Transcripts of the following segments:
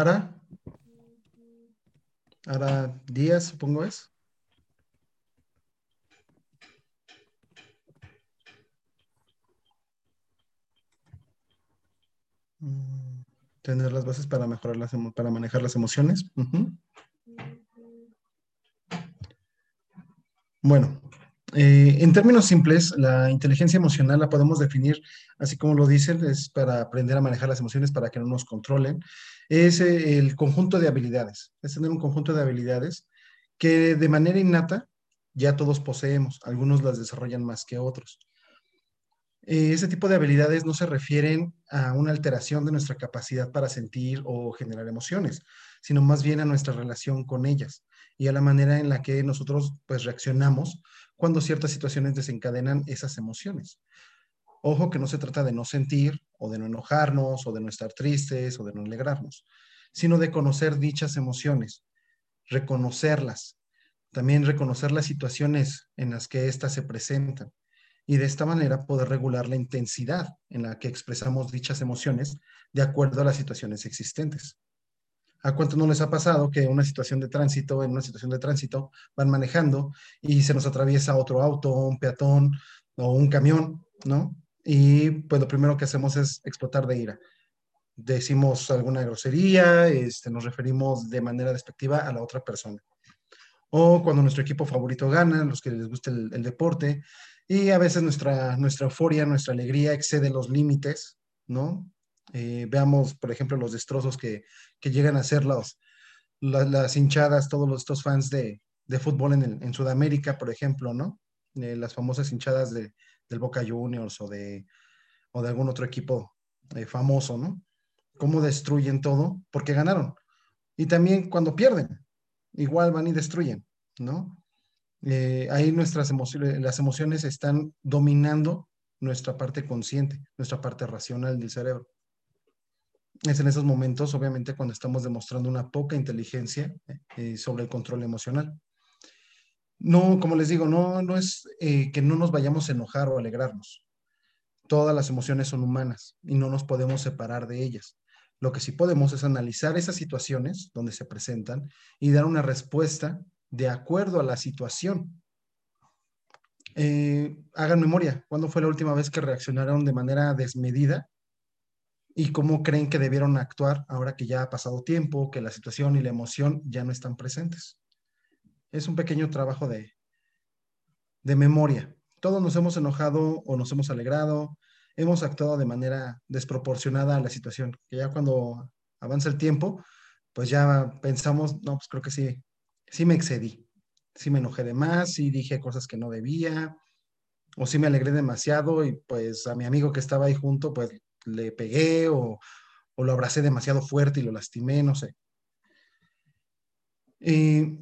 Ara. Ara Díaz, supongo es. Mm, tener las bases para mejorar las para manejar las emociones. Bueno, eh, en términos simples, la inteligencia emocional la podemos definir, así como lo dicen, es para aprender a manejar las emociones para que no nos controlen. Es eh, el conjunto de habilidades, es tener un conjunto de habilidades que de manera innata ya todos poseemos, algunos las desarrollan más que otros. Eh, ese tipo de habilidades no se refieren a una alteración de nuestra capacidad para sentir o generar emociones, sino más bien a nuestra relación con ellas y a la manera en la que nosotros pues reaccionamos cuando ciertas situaciones desencadenan esas emociones. Ojo que no se trata de no sentir o de no enojarnos o de no estar tristes o de no alegrarnos, sino de conocer dichas emociones, reconocerlas, también reconocer las situaciones en las que éstas se presentan y de esta manera poder regular la intensidad en la que expresamos dichas emociones de acuerdo a las situaciones existentes. ¿A cuánto no les ha pasado que una situación de tránsito, en una situación de tránsito, van manejando y se nos atraviesa otro auto, un peatón o un camión, ¿no? Y pues lo primero que hacemos es explotar de ira. Decimos alguna grosería, este, nos referimos de manera despectiva a la otra persona. O cuando nuestro equipo favorito gana, los que les gusta el deporte, y a veces nuestra, nuestra euforia, nuestra alegría excede los límites, ¿no? Eh, veamos, por ejemplo, los destrozos que, llegan a ser los, las hinchadas, todos estos fans de, fútbol en, Sudamérica, por ejemplo, ¿no? Eh, las famosas hinchadas de, del Boca Juniors o de, o de algún otro equipo eh, famoso, ¿no? Cómo destruyen todo porque ganaron. Y también cuando pierden, igual van y destruyen, ¿no? Ahí nuestras emociones, las emociones están dominando nuestra parte consciente, nuestra parte racional del cerebro es en esos momentos, obviamente, cuando estamos demostrando una poca inteligencia eh, sobre el control emocional. No, como les digo, no, no es eh, que no nos vayamos a enojar o alegrarnos. Todas las emociones son humanas y no nos podemos separar de ellas. Lo que sí podemos es analizar esas situaciones donde se presentan y dar una respuesta de acuerdo a la situación. Eh, hagan memoria, ¿cuándo fue la última vez que reaccionaron de manera desmedida y cómo creen que debieron actuar ahora que ya ha pasado tiempo, que la situación y la emoción ya no están presentes. Es un pequeño trabajo de, de memoria. Todos nos hemos enojado o nos hemos alegrado, hemos actuado de manera desproporcionada a la situación, que ya cuando avanza el tiempo, pues ya pensamos, no, pues creo que sí, sí me excedí, sí me enojé de más, sí dije cosas que no debía, o sí me alegré demasiado y pues a mi amigo que estaba ahí junto, pues le pegué o, lo abracé demasiado fuerte y lo lastimé, no sé. Eh,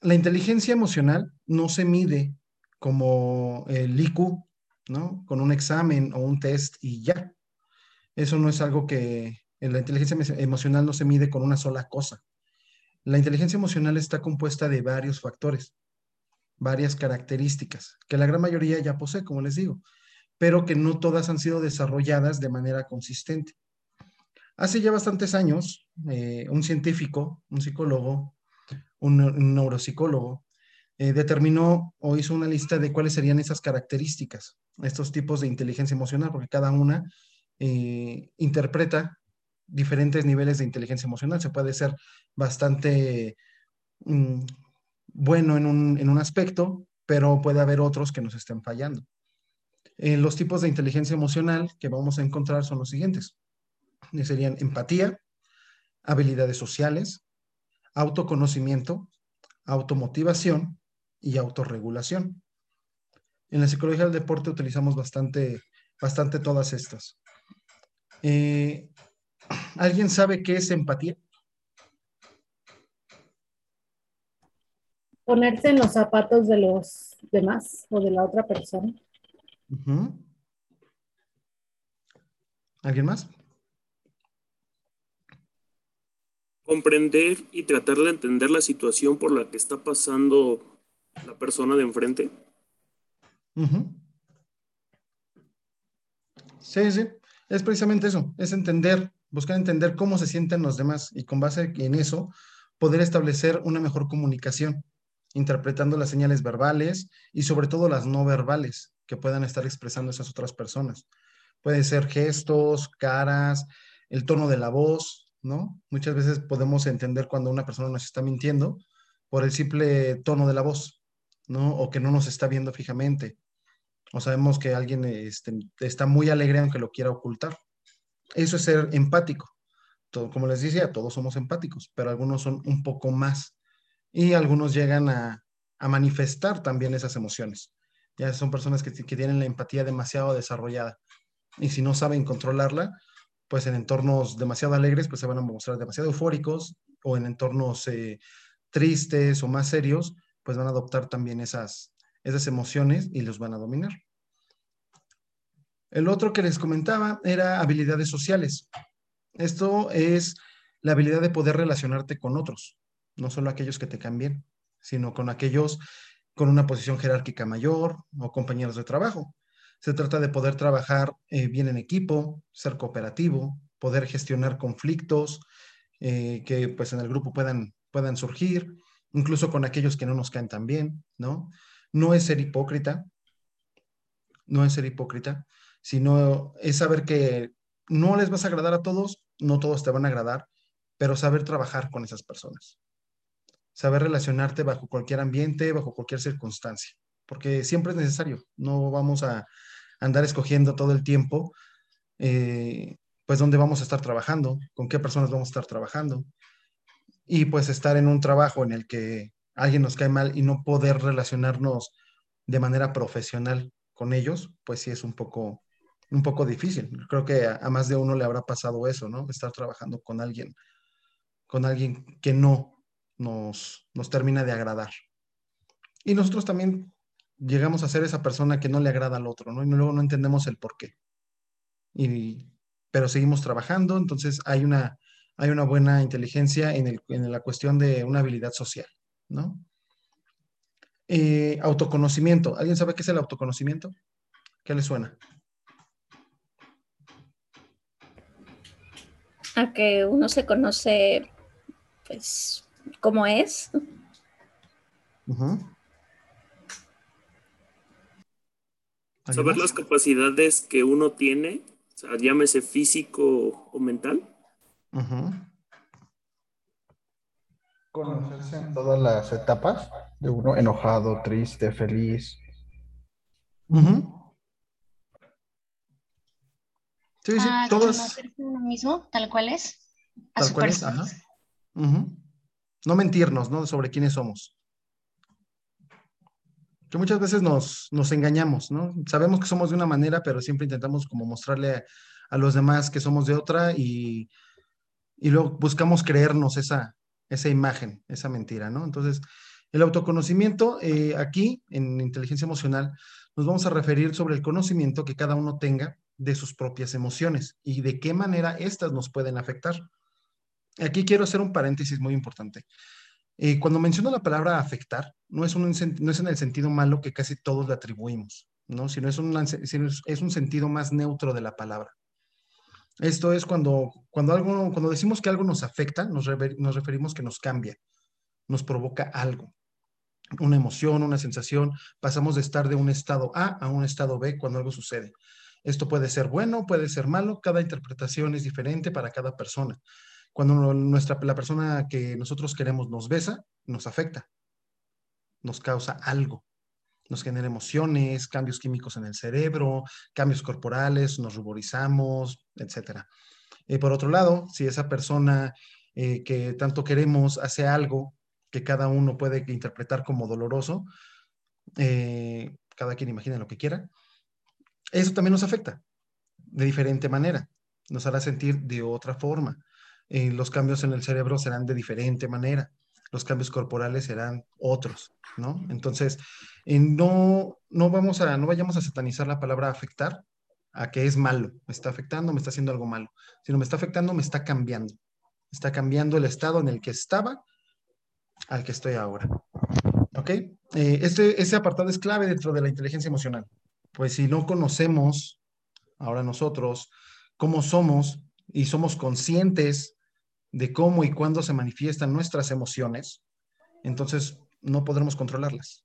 la inteligencia emocional no se mide como el IQ, ¿no? Con un examen o un test y ya. Eso no es algo que la inteligencia emocional no se mide con una sola cosa. La inteligencia emocional está compuesta de varios factores, varias características, que la gran mayoría ya posee, como les digo pero que no todas han sido desarrolladas de manera consistente. Hace ya bastantes años, eh, un científico, un psicólogo, un, neuropsicólogo, eh, determinó o hizo una lista de cuáles serían esas características, estos tipos de inteligencia emocional, porque cada una eh, interpreta diferentes niveles de inteligencia emocional. Se puede ser bastante mm, bueno en un, en un aspecto, pero puede haber otros que nos estén fallando. Eh, los tipos de inteligencia emocional que vamos a encontrar son los siguientes. Serían empatía, habilidades sociales, autoconocimiento, automotivación y autorregulación. En la psicología del deporte utilizamos bastante, bastante todas estas. Eh, ¿Alguien sabe qué es empatía? Ponerse en los zapatos de los demás o de la otra persona. ¿Alguien más? Comprender y tratar de entender la situación por la que está pasando la persona de enfrente. Sí, sí, es precisamente eso, es entender buscar entender cómo se sienten los demás y con base en eso poder establecer una mejor comunicación, interpretando las señales verbales y sobre todo las no verbales que puedan estar expresando esas otras personas. Pueden ser gestos, caras, el tono de la voz, ¿no? Muchas veces podemos entender cuando una persona nos está mintiendo por el simple tono de la voz, ¿no? O que no nos está viendo fijamente. O sabemos que alguien este, está muy alegre aunque lo quiera ocultar. Eso es ser empático. Como les decía, todos somos empáticos, pero algunos son un poco más. Y algunos llegan a, manifestar también esas emociones. Ya son personas que, tienen la empatía demasiado desarrollada. Y si no saben controlarla, pues en entornos demasiado alegres, pues se van a mostrar demasiado eufóricos, o en entornos eh, tristes o más serios, pues van a adoptar también esas, esas emociones y los van a dominar. El otro que les comentaba era habilidades sociales. Esto es la habilidad de poder relacionarte con otros, no solo aquellos que te cambien, sino con aquellos con una posición jerárquica mayor o compañeros de trabajo. Se trata de poder trabajar eh, bien en equipo, ser cooperativo, poder gestionar conflictos eh, que pues en el grupo puedan, puedan surgir, incluso con aquellos que no nos caen tan bien, ¿no? No es ser hipócrita, no es ser hipócrita, sino es saber que no les vas a agradar a todos, no todos te van a agradar, pero saber trabajar con esas personas. Saber relacionarte bajo cualquier ambiente, bajo cualquier circunstancia, porque siempre es necesario. No vamos a andar escogiendo todo el tiempo, eh, pues dónde vamos a estar trabajando, con qué personas vamos a estar trabajando. Y pues estar en un trabajo en el que alguien nos cae mal y no poder relacionarnos de manera profesional con ellos, pues sí es un poco un poco difícil. Creo que a, más de uno le habrá pasado eso, ¿no? Estar trabajando con alguien, con alguien que no nos, nos termina de agradar. Y nosotros también llegamos a ser esa persona que no le agrada al otro, ¿no? Y luego no entendemos el por qué. Y, pero seguimos trabajando, entonces hay una, hay una buena inteligencia en, el, en la cuestión de una habilidad social, ¿no? Eh, autoconocimiento. ¿Alguien sabe qué es el autoconocimiento? ¿Qué le suena? A que uno se conoce, pues, como es. Saber las capacidades que uno tiene, o sea, llámese físico o mental. Conocerse en todas las etapas de uno, enojado, triste, feliz. Sí, sí, ah, uno mismo, tal cual es. tal cual es, ajá. No mentirnos, ¿no? Sobre quiénes somos. Que muchas veces nos, nos engañamos, ¿no? Sabemos que somos de una manera, pero siempre intentamos como mostrarle a, los demás que somos de otra y, y luego buscamos creernos esa, esa imagen, esa mentira, ¿no? Entonces, el autoconocimiento, eh, aquí en inteligencia emocional, nos vamos a referir sobre el conocimiento que cada uno tenga de sus propias emociones y de qué manera éstas nos pueden afectar. Aquí quiero hacer un paréntesis muy importante. Eh, cuando menciono la palabra afectar, no es, un, en el sentido malo que casi todos le atribuimos, ¿no? sino es un, es un sentido más neutro de la palabra. Esto es cuando, cuando, algo, cuando decimos que algo nos afecta, nos referimos que nos cambia, nos provoca algo, una emoción, una sensación. Pasamos de estar de un estado A a un estado B cuando algo sucede. Esto puede ser bueno, puede ser malo, cada interpretación es diferente para cada persona. Cuando nuestra, la persona que nosotros queremos nos besa, nos afecta, nos causa algo, nos genera emociones, cambios químicos en el cerebro, cambios corporales, nos ruborizamos, etc. Y por otro lado, si esa persona eh, que tanto queremos hace algo que cada uno puede interpretar como doloroso, eh, cada quien imagina lo que quiera, eso también nos afecta de diferente manera, nos hará sentir de otra forma. Eh, los cambios en el cerebro serán de diferente manera, los cambios corporales serán otros, ¿no? Entonces, eh, no, no, vamos a, no vayamos a satanizar la palabra afectar a que es malo, me está afectando, me está haciendo algo malo, sino me está afectando, me está cambiando, está cambiando el estado en el que estaba al que estoy ahora. ¿Ok? Eh, este, ese apartado es clave dentro de la inteligencia emocional pues si no conocemos ahora nosotros cómo somos, y somos conscientes de cómo y cuándo se manifiestan nuestras emociones, entonces no podremos controlarlas.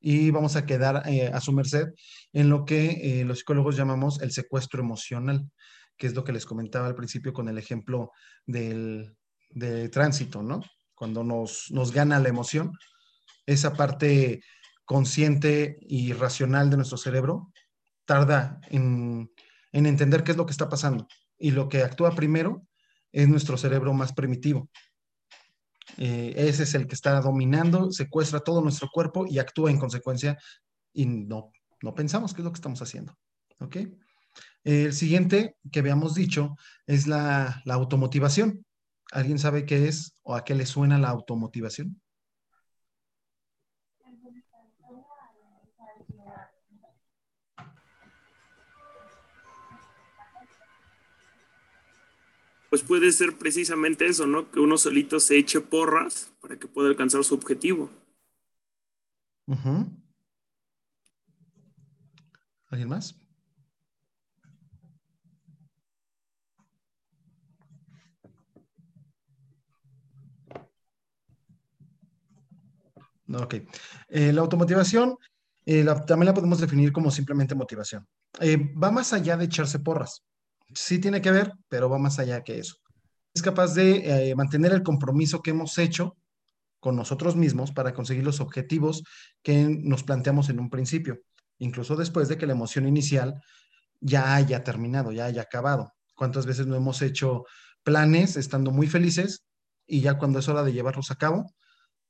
Y vamos a quedar eh, a su merced en lo que eh, los psicólogos llamamos el secuestro emocional, que es lo que les comentaba al principio con el ejemplo del, tránsito, ¿no? Cuando nos, nos gana la emoción, esa parte consciente y racional de nuestro cerebro tarda en, en entender qué es lo que está pasando. Y lo que actúa primero es nuestro cerebro más primitivo. Eh, ese es el que está dominando, secuestra todo nuestro cuerpo y actúa en consecuencia y no, no pensamos qué es lo que estamos haciendo. El siguiente que habíamos dicho es la, la automotivación. ¿Alguien sabe qué es o a qué le suena la automotivación? Pues puede ser precisamente eso, ¿no? Que uno solito se eche porras para que pueda alcanzar su objetivo. ¿Alguien más? Ok. Eh, la automotivación eh, también la podemos definir como simplemente motivación. Eh, va más allá de echarse porras sí tiene que ver, pero va más allá que eso. Es capaz de eh, mantener el compromiso que hemos hecho con nosotros mismos para conseguir los objetivos que nos planteamos en un principio, incluso después de que la emoción inicial ya haya terminado, ya haya acabado. ¿Cuántas veces no hemos hecho planes estando muy felices y ya cuando es hora de llevarlos a cabo,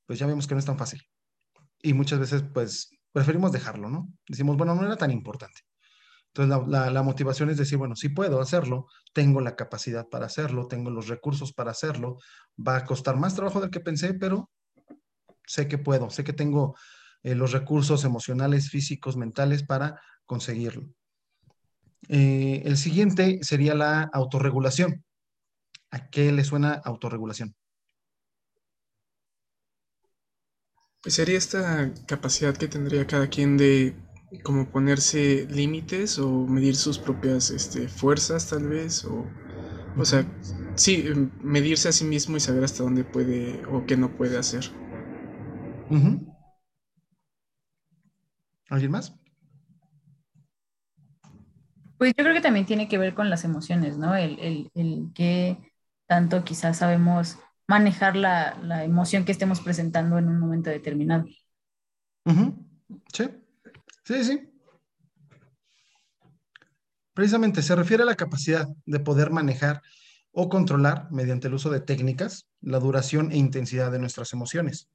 pues ya vemos que no es tan fácil? Y muchas veces, pues, preferimos dejarlo, ¿no? Decimos, bueno, no era tan importante. Entonces, la, motivación es decir, bueno, sí puedo hacerlo, tengo la capacidad para hacerlo, tengo los recursos para hacerlo, va a costar más trabajo del que pensé, pero sé que puedo, sé que tengo eh, los recursos emocionales, físicos, mentales para conseguirlo. Eh, el siguiente sería la autorregulación. ¿A qué le suena autorregulación? Pues sería esta capacidad que tendría cada quien de como ponerse límites o medir sus propias este, fuerzas tal vez o, o sea, sí, em, medirse a sí mismo y saber hasta dónde puede o qué no puede hacer. ¿Alguien más? Pues yo creo que también tiene que ver con las emociones, ¿no? El, el, el que tanto quizás sabemos manejar la, la, emoción que estemos presentando en un momento determinado. Sí. Sí, sí. Precisamente se refiere a la capacidad de poder manejar o controlar mediante el uso de técnicas la duración e intensidad de nuestras emociones.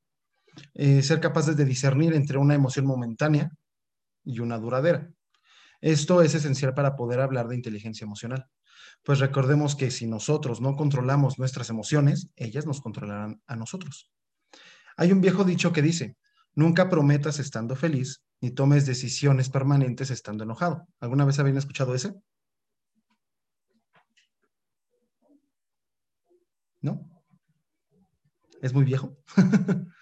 Eh, ser capaces de discernir entre una emoción momentánea y una duradera. Esto es esencial para poder hablar de inteligencia emocional. Pues recordemos que si nosotros no controlamos nuestras emociones, ellas nos controlarán a nosotros. Hay un viejo dicho que dice, nunca prometas estando feliz ni tomes decisiones permanentes estando enojado. ¿Alguna vez habían escuchado ese? ¿No? ¿Es muy viejo?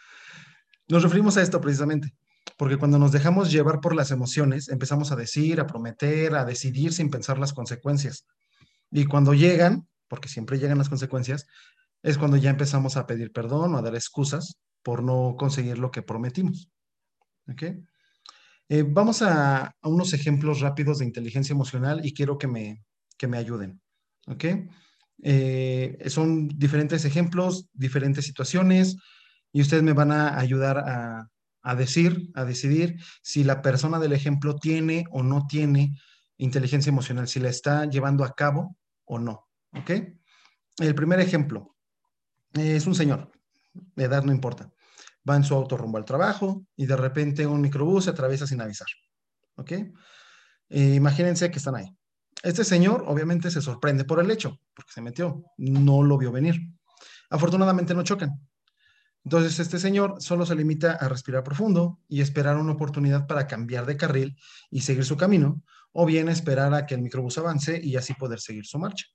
nos referimos a esto precisamente, porque cuando nos dejamos llevar por las emociones, empezamos a decir, a prometer, a decidir sin pensar las consecuencias. Y cuando llegan, porque siempre llegan las consecuencias, es cuando ya empezamos a pedir perdón o a dar excusas por no conseguir lo que prometimos. ¿Ok? Eh, vamos a, unos ejemplos rápidos de inteligencia emocional y quiero que me, me ayuden. ¿Ok? Eh, son diferentes ejemplos, diferentes situaciones y ustedes me van a ayudar a, a decir, a decidir si la persona del ejemplo tiene o no tiene inteligencia emocional, si la está llevando a cabo o no. ¿Ok? El primer ejemplo es un señor, de edad no importa va en su auto rumbo al trabajo y de repente un microbús se atraviesa sin avisar. ¿Ok? Eh, imagínense que están ahí. Este señor obviamente se sorprende por el hecho, porque se metió, no lo vio venir. Afortunadamente no chocan. Entonces este señor solo se limita a respirar profundo y esperar una oportunidad para cambiar de carril y seguir su camino, o bien esperar a que el microbús avance y así poder seguir su marcha.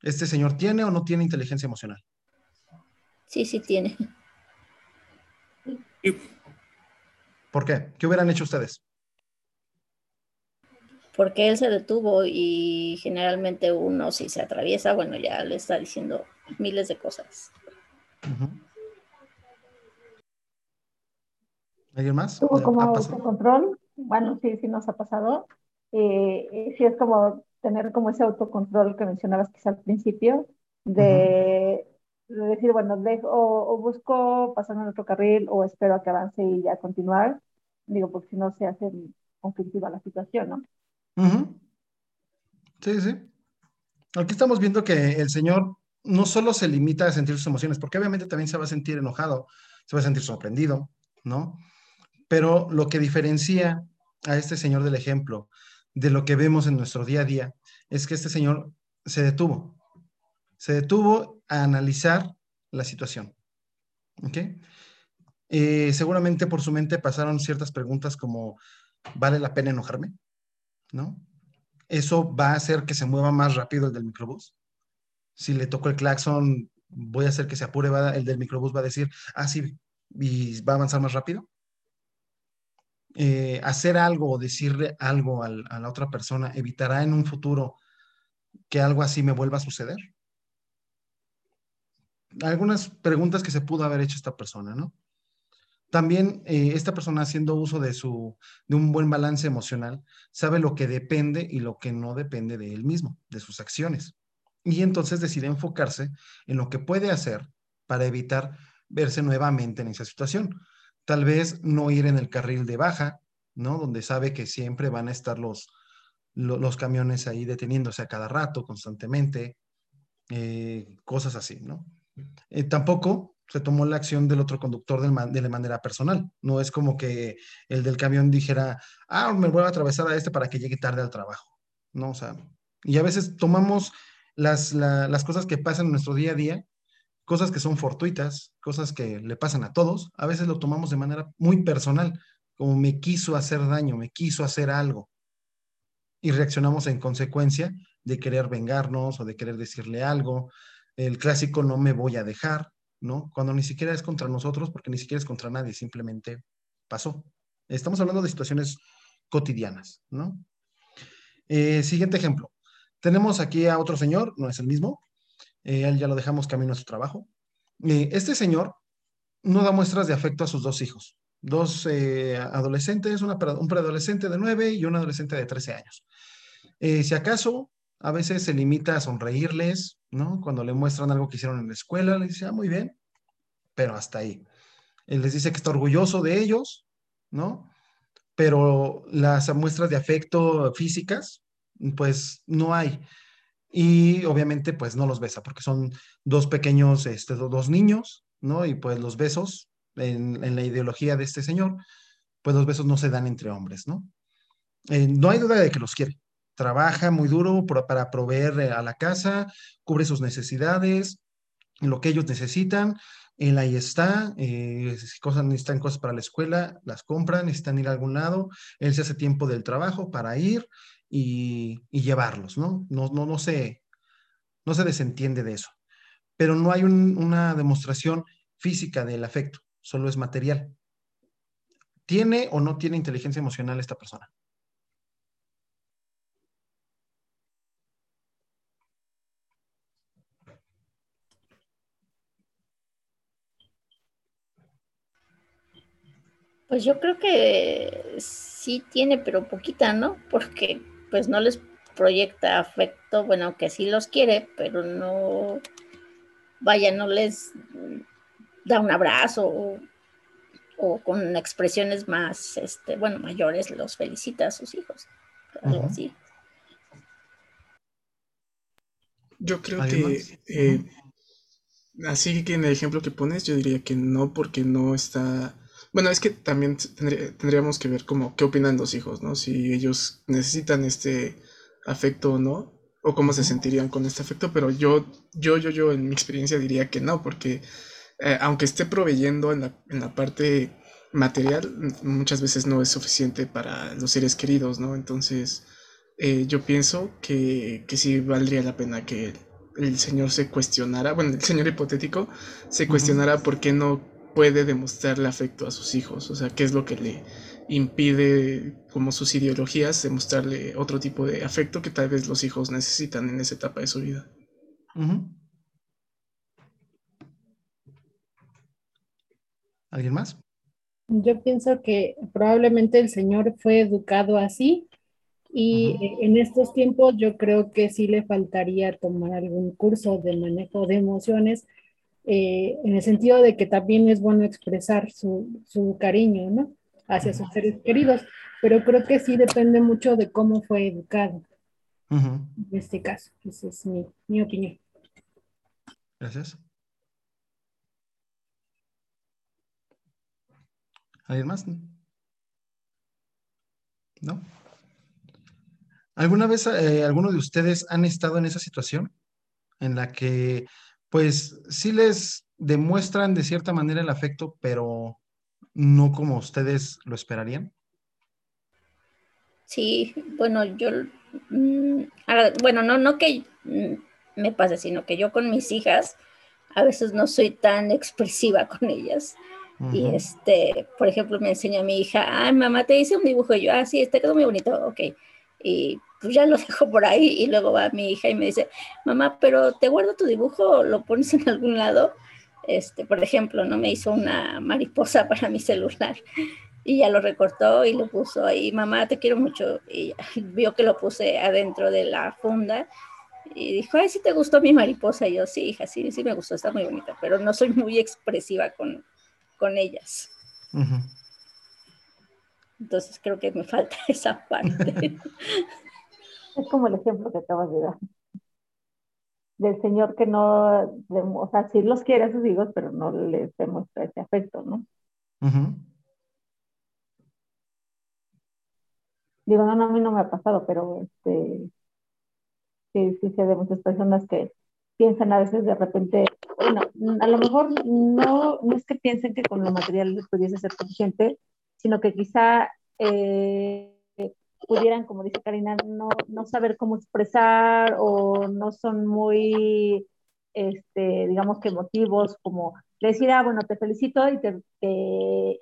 ¿Este señor tiene o no tiene inteligencia emocional? Sí, sí tiene. ¿Por qué? ¿Qué hubieran hecho ustedes? porque él se detuvo y generalmente uno si se atraviesa, bueno, ya le está diciendo miles de cosas. ¿Alguien más? Tuvo como autocontrol, bueno, sí, sí nos ha pasado. Eh, sí es como tener como ese autocontrol que mencionabas quizá al principio, de, decir, bueno, o, busco pasar en otro carril o espero a que avance y ya continuar, digo, porque si no se hace conflictiva la situación, ¿no? Sí, sí. Aquí estamos viendo que el Señor no solo se limita a sentir sus emociones, porque obviamente también se va a sentir enojado, se va a sentir sorprendido, ¿no? Pero lo que diferencia a este Señor del ejemplo de lo que vemos en nuestro día a día es que este Señor se detuvo, se detuvo a analizar la situación. ¿Ok? Eh, seguramente por su mente pasaron ciertas preguntas como, ¿vale la pena enojarme? ¿No? ¿Eso va a hacer que se mueva más rápido el del microbús? Si le toco el claxon, voy a hacer que se apure, el del microbús va a decir, ah, sí, y va a avanzar más rápido. Eh, hacer algo o decirle algo a la otra persona evitará en un futuro que algo así me vuelva a suceder? Algunas preguntas que se pudo haber hecho esta persona, ¿no? También eh, esta persona haciendo uso de, su, de un buen balance emocional sabe lo que depende y lo que no depende de él mismo, de sus acciones. Y entonces decide enfocarse en lo que puede hacer para evitar verse nuevamente en esa situación. Tal vez no ir en el carril de baja, ¿no? Donde sabe que siempre van a estar los, los camiones ahí deteniéndose a cada rato, constantemente, eh, cosas así, ¿no? Eh, tampoco se tomó la acción del otro conductor de, manera personal. No es como que el del camión dijera, ah, me voy a atravesar a este para que llegue tarde al trabajo. No, o sea, y a veces tomamos las, las cosas que pasan en nuestro día a día, cosas que son fortuitas, cosas que le pasan a todos, a veces lo tomamos de manera muy personal, como me quiso hacer daño, me quiso hacer algo y reaccionamos en consecuencia de querer vengarnos o de querer decirle algo. El clásico no me voy a dejar, ¿no? Cuando ni siquiera es contra nosotros, porque ni siquiera es contra nadie, simplemente pasó. Estamos hablando de situaciones cotidianas, ¿no? Eh, siguiente ejemplo. Tenemos aquí a otro señor, no es el mismo, eh, él ya lo dejamos camino a su trabajo. Eh, este señor no da muestras de afecto a sus dos hijos, dos eh, adolescentes, un preadolescente de 9 y un adolescente de 13 años. Eh, si acaso, a veces se limita a sonreírles, ¿no? Cuando le muestran algo que hicieron en la escuela, le dice, ah, muy bien, pero hasta ahí. Él les dice que está orgulloso de ellos, ¿no? Pero las muestras de afecto físicas, pues no hay. Y obviamente, pues no los besa, porque son dos pequeños, este, dos niños, ¿no? Y pues los besos en, la ideología de este señor, pues los besos no se dan entre hombres, ¿no? Eh, no hay duda de que los quiere. Trabaja muy duro para proveer eh, a la casa, cubre sus necesidades, lo que ellos necesitan, él ahí está, eh, si cosas, necesitan cosas para la escuela, las compran, necesitan ir a algún lado, él se hace tiempo del trabajo para ir y, llevarlos, ¿no? No, no, no, se, no se desentiende de eso. Pero no hay una demostración física del afecto solo es material. ¿Tiene o no tiene inteligencia emocional esta persona? Pues yo creo que sí tiene, pero poquita, ¿no? Porque pues no les proyecta afecto, bueno, que sí los quiere, pero no, vaya, no les da un abrazo o, con expresiones más, este, bueno, mayores, los felicita a sus hijos. Algo así. Yo creo que eh, así que en el ejemplo que pones, yo diría que no, porque no está. Bueno, es que también tendríamos que ver como qué opinan los hijos, ¿no? Si ellos necesitan este afecto o no, o cómo se sentirían con este afecto, pero yo, yo, yo, yo en mi experiencia diría que no, porque eh, aunque esté proveyendo en la, parte material, muchas veces no es suficiente para los seres queridos, ¿no? Entonces, eh, yo pienso que, que, sí valdría la pena que el, señor se cuestionara, bueno, el señor hipotético se cuestionara por qué no puede demostrarle afecto a sus hijos, o sea, qué es lo que le, impide como sus ideologías demostrarle otro tipo de afecto que tal vez los hijos necesitan en esa etapa de su vida. ¿Alguien más? Yo pienso que probablemente el señor fue educado así y en estos tiempos yo creo que sí le faltaría tomar algún curso de manejo de emociones eh, en el sentido de que también es bueno expresar su, su cariño, ¿no? Hacia sus seres queridos, pero creo que sí depende mucho de cómo fue educado. En este caso, esa es mi, mi opinión. Gracias. ¿Alguien más? ¿No? ¿Alguna vez eh, alguno de ustedes han estado en esa situación en la que pues sí les demuestran de cierta manera el afecto, pero no como ustedes lo esperarían? Sí, bueno, yo, mm, bueno, no, no que me pase, sino que yo con mis hijas a veces no soy tan expresiva con ellas. Y este, por ejemplo, me enseña a mi hija, ay, mamá, te hice un dibujo. Y yo, ah, sí, este quedó muy bonito, ok. Y pues ya lo dejo por ahí y luego va mi hija y me dice, mamá, pero te guardo tu dibujo, lo pones en algún lado. Este, por ejemplo, no me hizo una mariposa para mi celular y ya lo recortó y lo puso ahí, mamá, te quiero mucho. Y vio que lo puse adentro de la funda y dijo, ay, sí te gustó mi mariposa. Y yo, sí, hija, sí, sí me gustó, está muy bonita, pero no soy muy expresiva con, con ellas. Entonces creo que me falta esa parte. es como el ejemplo que acabas de dar. Del señor que no, o sea, sí los quiere a sus hijos, pero no les demuestra ese afecto, ¿no? Digo, no, no, a mí no me ha pasado, pero este, sí, sí sé de muchas personas que piensan a veces de repente, bueno, a lo mejor no, no es que piensen que con lo material les pudiese ser suficiente, sino que quizá eh, pudieran, como dice Karina, no, no, saber cómo expresar o no son muy, este, digamos que emotivos, como decir, ah, bueno, te felicito y te,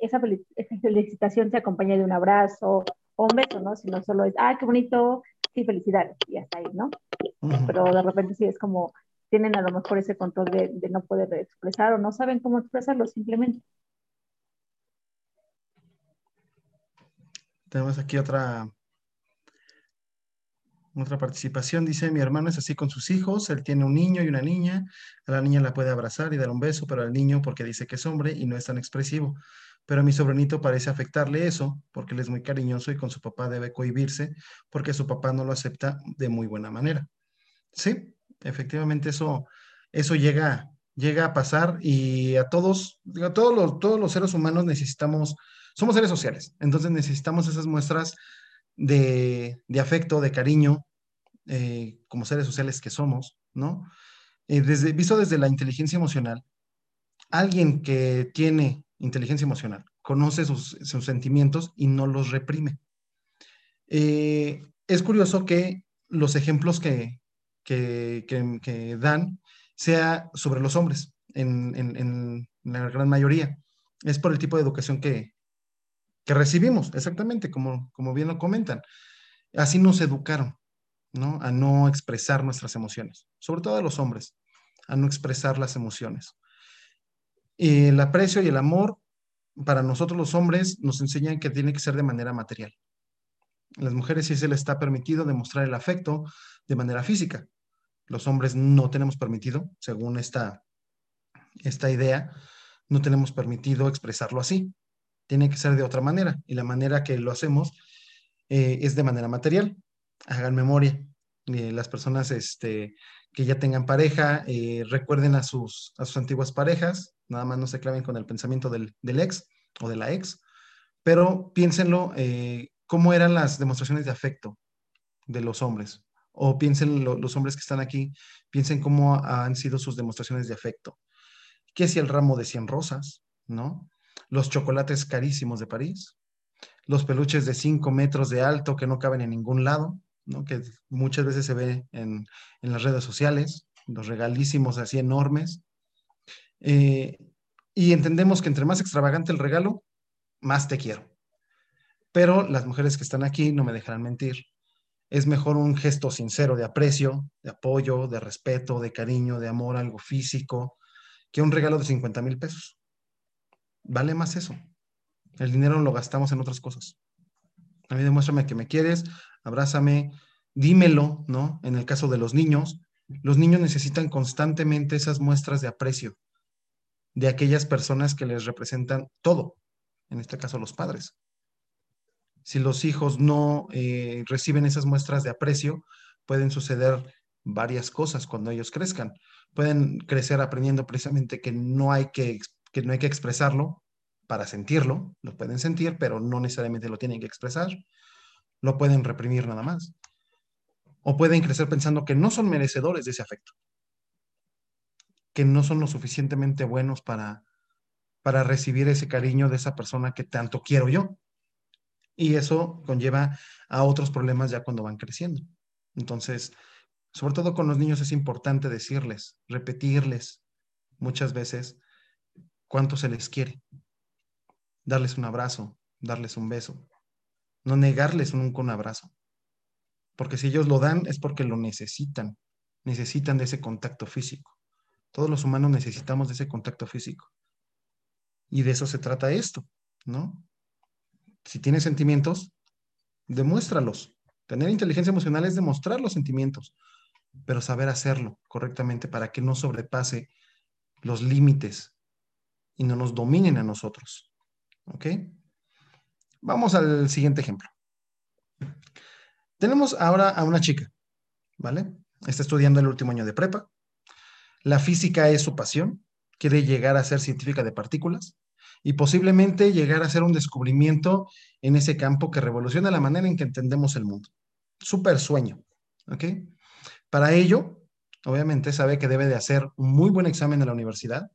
esa, esa, felicitación se acompaña de un abrazo o un beso, ¿no? Sino solo es, ah, qué bonito, sí, felicidades, y hasta ahí, ¿no? Pero de repente sí es como, tienen a lo mejor ese control de, de no poder expresar o no saben cómo expresarlo simplemente. Tenemos aquí otra, otra participación. Dice, mi hermano es así con sus hijos, él tiene un niño y una niña, a la niña la puede abrazar y dar un beso, pero al niño porque dice que es hombre y no es tan expresivo. Pero a mi sobrinito parece afectarle eso, porque él es muy cariñoso y con su papá debe cohibirse, porque su papá no lo acepta de muy buena manera. Sí, efectivamente eso, eso llega, llega a pasar y a todos, a todos los, todos los seres humanos necesitamos, somos seres sociales, entonces necesitamos esas muestras de, afecto, de cariño, eh, como seres sociales que somos, ¿no? Eh, desde, visto desde la inteligencia emocional, alguien que tiene inteligencia emocional conoce sus, sentimientos y no los reprime. Eh, es curioso que los ejemplos que, que, dan sea sobre los hombres en, la gran mayoría. Es por el tipo de educación que, recibimos, exactamente, como, como bien lo comentan. Así nos educaron, ¿no? A no expresar nuestras emociones, sobre todo a los hombres, a no expresar las emociones. El aprecio y el amor, para nosotros los hombres, nos enseñan que tiene que ser de manera material. las mujeres sí se les está permitido demostrar el afecto de manera física, los hombres no tenemos permitido, según esta, esta idea, no tenemos permitido expresarlo así. Tiene que ser de otra manera. Y la manera que lo hacemos eh, es de manera material. Hagan memoria. Eh, las personas este, que ya tengan pareja, eh, recuerden a sus, a sus antiguas parejas. Nada más no se claven con el pensamiento del, del ex o de la ex. Pero piénsenlo, cómo eran las demostraciones de afecto de los hombres o piensen los hombres que están aquí, piensen cómo han sido sus demostraciones de afecto. ¿Qué si el ramo de 100 rosas, no? Los chocolates carísimos de París, los peluches de 5 metros de alto que no caben en ningún lado, ¿no? Que muchas veces se ve en, las redes sociales, los regalísimos así enormes. Eh, y entendemos que entre más extravagante el regalo, más te quiero. Pero las mujeres que están aquí no me dejarán mentir. Es mejor un gesto sincero de aprecio, de apoyo, de respeto, de cariño, de amor, algo físico, que un regalo de 50 mil pesos. Vale más eso. El dinero lo gastamos en otras cosas. A mí demuéstrame que me quieres, abrázame, dímelo, ¿no? En el caso de los niños, los niños necesitan constantemente esas muestras de aprecio de aquellas personas que les representan todo, en este caso los padres. Si los hijos no eh, reciben esas muestras de aprecio, pueden suceder varias cosas cuando ellos crezcan. Pueden crecer aprendiendo precisamente que no hay que, que, no hay que expresarlo para sentirlo, lo pueden sentir, pero no necesariamente lo tienen que expresar, lo pueden reprimir nada más. O pueden crecer pensando que no son merecedores de ese afecto, que no son lo suficientemente buenos para, para recibir ese cariño de esa persona que tanto quiero yo. Y eso conlleva a otros problemas ya cuando van creciendo. Entonces, sobre todo con los niños es importante decirles, repetirles muchas veces cuánto se les quiere, darles un abrazo, darles un beso, no negarles nunca un abrazo. Porque si ellos lo dan es porque lo necesitan, necesitan de ese contacto físico. Todos los humanos necesitamos de ese contacto físico. Y de eso se trata esto, ¿no? Si tienes sentimientos, demuéstralos. Tener inteligencia emocional es demostrar los sentimientos, pero saber hacerlo correctamente para que no sobrepase los límites y no nos dominen a nosotros. ¿Ok? Vamos al siguiente ejemplo. Tenemos ahora a una chica, ¿vale? Está estudiando el último año de prepa. La física es su pasión. Quiere llegar a ser científica de partículas y posiblemente llegar a hacer un descubrimiento en ese campo que revoluciona la manera en que entendemos el mundo. Súper sueño, ¿ok? Para ello, obviamente sabe que debe de hacer un muy buen examen en la universidad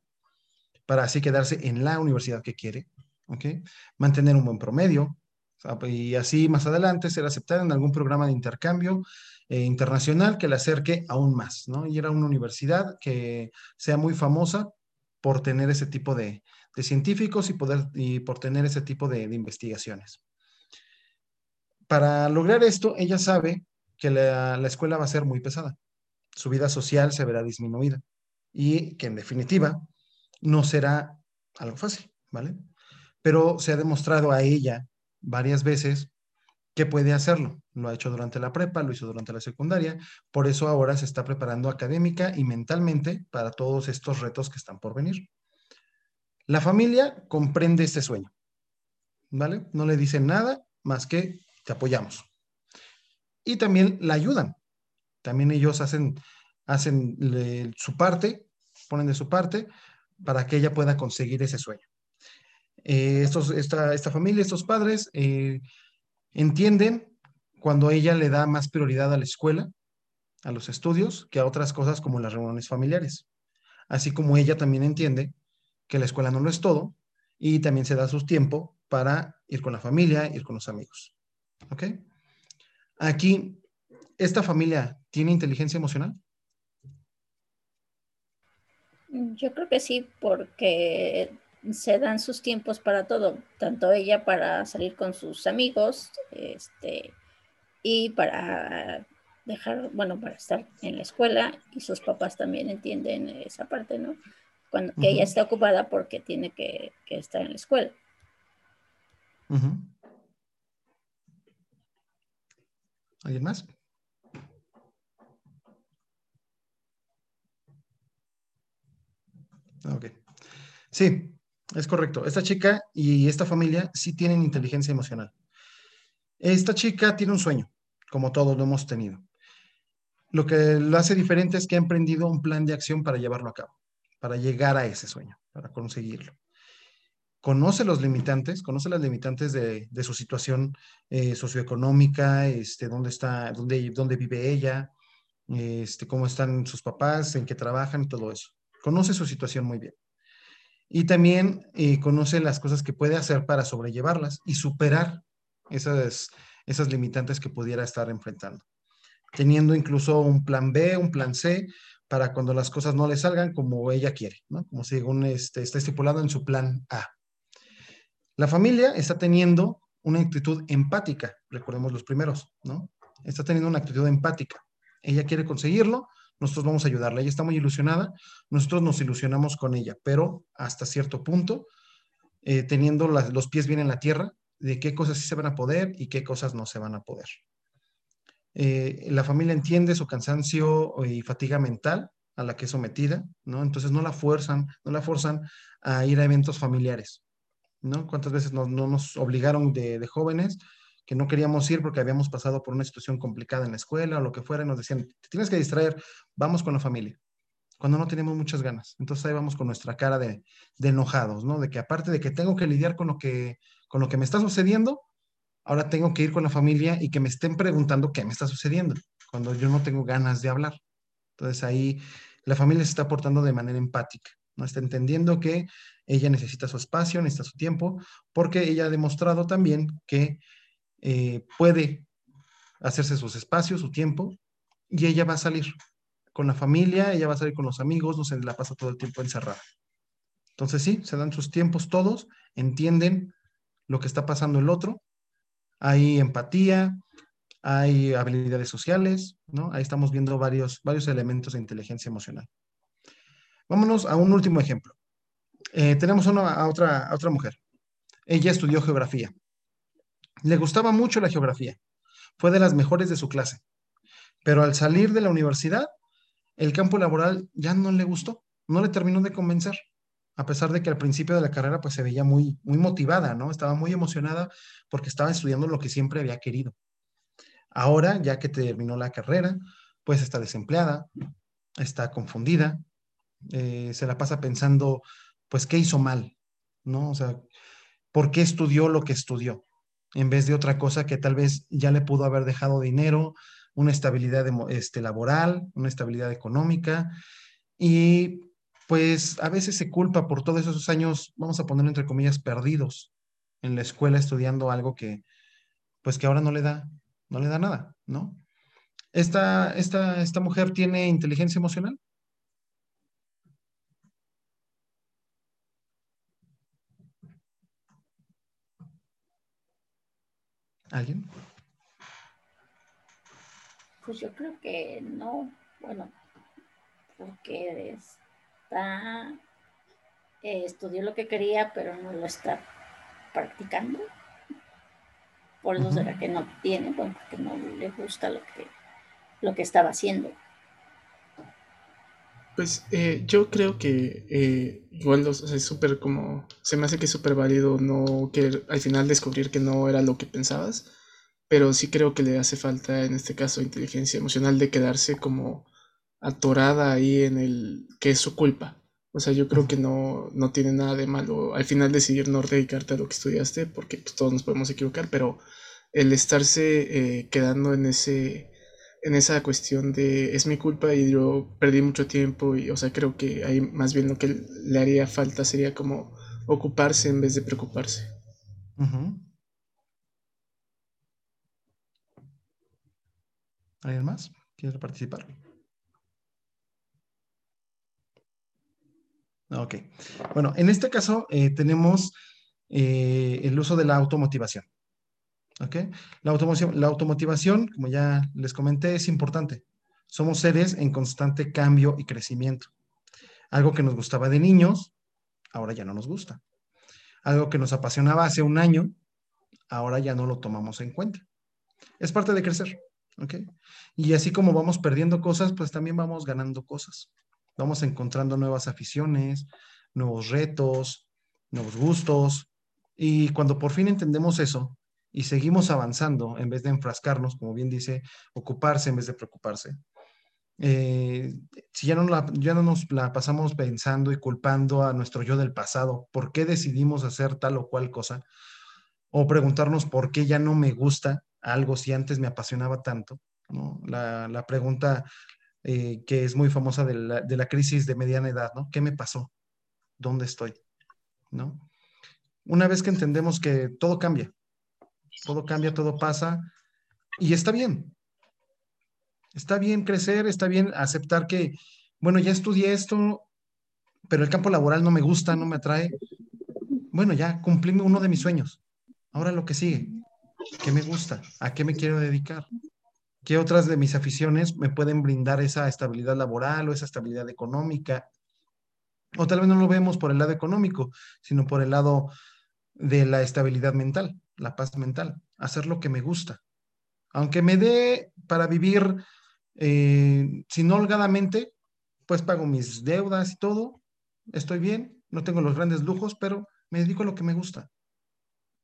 para así quedarse en la universidad que quiere, ¿ok? Mantener un buen promedio y así más adelante ser aceptada en algún programa de intercambio eh, internacional que le acerque aún más, ¿no? Ir a una universidad que sea muy famosa por tener ese tipo de, científicos y, poder, y por tener ese tipo de, investigaciones. Para lograr esto, ella sabe que la, la escuela va a ser muy pesada. Su vida social se verá disminuida y que en definitiva no será algo fácil, ¿vale? Pero se ha demostrado a ella varias veces que puede hacerlo. Lo ha hecho durante la prepa, lo hizo durante la secundaria, por eso ahora se está preparando académica y mentalmente para todos estos retos que están por venir. La familia comprende este sueño, ¿vale? No le dicen nada más que te apoyamos. Y también la ayudan. También ellos hacen, hacen su parte, ponen de su parte para que ella pueda conseguir ese sueño. Eh, estos, esta, familia, estos padres, eh, entienden cuando ella le da más prioridad a la escuela, a los estudios, que a otras cosas como las reuniones familiares. Así como ella también entiende que la escuela no lo es todo y también se da su tiempo para ir con la familia, ir con los amigos. ¿Ok? Aquí, ¿esta familia tiene inteligencia emocional? Yo creo que sí, porque se dan sus tiempos para todo, tanto ella para salir con sus amigos, este, y para dejar, bueno, para estar en la escuela, y sus papás también entienden esa parte, ¿no? Cuando que ella está ocupada porque tiene que, estar en la escuela. ¿Alguien más? Ok. Sí, es correcto. Esta chica y esta familia sí tienen inteligencia emocional. Esta chica tiene un sueño, como todos lo hemos tenido. Lo que lo hace diferente es que ha emprendido un plan de acción para llevarlo a cabo, para llegar a ese sueño, para conseguirlo. Conoce los limitantes, conoce las limitantes de, su situación eh, socioeconómica, este, dónde está, dónde, vive ella, este, cómo están sus papás, en qué trabajan, todo eso. Conoce su situación muy bien y también eh, conoce las cosas que puede hacer para sobrellevarlas y superar esas, esas limitantes que pudiera estar enfrentando, teniendo incluso un plan B, un plan C, para cuando las cosas no le salgan como ella quiere, ¿no? como según este, está estipulado en su plan A. La familia está teniendo una actitud empática, recordemos los primeros, ¿no? Está teniendo una actitud empática. Ella quiere conseguirlo, nosotros vamos a ayudarla. Ella está muy ilusionada, nosotros nos ilusionamos con ella, pero hasta cierto punto, eh, teniendo los pies bien en la tierra, de qué cosas sí se van a poder y qué cosas no se van a poder. Eh, la familia entiende su cansancio y fatiga mental a la que es sometida, ¿no? Entonces no la fuerzan, no la forzan a ir a eventos familiares, ¿no? ¿Cuántas veces no nos obligaron de, jóvenes que no queríamos ir porque habíamos pasado por una situación complicada en la escuela o lo que fuera y nos decían, te tienes que distraer, vamos con la familia, cuando no tenemos muchas ganas. Entonces ahí vamos con nuestra cara de, de enojados, ¿no? De que aparte de que tengo que lidiar con lo que, con lo que me está sucediendo, ahora tengo que ir con la familia y que me estén preguntando qué me está sucediendo, cuando yo no tengo ganas de hablar. Entonces ahí la familia se está portando de manera empática, ¿no? Está entendiendo que ella necesita su espacio, necesita su tiempo, porque ella ha demostrado también que eh, puede hacerse sus espacios, su tiempo, y ella va a salir con la familia, ella va a salir con los amigos, no se la pasa todo el tiempo encerrada. Entonces sí, se dan sus tiempos todos, entienden lo que está pasando el otro hay empatía, hay habilidades sociales, ¿no? Ahí estamos viendo varios, varios elementos de inteligencia emocional. Vámonos a un último ejemplo. Eh, tenemos una, a, otra, a otra mujer. Ella estudió geografía. Le gustaba mucho la geografía. Fue de las mejores de su clase. Pero al salir de la universidad, el campo laboral ya no le gustó, no le terminó de convencer a pesar de que al principio de la carrera pues se veía muy, muy motivada, ¿no? Estaba muy emocionada porque estaba estudiando lo que siempre había querido. Ahora, ya que terminó la carrera, pues está desempleada, está confundida, eh, se la pasa pensando, pues, ¿qué hizo mal? ¿No? O sea, ¿por qué estudió lo que estudió? En vez de otra cosa que tal vez ya le pudo haber dejado dinero, una estabilidad este, laboral, una estabilidad económica. Y pues a veces se culpa por todos esos años, vamos a ponerlo entre comillas, perdidos en la escuela estudiando algo que, pues que ahora no le da, no le da nada, ¿no? Esta, esta, esta mujer tiene inteligencia emocional. ¿Alguien? Pues yo creo que no, bueno, porque es, eh, estudió lo que quería, pero no lo está practicando. Por eso será que no tiene, bueno, porque no le gusta lo que, lo que estaba haciendo. Pues eh, yo creo que eh, igual es súper como, se me hace que es súper válido no querer al final descubrir que no era lo que pensabas, pero sí creo que le hace falta en este caso inteligencia emocional de quedarse como atorada ahí en el que es su culpa. O sea, yo creo que no, no tiene nada de malo al final decidir no dedicarte a lo que estudiaste, porque pues, todos nos podemos equivocar, pero el estarse eh, quedando en ese en esa cuestión de es mi culpa y yo perdí mucho tiempo y o sea creo que ahí más bien lo que le haría falta sería como ocuparse en vez de preocuparse. ¿Alguien más? ¿Quiere participar? Ok. Bueno, en este caso eh, tenemos eh, el uso de la automotivación. ¿Ok? La, la automotivación, como ya les comenté, es importante. Somos seres en constante cambio y crecimiento. Algo que nos gustaba de niños, ahora ya no nos gusta. Algo que nos apasionaba hace un año, ahora ya no lo tomamos en cuenta. Es parte de crecer. ¿ok? Y así como vamos perdiendo cosas, pues también vamos ganando cosas. Vamos encontrando nuevas aficiones, nuevos retos, nuevos gustos. Y cuando por fin entendemos eso y seguimos avanzando, en vez de enfrascarnos, como bien dice, ocuparse en vez de preocuparse, eh, si ya no, ya no nos la pasamos pensando y culpando a nuestro yo del pasado, ¿por qué decidimos hacer tal o cual cosa? O preguntarnos por qué ya no me gusta algo si antes me apasionaba tanto. ¿no? La, la, pregunta eh, que es muy famosa de la, crisis de mediana edad, ¿no? ¿Qué me pasó? ¿Dónde estoy? ¿No? Una vez que entendemos que todo cambia, todo cambia, todo pasa, y está bien. Está bien crecer, está bien aceptar que, bueno, ya estudié esto, pero el campo laboral no me gusta, no me atrae. Bueno, ya cumplí uno de mis sueños. Ahora lo que sigue. ¿Qué me gusta? ¿A qué me quiero dedicar? ¿Qué otras de mis aficiones me pueden brindar esa estabilidad laboral o esa estabilidad económica? O tal vez no lo vemos por el lado económico, sino por el lado de la estabilidad mental, la paz mental, hacer lo que me gusta. Aunque me dé para vivir eh, sin holgadamente, pues pago mis deudas y todo, estoy bien, no tengo los grandes lujos, pero me dedico a lo que me gusta.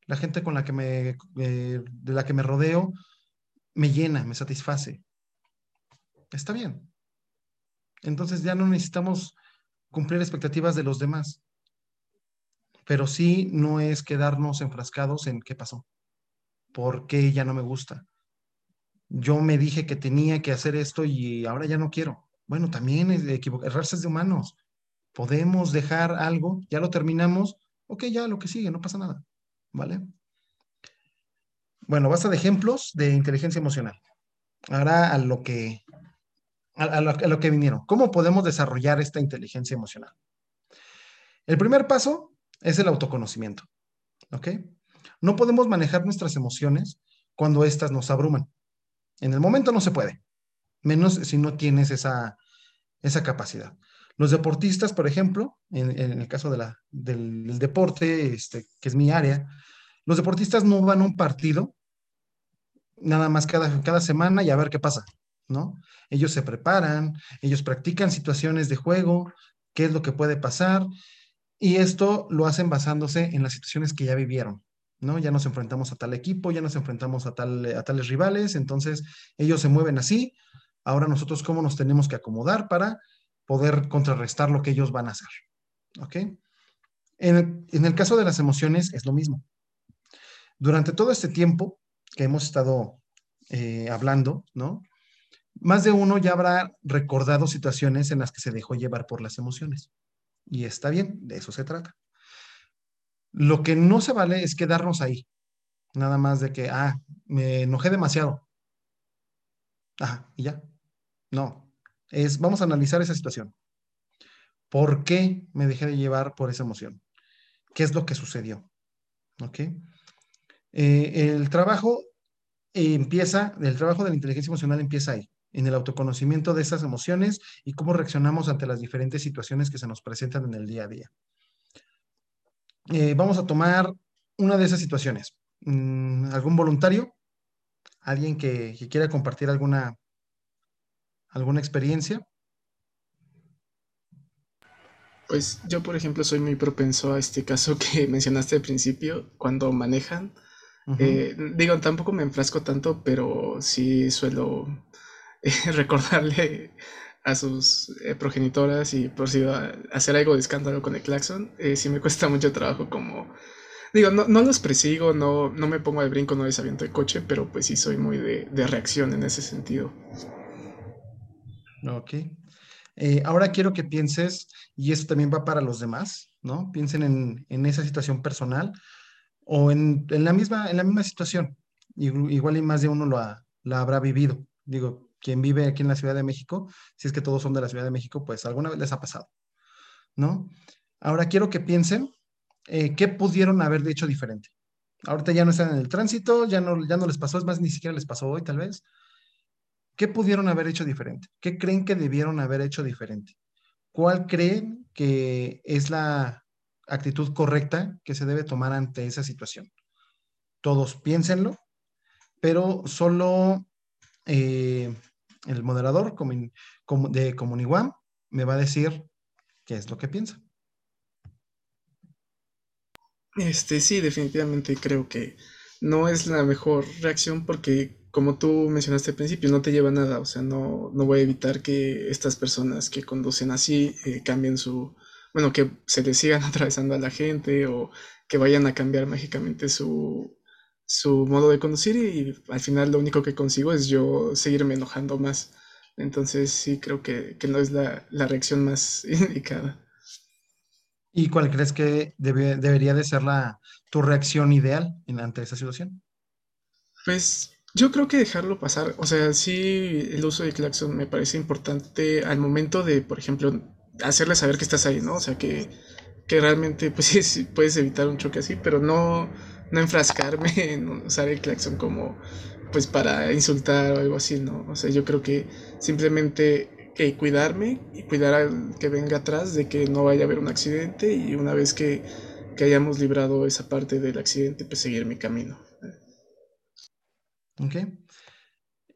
La gente con la que me, eh, de la que me rodeo me llena, me satisface. Está bien. Entonces ya no necesitamos cumplir expectativas de los demás. Pero sí no es quedarnos enfrascados en qué pasó, por qué ya no me gusta. Yo me dije que tenía que hacer esto y ahora ya no quiero. Bueno, también es errarse de humanos. Podemos dejar algo, ya lo terminamos, ok, ya lo que sigue, no pasa nada. ¿Vale? Bueno, basta de ejemplos de inteligencia emocional. Ahora a lo que a, lo, que vinieron. ¿Cómo podemos desarrollar esta inteligencia emocional? El primer paso es el autoconocimiento. ¿Ok? No podemos manejar nuestras emociones cuando éstas nos abruman. En el momento no se puede, menos si no tienes esa, esa capacidad. Los deportistas, por ejemplo, en, el caso de la, del, deporte, este, que es mi área, los deportistas no van a un partido nada más cada, cada semana y a ver qué pasa. ¿no? Ellos se preparan, ellos practican situaciones de juego, qué es lo que puede pasar, y esto lo hacen basándose en las situaciones que ya vivieron, ¿no? Ya nos enfrentamos a tal equipo, ya nos enfrentamos a, tal, a tales rivales, entonces ellos se mueven así, ahora nosotros cómo nos tenemos que acomodar para poder contrarrestar lo que ellos van a hacer, ¿ok? En en el caso de las emociones es lo mismo. Durante todo este tiempo que hemos estado eh, hablando, ¿no? más de uno ya habrá recordado situaciones en las que se dejó llevar por las emociones. Y está bien, de eso se trata. Lo que no se vale es quedarnos ahí. Nada más de que, ah, me enojé demasiado. Ajá, y ya. No, es, vamos a analizar esa situación. ¿Por qué me dejé de llevar por esa emoción? ¿Qué es lo que sucedió? ¿Ok? Eh, el trabajo empieza, el trabajo de la inteligencia emocional empieza ahí en el autoconocimiento de esas emociones y cómo reaccionamos ante las diferentes situaciones que se nos presentan en el día a día. Eh, vamos a tomar una de esas situaciones. Mm, ¿Algún voluntario? ¿Alguien que, quiera compartir alguna, alguna experiencia? Pues yo, por ejemplo, soy muy propenso a este caso que mencionaste al principio, cuando manejan. Eh, digo, tampoco me enfrasco tanto, pero sí suelo recordarle a sus eh, progenitoras y por si va a hacer algo de escándalo con el claxon, eh, sí me cuesta mucho trabajo como... Digo, no, no los persigo, no, no me pongo al brinco, no desaviento el coche, pero pues sí soy muy de, de reacción en ese sentido. Ok. Eh, ahora quiero que pienses, y eso también va para los demás, ¿no? Piensen en, en esa situación personal o en, en, la misma, en la misma situación. Igual y más de uno lo la habrá vivido. Digo, quien vive aquí en la Ciudad de México, si es que todos son de la Ciudad de México, pues alguna vez les ha pasado, ¿no? Ahora quiero que piensen eh, qué pudieron haber hecho diferente. Ahorita ya no están en el tránsito, ya no, ya no les pasó, es más, ni siquiera les pasó hoy tal vez. ¿Qué pudieron haber hecho diferente? ¿Qué creen que debieron haber hecho diferente? ¿Cuál creen que es la actitud correcta que se debe tomar ante esa situación? Todos piénsenlo, pero solo eh, el moderador de Comuniguam me va a decir qué es lo que piensa. Este, sí, definitivamente creo que no es la mejor reacción porque, como tú mencionaste al principio, no te lleva nada. O sea, no, no voy a evitar que estas personas que conducen así eh, cambien su. Bueno, que se les sigan atravesando a la gente o que vayan a cambiar mágicamente su, su modo de conducir y al final lo único que consigo es yo seguirme enojando más. Entonces sí creo que, no es la, reacción más indicada. ¿Y cuál crees que debería de ser la, tu reacción ideal en, ante esa situación? Pues yo creo que dejarlo pasar. O sea, sí, el uso de claxon me parece importante al momento de, por ejemplo, hacerle saber que estás ahí, ¿no? O sea, que, que realmente, pues sí, puedes evitar un choque así, pero no, no enfrascarme en usar el claxon como pues para insultar o algo así, ¿no? O sea, yo creo que simplemente cuidarme y cuidar al que venga atrás de que no vaya a haber un accidente y una vez que, que hayamos librado esa parte del accidente, pues seguir mi camino. Ok.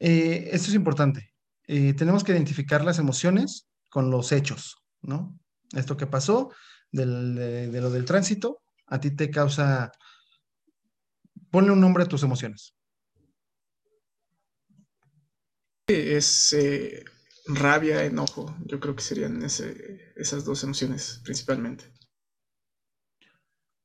Eh, esto es importante. Eh, tenemos que identificar las emociones con los hechos, ¿no? Esto que pasó de, de, lo del tránsito, a ti te causa... Ponle un nombre a tus emociones. Es eh, rabia, enojo. Yo creo que serían ese, esas dos emociones principalmente.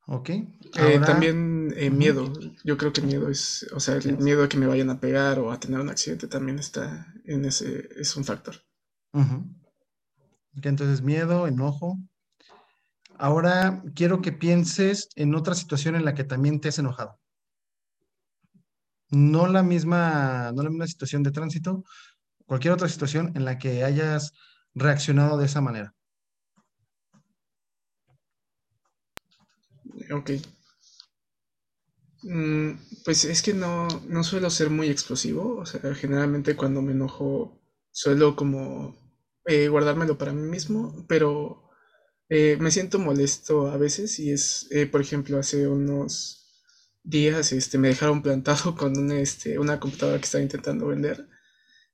Ok. Eh, también eh, miedo. Yo creo que miedo es, o sea, el miedo a que me vayan a pegar o a tener un accidente también está en ese, es un factor. entonces miedo, enojo. Ahora quiero que pienses en otra situación en la que también te has enojado. No la misma, no la misma situación de tránsito, cualquier otra situación en la que hayas reaccionado de esa manera. Ok. Mm, pues es que no, no suelo ser muy explosivo. O sea, generalmente cuando me enojo suelo como eh, guardármelo para mí mismo, pero eh, me siento molesto a veces y es, eh, por ejemplo, hace unos días este, me dejaron plantado con una, este, una computadora que estaba intentando vender.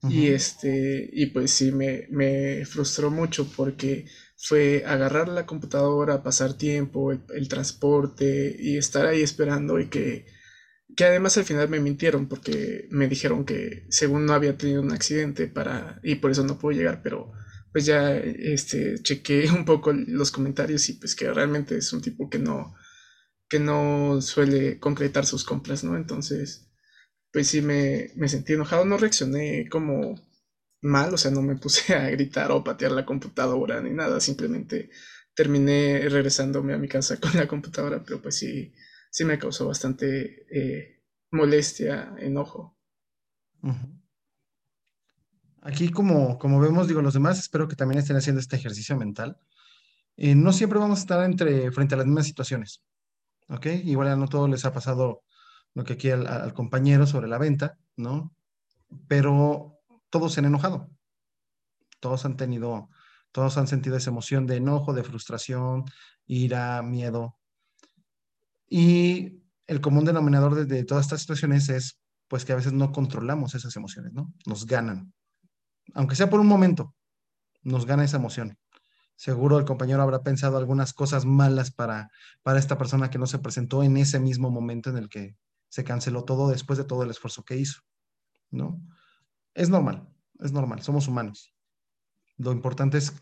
Y este, y pues sí, me, me frustró mucho porque fue agarrar la computadora, pasar tiempo, el, transporte y estar ahí esperando y que, que además al final me mintieron porque me dijeron que según no había tenido un accidente para y por eso no pudo llegar, pero pues ya este chequé un poco los comentarios y pues que realmente es un tipo que no que no suele concretar sus compras, ¿no? Entonces, pues sí me, me sentí enojado, no reaccioné como mal, o sea, no me puse a gritar o patear la computadora ni nada, simplemente terminé regresándome a mi casa con la computadora, pero pues sí, sí me causó bastante eh, molestia, enojo. Aquí, como, como vemos, digo, los demás espero que también estén haciendo este ejercicio mental. Eh, no siempre vamos a estar entre, frente a las mismas situaciones, ¿ok? Igual a no todos les ha pasado lo que aquí al compañero sobre la venta, ¿no? Pero todos se han enojado. Todos han tenido, todos han sentido esa emoción de enojo, de frustración, ira, miedo. Y el común denominador de, todas estas situaciones es pues que a veces no controlamos esas emociones, ¿no? Nos ganan. Aunque sea por un momento, nos gana esa emoción. Seguro el compañero habrá pensado algunas cosas malas para, para esta persona que no se presentó en ese mismo momento en el que se canceló todo después de todo el esfuerzo que hizo, ¿no? Es normal, es normal, somos humanos. Lo importante es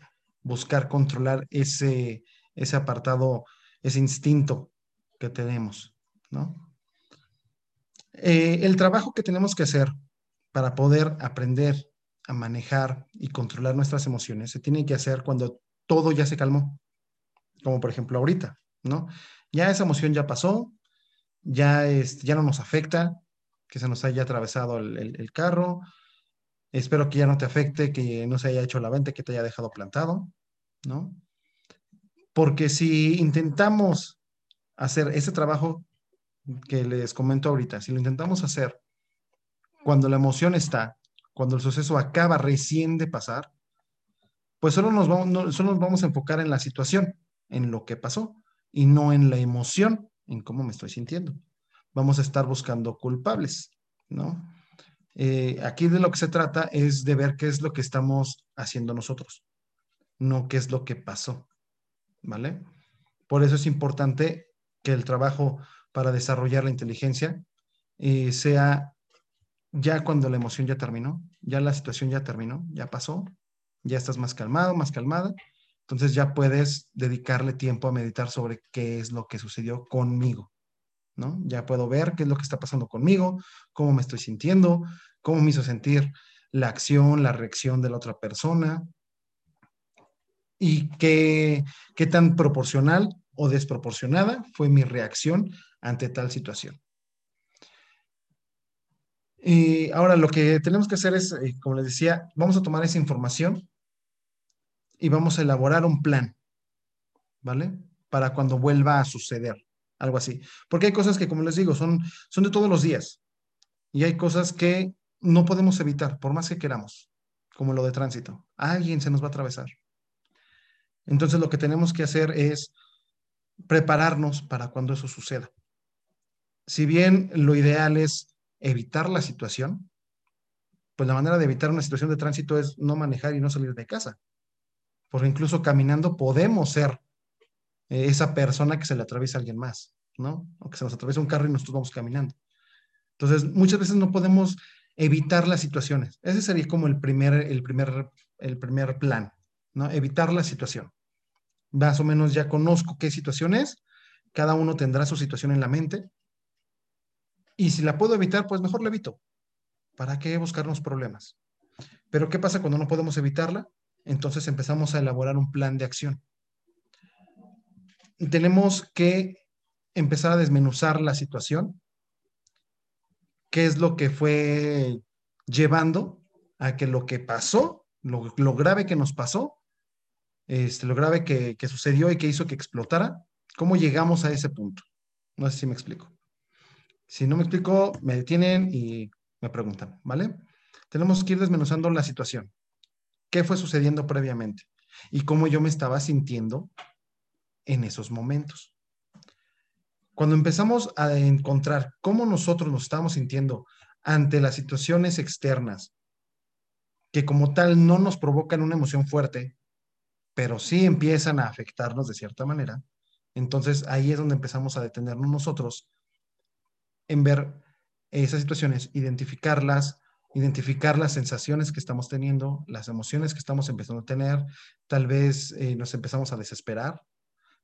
buscar controlar ese, ese apartado, ese instinto que tenemos, ¿no? Eh, el trabajo que tenemos que hacer para poder aprender a manejar y controlar nuestras emociones se tiene que hacer cuando todo ya se calmó, como por ejemplo ahorita, ¿no? Ya esa emoción ya pasó, ya, es, ya no nos afecta, que se nos haya atravesado el carro, Espero que ya no te afecte, que no se haya hecho la venta, que te haya dejado plantado, ¿no? Porque si intentamos hacer ese trabajo que les comento ahorita, si lo intentamos hacer cuando la emoción está, cuando el suceso acaba recién de pasar, pues solo nos vamos, solo nos vamos a enfocar en la situación, en lo que pasó, y no en la emoción, en cómo me estoy sintiendo. Vamos a estar buscando culpables, ¿no? Eh, aquí de lo que se trata es de ver qué es lo que estamos haciendo nosotros, no qué es lo que pasó, ¿vale? Por eso es importante que el trabajo para desarrollar la inteligencia eh, sea ya cuando la emoción ya terminó, ya la situación ya terminó, ya pasó, ya estás más calmado, más calmada, entonces ya puedes dedicarle tiempo a meditar sobre qué es lo que sucedió conmigo, ¿no? Ya puedo ver qué es lo que está pasando conmigo, cómo me estoy sintiendo, cómo me hizo sentir la acción, la reacción de la otra persona y qué, qué tan proporcional o desproporcionada fue mi reacción ante tal situación. Y ahora lo que tenemos que hacer es, eh, como les decía, vamos a tomar esa información y vamos a elaborar un plan, ¿vale? Para cuando vuelva a suceder algo así. Porque hay cosas que, como les digo, son, son de todos los días. Y hay cosas que no podemos evitar, por más que queramos, como lo de tránsito. Alguien se nos va a atravesar. Entonces lo que tenemos que hacer es prepararnos para cuando eso suceda. Si bien lo ideal es evitar la situación, pues la manera de evitar una situación de tránsito es no manejar y no salir de casa. Porque incluso caminando podemos ser eh, esa persona que se le atraviesa a alguien más, ¿no? O que se nos atraviesa un carro y nosotros vamos caminando. Entonces, muchas veces no podemos evitar las situaciones. Ese sería como el primer, el primer, el primer plan, ¿no? Evitar la situación. Más o menos ya conozco qué situación es, cada uno tendrá su situación en la mente. Y si la puedo evitar, pues mejor la evito. ¿Para qué buscarnos problemas? Pero ¿qué pasa cuando no podemos evitarla? Entonces empezamos a elaborar un plan de acción. Tenemos que empezar a desmenuzar la situación, qué es lo que fue llevando a que lo que pasó, lo, grave que nos pasó, este, lo grave que, que sucedió y que hizo que explotara, cómo llegamos a ese punto. No sé si me explico. Si no me explico, me detienen y me preguntan, ¿vale? Tenemos que ir desmenuzando la situación. ¿Qué fue sucediendo previamente? Y cómo yo me estaba sintiendo en esos momentos. Cuando empezamos a encontrar cómo nosotros nos estamos sintiendo ante las situaciones externas, que como tal no nos provocan una emoción fuerte, pero sí empiezan a afectarnos de cierta manera, entonces ahí es donde empezamos a detenernos nosotros en ver esas situaciones, identificarlas, identificar las sensaciones que estamos teniendo, las emociones que estamos empezando a tener, tal vez eh, nos empezamos a desesperar,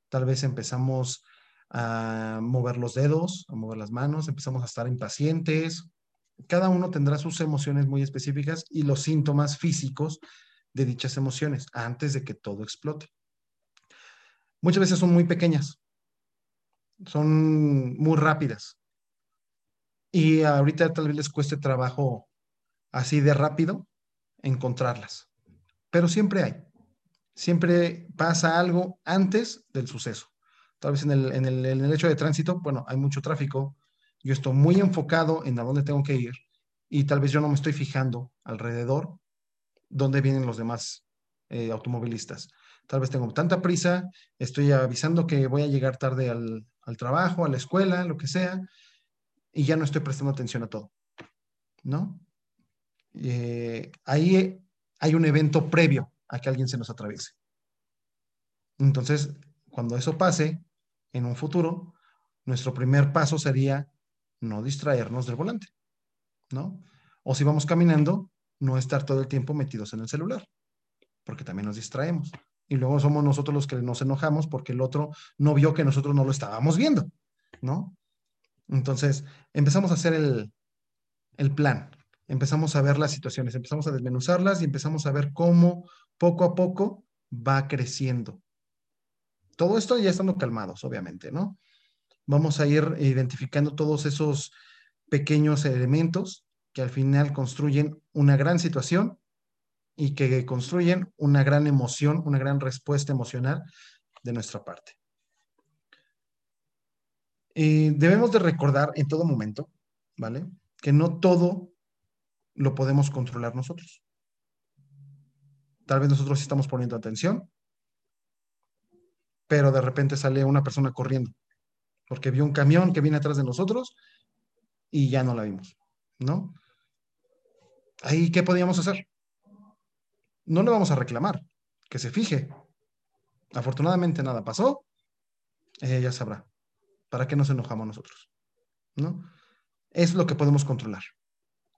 tal vez empezamos a mover los dedos, a mover las manos, empezamos a estar impacientes. Cada uno tendrá sus emociones muy específicas y los síntomas físicos de dichas emociones antes de que todo explote. Muchas veces son muy pequeñas, son muy rápidas, y ahorita tal vez les cueste trabajo así de rápido encontrarlas. Pero siempre hay. Siempre pasa algo antes del suceso. Tal vez en el, en el, en el hecho de tránsito, bueno, hay mucho tráfico. Yo estoy muy enfocado en a dónde tengo que ir y tal vez yo no me estoy fijando alrededor dónde vienen los demás eh, automovilistas. Tal vez tengo tanta prisa, estoy avisando que voy a llegar tarde al, al trabajo, a la escuela, lo que sea, y ya no estoy prestando atención a todo, ¿no? Eh, ahí hay un evento previo a que alguien se nos atraviese. Entonces, cuando eso pase en un futuro, nuestro primer paso sería no distraernos del volante, ¿no? O si vamos caminando, no estar todo el tiempo metidos en el celular, porque también nos distraemos. Y luego somos nosotros los que nos enojamos porque el otro no vio que nosotros no lo estábamos viendo, ¿no? Entonces, empezamos a hacer el, plan, empezamos a ver las situaciones, empezamos a desmenuzarlas y empezamos a ver cómo poco a poco va creciendo. Todo esto ya estando calmados, obviamente, ¿no? Vamos a ir identificando todos esos pequeños elementos que al final construyen una gran situación y que construyen una gran emoción, una gran respuesta emocional de nuestra parte. Y debemos de recordar en todo momento, ¿vale? Que no todo lo podemos controlar nosotros. Tal vez nosotros estamos poniendo atención, pero de repente sale una persona corriendo porque vio un camión que viene atrás de nosotros y ya no la vimos, ¿no? Ahí, ¿qué podíamos hacer? No le vamos a reclamar, que se fije. Afortunadamente nada pasó, ella ya sabrá. ¿Para qué nos enojamos nosotros? ¿No? Es lo que podemos controlar.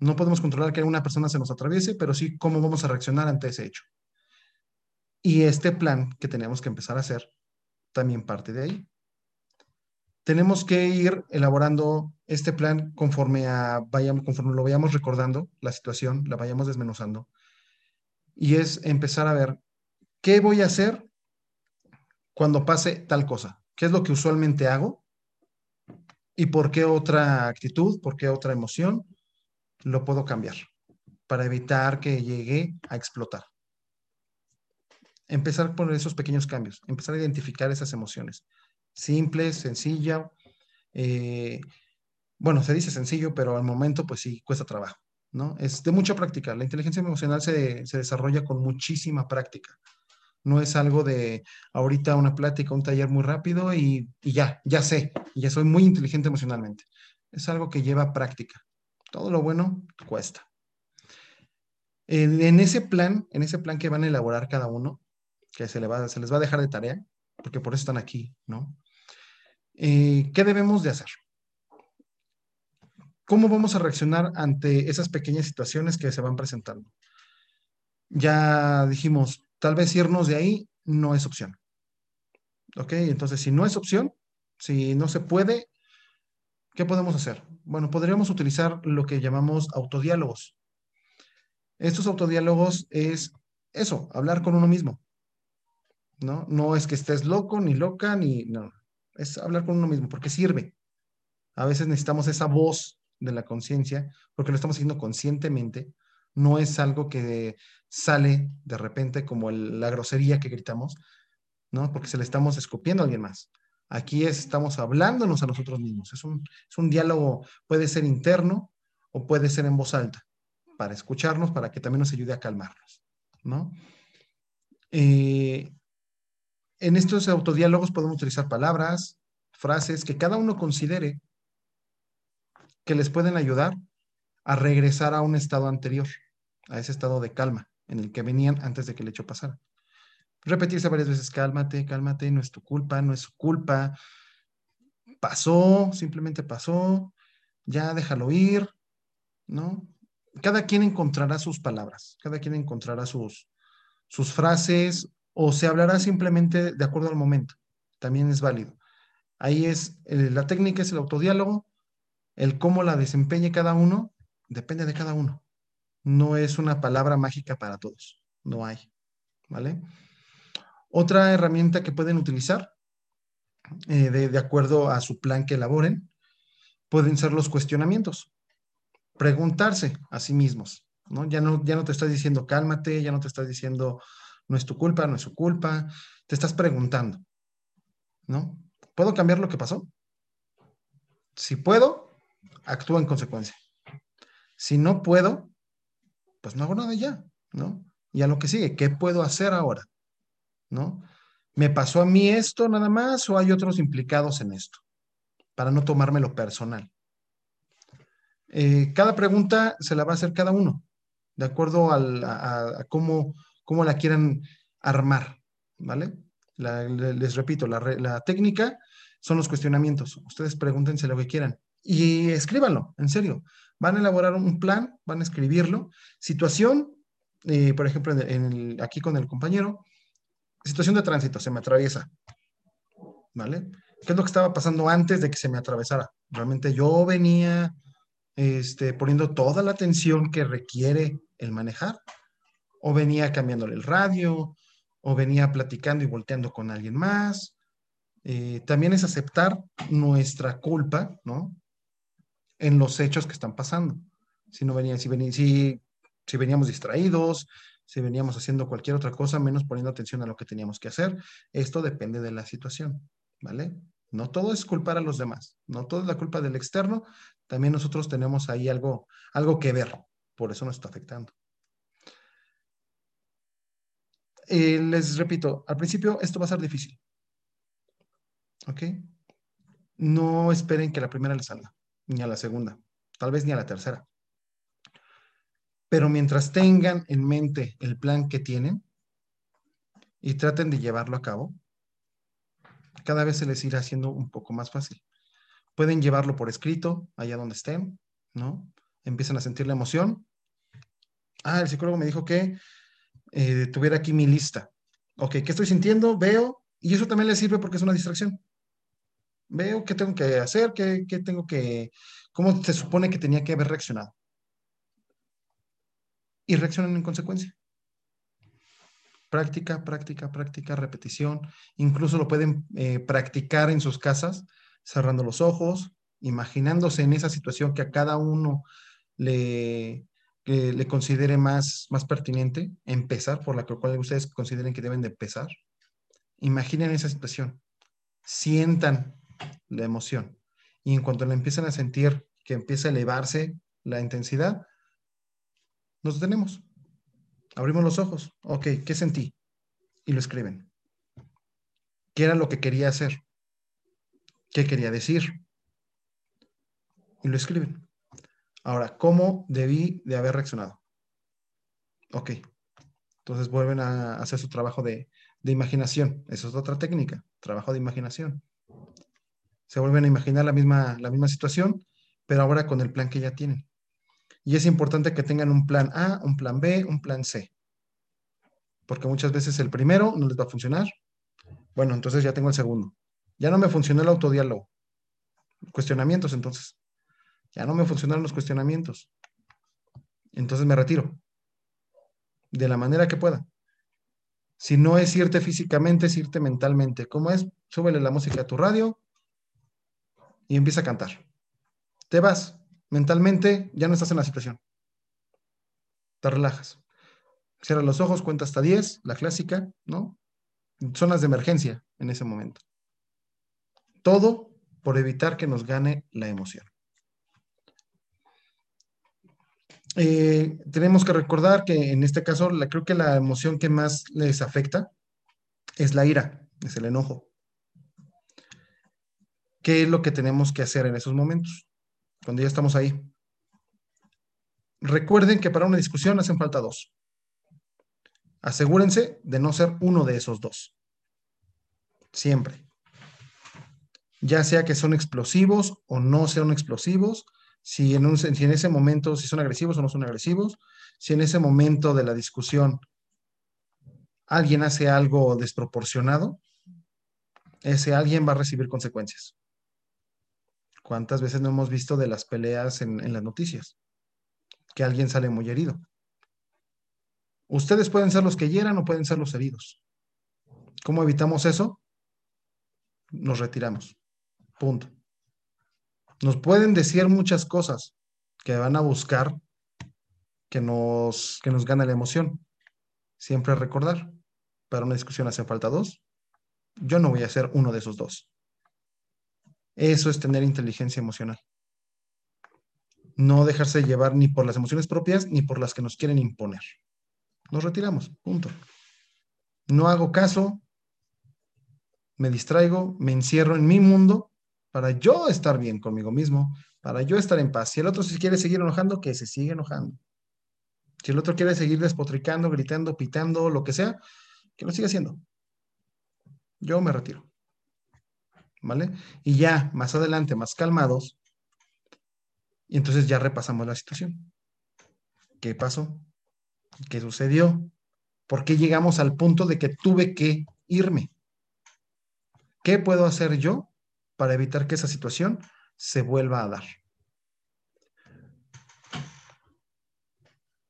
No podemos controlar que una persona se nos atraviese, pero sí cómo vamos a reaccionar ante ese hecho. Y este plan que tenemos que empezar a hacer también parte de ahí. Tenemos que ir elaborando este plan conforme, a, vayamos, conforme lo vayamos recordando, la situación, la vayamos desmenuzando. Y es empezar a ver qué voy a hacer cuando pase tal cosa. ¿Qué es lo que usualmente hago? ¿Y por qué otra actitud, por qué otra emoción lo puedo cambiar para evitar que llegue a explotar? Empezar por esos pequeños cambios, empezar a identificar esas emociones. Simple, sencilla, eh, bueno, se dice sencillo, pero al momento pues sí, cuesta trabajo, ¿no? Es de mucha práctica. La inteligencia emocional se, se desarrolla con muchísima práctica. No es algo de ahorita una plática, un taller muy rápido y, y ya, ya sé, ya soy muy inteligente emocionalmente. Es algo que lleva práctica. Todo lo bueno cuesta. En, ese plan, en ese plan que van a elaborar cada uno, que se, va, les va a dejar de tarea, porque por eso están aquí, ¿no? Eh, ¿Qué debemos de hacer? ¿Cómo vamos a reaccionar ante esas pequeñas situaciones que se van presentando? Ya dijimos, tal vez irnos de ahí no es opción. ¿Ok? Entonces, si no es opción, si no se puede, ¿qué podemos hacer? Bueno, podríamos utilizar lo que llamamos autodiálogos. Estos autodiálogos es eso, hablar con uno mismo. ¿No? No es que estés loco, ni loca, ni... No, es hablar con uno mismo, porque sirve. A veces necesitamos esa voz de la conciencia, porque lo estamos haciendo conscientemente. No es algo que sale de repente como la grosería que gritamos, ¿no? Porque se le estamos escupiendo a alguien más. Aquí estamos hablándonos a nosotros mismos. Es un, es un diálogo, puede ser interno o puede ser en voz alta, para escucharnos, para que también nos ayude a calmarnos, ¿no? Eh, en estos autodiálogos podemos utilizar palabras, frases que cada uno considere que les pueden ayudar a regresar a un estado anterior, a ese estado de calma en el que venían antes de que el hecho pasara repetirse varias veces, cálmate, cálmate, no es tu culpa, no es su culpa, pasó, simplemente pasó, ya déjalo ir, ¿no? Cada quien encontrará sus palabras, cada quien encontrará sus, sus frases o se hablará simplemente de acuerdo al momento, también es válido. Ahí es, eh, la técnica es el autodiálogo, el cómo la desempeñe cada uno, depende de cada uno. No es una palabra mágica para todos, no hay, ¿vale? Otra herramienta que pueden utilizar, eh, de, acuerdo a su plan que elaboren, pueden ser los cuestionamientos. Preguntarse a sí mismos, ¿no? Ya no, ya no te estás diciendo cálmate, ya no te estás diciendo no es tu culpa, no es su culpa, te estás preguntando, ¿no? ¿Puedo cambiar lo que pasó? Si puedo, actúo en consecuencia. Si no puedo, pues no hago nada ya, ¿no? Y a lo que sigue, ¿qué puedo hacer ahora? ¿No? ¿Me pasó a mí esto nada más o hay otros implicados en esto? Para no tomármelo personal. Eh, cada pregunta se la va a hacer cada uno, de acuerdo a, cómo, la quieran armar, ¿vale? les repito, la, técnica son los cuestionamientos. Ustedes pregúntense lo que quieran y escríbanlo, en serio. Van a elaborar un plan, van a escribirlo. Situación, eh, por ejemplo, aquí con el compañero, situación de tránsito, se me atraviesa. ¿Vale? ¿Qué es lo que estaba pasando antes de que se me atravesara? Realmente yo venía este, poniendo toda la atención que requiere el manejar, o venía cambiándole el radio, o venía platicando y volteando con alguien más. Eh, también es aceptar nuestra culpa, ¿no? En los hechos que están pasando. Si no venía, si, venía, si, si veníamos distraídos, si veníamos haciendo cualquier otra cosa, menos poniendo atención a lo que teníamos que hacer. Esto depende de la situación, ¿vale? No todo es culpar a los demás, no todo es la culpa del externo, también nosotros tenemos ahí algo, algo que ver, por eso nos está afectando. Eh, les repito, al principio esto va a ser difícil, ¿ok? No esperen que la primera les salga, ni a la segunda, tal vez ni a la tercera. Pero mientras tengan en mente el plan que tienen y traten de llevarlo a cabo, cada vez se les irá haciendo un poco más fácil. Pueden llevarlo por escrito, allá donde estén, ¿no? Empiezan a sentir la emoción. Ah, el psicólogo me dijo que eh, tuviera aquí mi lista. Ok, ¿qué estoy sintiendo? Veo, y eso también les sirve porque es una distracción. Veo qué tengo que hacer, qué, qué tengo que, cómo se supone que tenía que haber reaccionado y reaccionan en consecuencia. Práctica, práctica, práctica, repetición. Incluso lo pueden eh, practicar en sus casas, cerrando los ojos, imaginándose en esa situación que a cada uno le, le considere más, más pertinente empezar, por la cual ustedes consideren que deben de empezar. Imaginen esa situación, sientan la emoción y en cuanto la empiezan a sentir que empieza a elevarse la intensidad, nos detenemos. Abrimos los ojos. Ok, ¿qué sentí? Y lo escriben. ¿Qué era lo que quería hacer? ¿Qué quería decir? Y lo escriben. Ahora, ¿cómo debí de haber reaccionado? Ok. Entonces vuelven a hacer su trabajo de, de imaginación. Esa es otra técnica, trabajo de imaginación. Se vuelven a imaginar la misma, la misma situación, pero ahora con el plan que ya tienen. Y es importante que tengan un plan A, un plan B, un plan C. Porque muchas veces el primero no les va a funcionar. Bueno, entonces ya tengo el segundo. Ya no me funcionó el autodiálogo. Cuestionamientos, entonces. Ya no me funcionaron los cuestionamientos. Entonces me retiro. De la manera que pueda. Si no es irte físicamente, es irte mentalmente. ¿Cómo es? Súbele la música a tu radio y empieza a cantar. Te vas. Mentalmente ya no estás en la situación. Te relajas. Cierra los ojos, cuenta hasta 10, la clásica, ¿no? Zonas de emergencia en ese momento. Todo por evitar que nos gane la emoción. Eh, tenemos que recordar que en este caso, la, creo que la emoción que más les afecta es la ira, es el enojo. ¿Qué es lo que tenemos que hacer en esos momentos? Cuando ya estamos ahí. Recuerden que para una discusión hacen falta dos. Asegúrense de no ser uno de esos dos. Siempre. Ya sea que son explosivos o no sean explosivos, si en, en ese momento, si son agresivos o no son agresivos, si en ese momento de la discusión alguien hace algo desproporcionado, ese alguien va a recibir consecuencias. ¿Cuántas veces no hemos visto de las peleas en, las noticias? Que alguien sale muy herido. Ustedes pueden ser los que hieran o pueden ser los heridos. ¿Cómo evitamos eso? Nos retiramos. Punto. Nos pueden decir muchas cosas que van a buscar que nos, que nos gane la emoción. Siempre recordar. Para una discusión hacen falta dos. Yo no voy a ser uno de esos dos. Eso es tener inteligencia emocional. No dejarse llevar ni por las emociones propias ni por las que nos quieren imponer. Nos retiramos, punto. No hago caso, me distraigo, me encierro en mi mundo para yo estar bien conmigo mismo, para yo estar en paz. Si el otro se quiere seguir enojando, que se siga enojando. Si el otro quiere seguir despotricando, gritando, pitando, lo que sea, que lo siga haciendo. Yo me retiro. ¿Vale? Y ya más adelante, más calmados, y entonces ya repasamos la situación. ¿Qué pasó? ¿Qué sucedió? ¿Por qué llegamos al punto de que tuve que irme? ¿Qué puedo hacer yo para evitar que esa situación se vuelva a dar.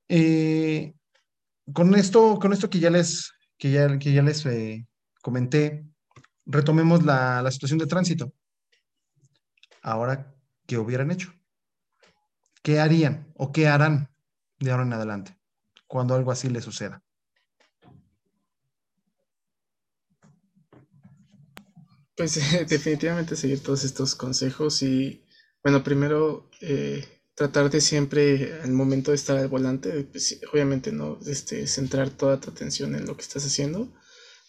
Eh, con esto, con esto que ya les, que ya, que ya les eh, comenté, retomemos la, situación de tránsito. Ahora, ¿qué hubieran hecho? ¿Qué harían o qué harán de ahora en adelante cuando algo así les suceda? Pues definitivamente seguir todos estos consejos y, bueno, primero eh, tratar de siempre al momento de estar al volante, pues, obviamente no este, centrar toda tu atención en lo que estás haciendo,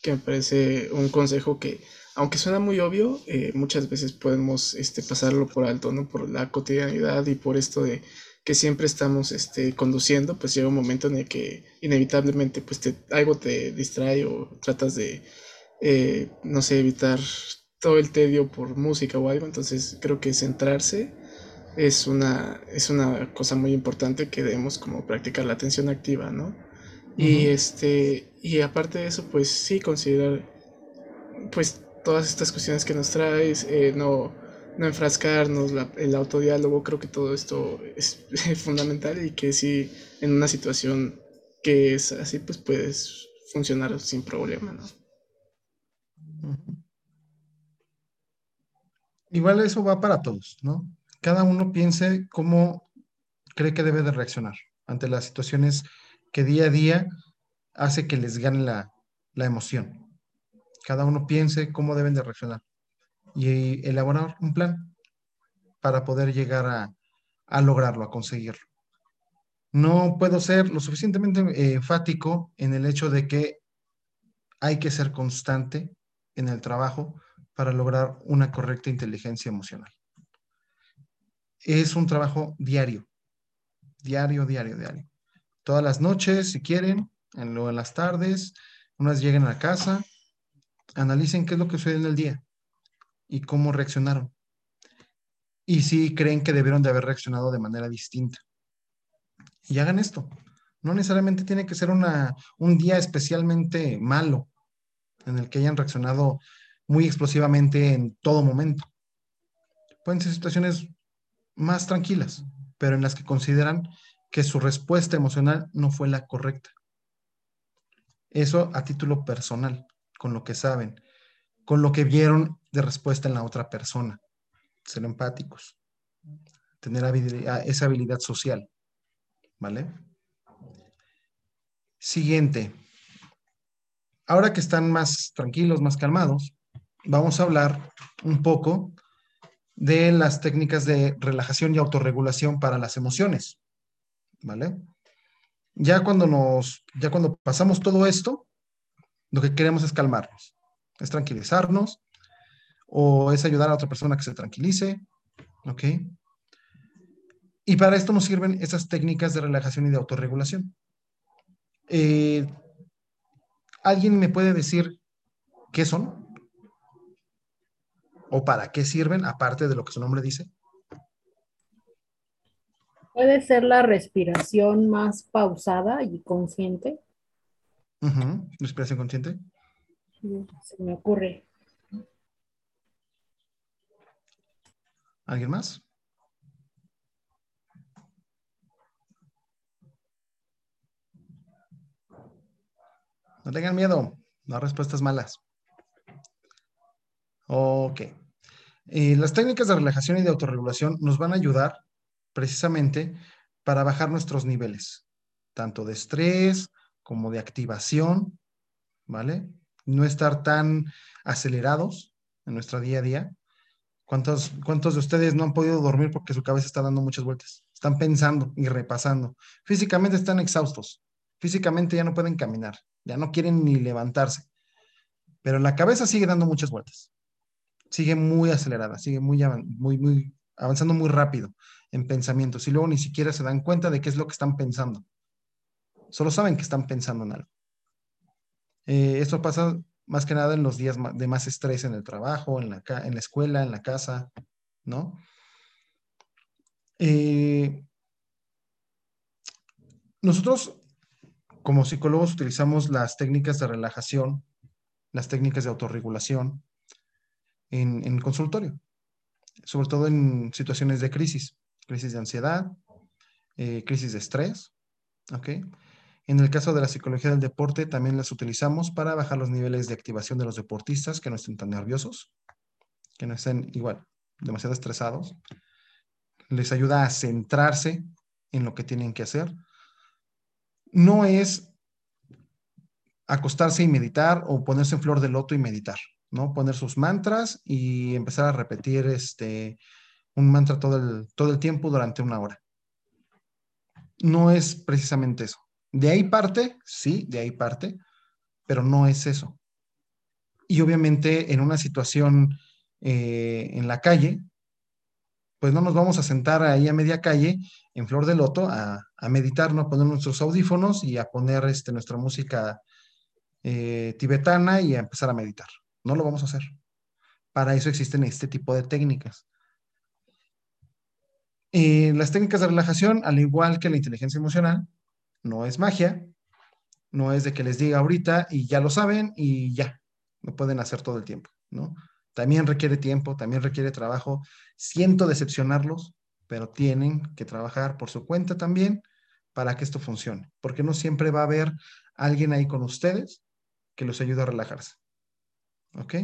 que me parece un consejo que, aunque suena muy obvio, eh, muchas veces podemos este, pasarlo por alto, ¿no? Por la cotidianidad y por esto de que siempre estamos este, conduciendo, pues llega un momento en el que inevitablemente pues te, algo te distrae o tratas de eh, no sé, evitar todo el tedio por música o algo, entonces creo que centrarse es una, es una cosa muy importante que debemos como practicar la atención activa, ¿no? Y este, y aparte de eso, pues sí, considerar pues todas estas cuestiones que nos traes, eh, no, no enfrascarnos, el autodiálogo, creo que todo esto es fundamental y que sí, en una situación que es así, pues puedes funcionar sin problema, ¿no? Igual eso va para todos, ¿no? Cada uno piense cómo cree que debe de reaccionar ante las situaciones que día a día hace que les gane la, emoción. Cada uno piense cómo deben de reaccionar y elaborar un plan. para poder llegar a, a lograrlo, a conseguirlo. No puedo ser lo suficientemente eh, enfático en el hecho de que hay que ser constante en el trabajo para lograr una correcta inteligencia emocional. Es un trabajo diario, diario, diario, diario. Todas las noches, si quieren, en, en las tardes, unas lleguen a casa, analicen qué es lo que sucede en el día y cómo reaccionaron. Y si creen que debieron de haber reaccionado de manera distinta. Y hagan esto. No necesariamente tiene que ser una, un día especialmente malo en el que hayan reaccionado muy explosivamente en todo momento. Pueden ser situaciones más tranquilas, pero en las que consideran que su respuesta emocional no fue la correcta. Eso a título personal, con lo que saben, con lo que vieron de respuesta en la otra persona. Ser empáticos, tener esa habilidad social. ¿Vale? Siguiente. Ahora que están más tranquilos, más calmados, vamos a hablar un poco de las técnicas de relajación y autorregulación para las emociones. ¿Vale? Ya cuando nos, ya cuando pasamos todo esto, lo que queremos es calmarnos, es tranquilizarnos o es ayudar a otra persona que se tranquilice, ¿ok? Y para esto nos sirven esas técnicas de relajación y de autorregulación. Eh, ¿Alguien me puede decir qué son? ¿O para qué sirven, aparte de lo que su nombre dice? Puede ser la respiración más pausada y consciente. Respiración consciente. Se me ocurre. ¿Alguien más? No tengan miedo, no respuestas malas. Ok. las técnicas de relajación y de autorregulación nos van a ayudar precisamente para bajar nuestros niveles, tanto de estrés como de activación, ¿vale? No estar tan acelerados en nuestro día a día. ¿Cuántos, ¿Cuántos de ustedes no han podido dormir porque su cabeza está dando muchas vueltas? Están pensando y repasando. Físicamente están exhaustos. Físicamente ya no pueden caminar, ya no quieren ni levantarse. Pero la cabeza sigue dando muchas vueltas. Sigue muy acelerada, sigue muy, muy, muy avanzando muy rápido en pensamientos y luego ni siquiera se dan cuenta de qué es lo que están pensando. Solo saben que están pensando en algo. Eh, esto pasa más que nada en los días de más estrés en el trabajo, en la, en la escuela, en la casa, ¿no? Eh, nosotros como psicólogos utilizamos las técnicas de relajación, las técnicas de autorregulación en, en consultorio, sobre todo en situaciones de crisis crisis de ansiedad, eh, crisis de estrés, ¿ok? En el caso de la psicología del deporte, también las utilizamos para bajar los niveles de activación de los deportistas, que no estén tan nerviosos, que no estén igual, demasiado estresados. Les ayuda a centrarse en lo que tienen que hacer. No es acostarse y meditar o ponerse en flor de loto y meditar, ¿no? Poner sus mantras y empezar a repetir este, un mantra todo el, todo el tiempo durante una hora. No es precisamente eso. De ahí parte, sí, de ahí parte, pero no es eso. Y obviamente en una situación eh, en la calle, pues no nos vamos a sentar ahí a media calle en flor de loto a, meditar, ¿no? A poner nuestros audífonos y a poner este, nuestra música eh, tibetana y a empezar a meditar. No lo vamos a hacer. Para eso existen este tipo de técnicas. Eh, las técnicas de relajación, al igual que la inteligencia emocional, no es magia, no es de que les diga ahorita y ya lo saben y ya, lo pueden hacer todo el tiempo, ¿no? También requiere tiempo, también requiere trabajo. Siento decepcionarlos, pero tienen que trabajar por su cuenta también para que esto funcione, porque no siempre va a haber alguien ahí con ustedes que los ayude a relajarse. ¿Ok?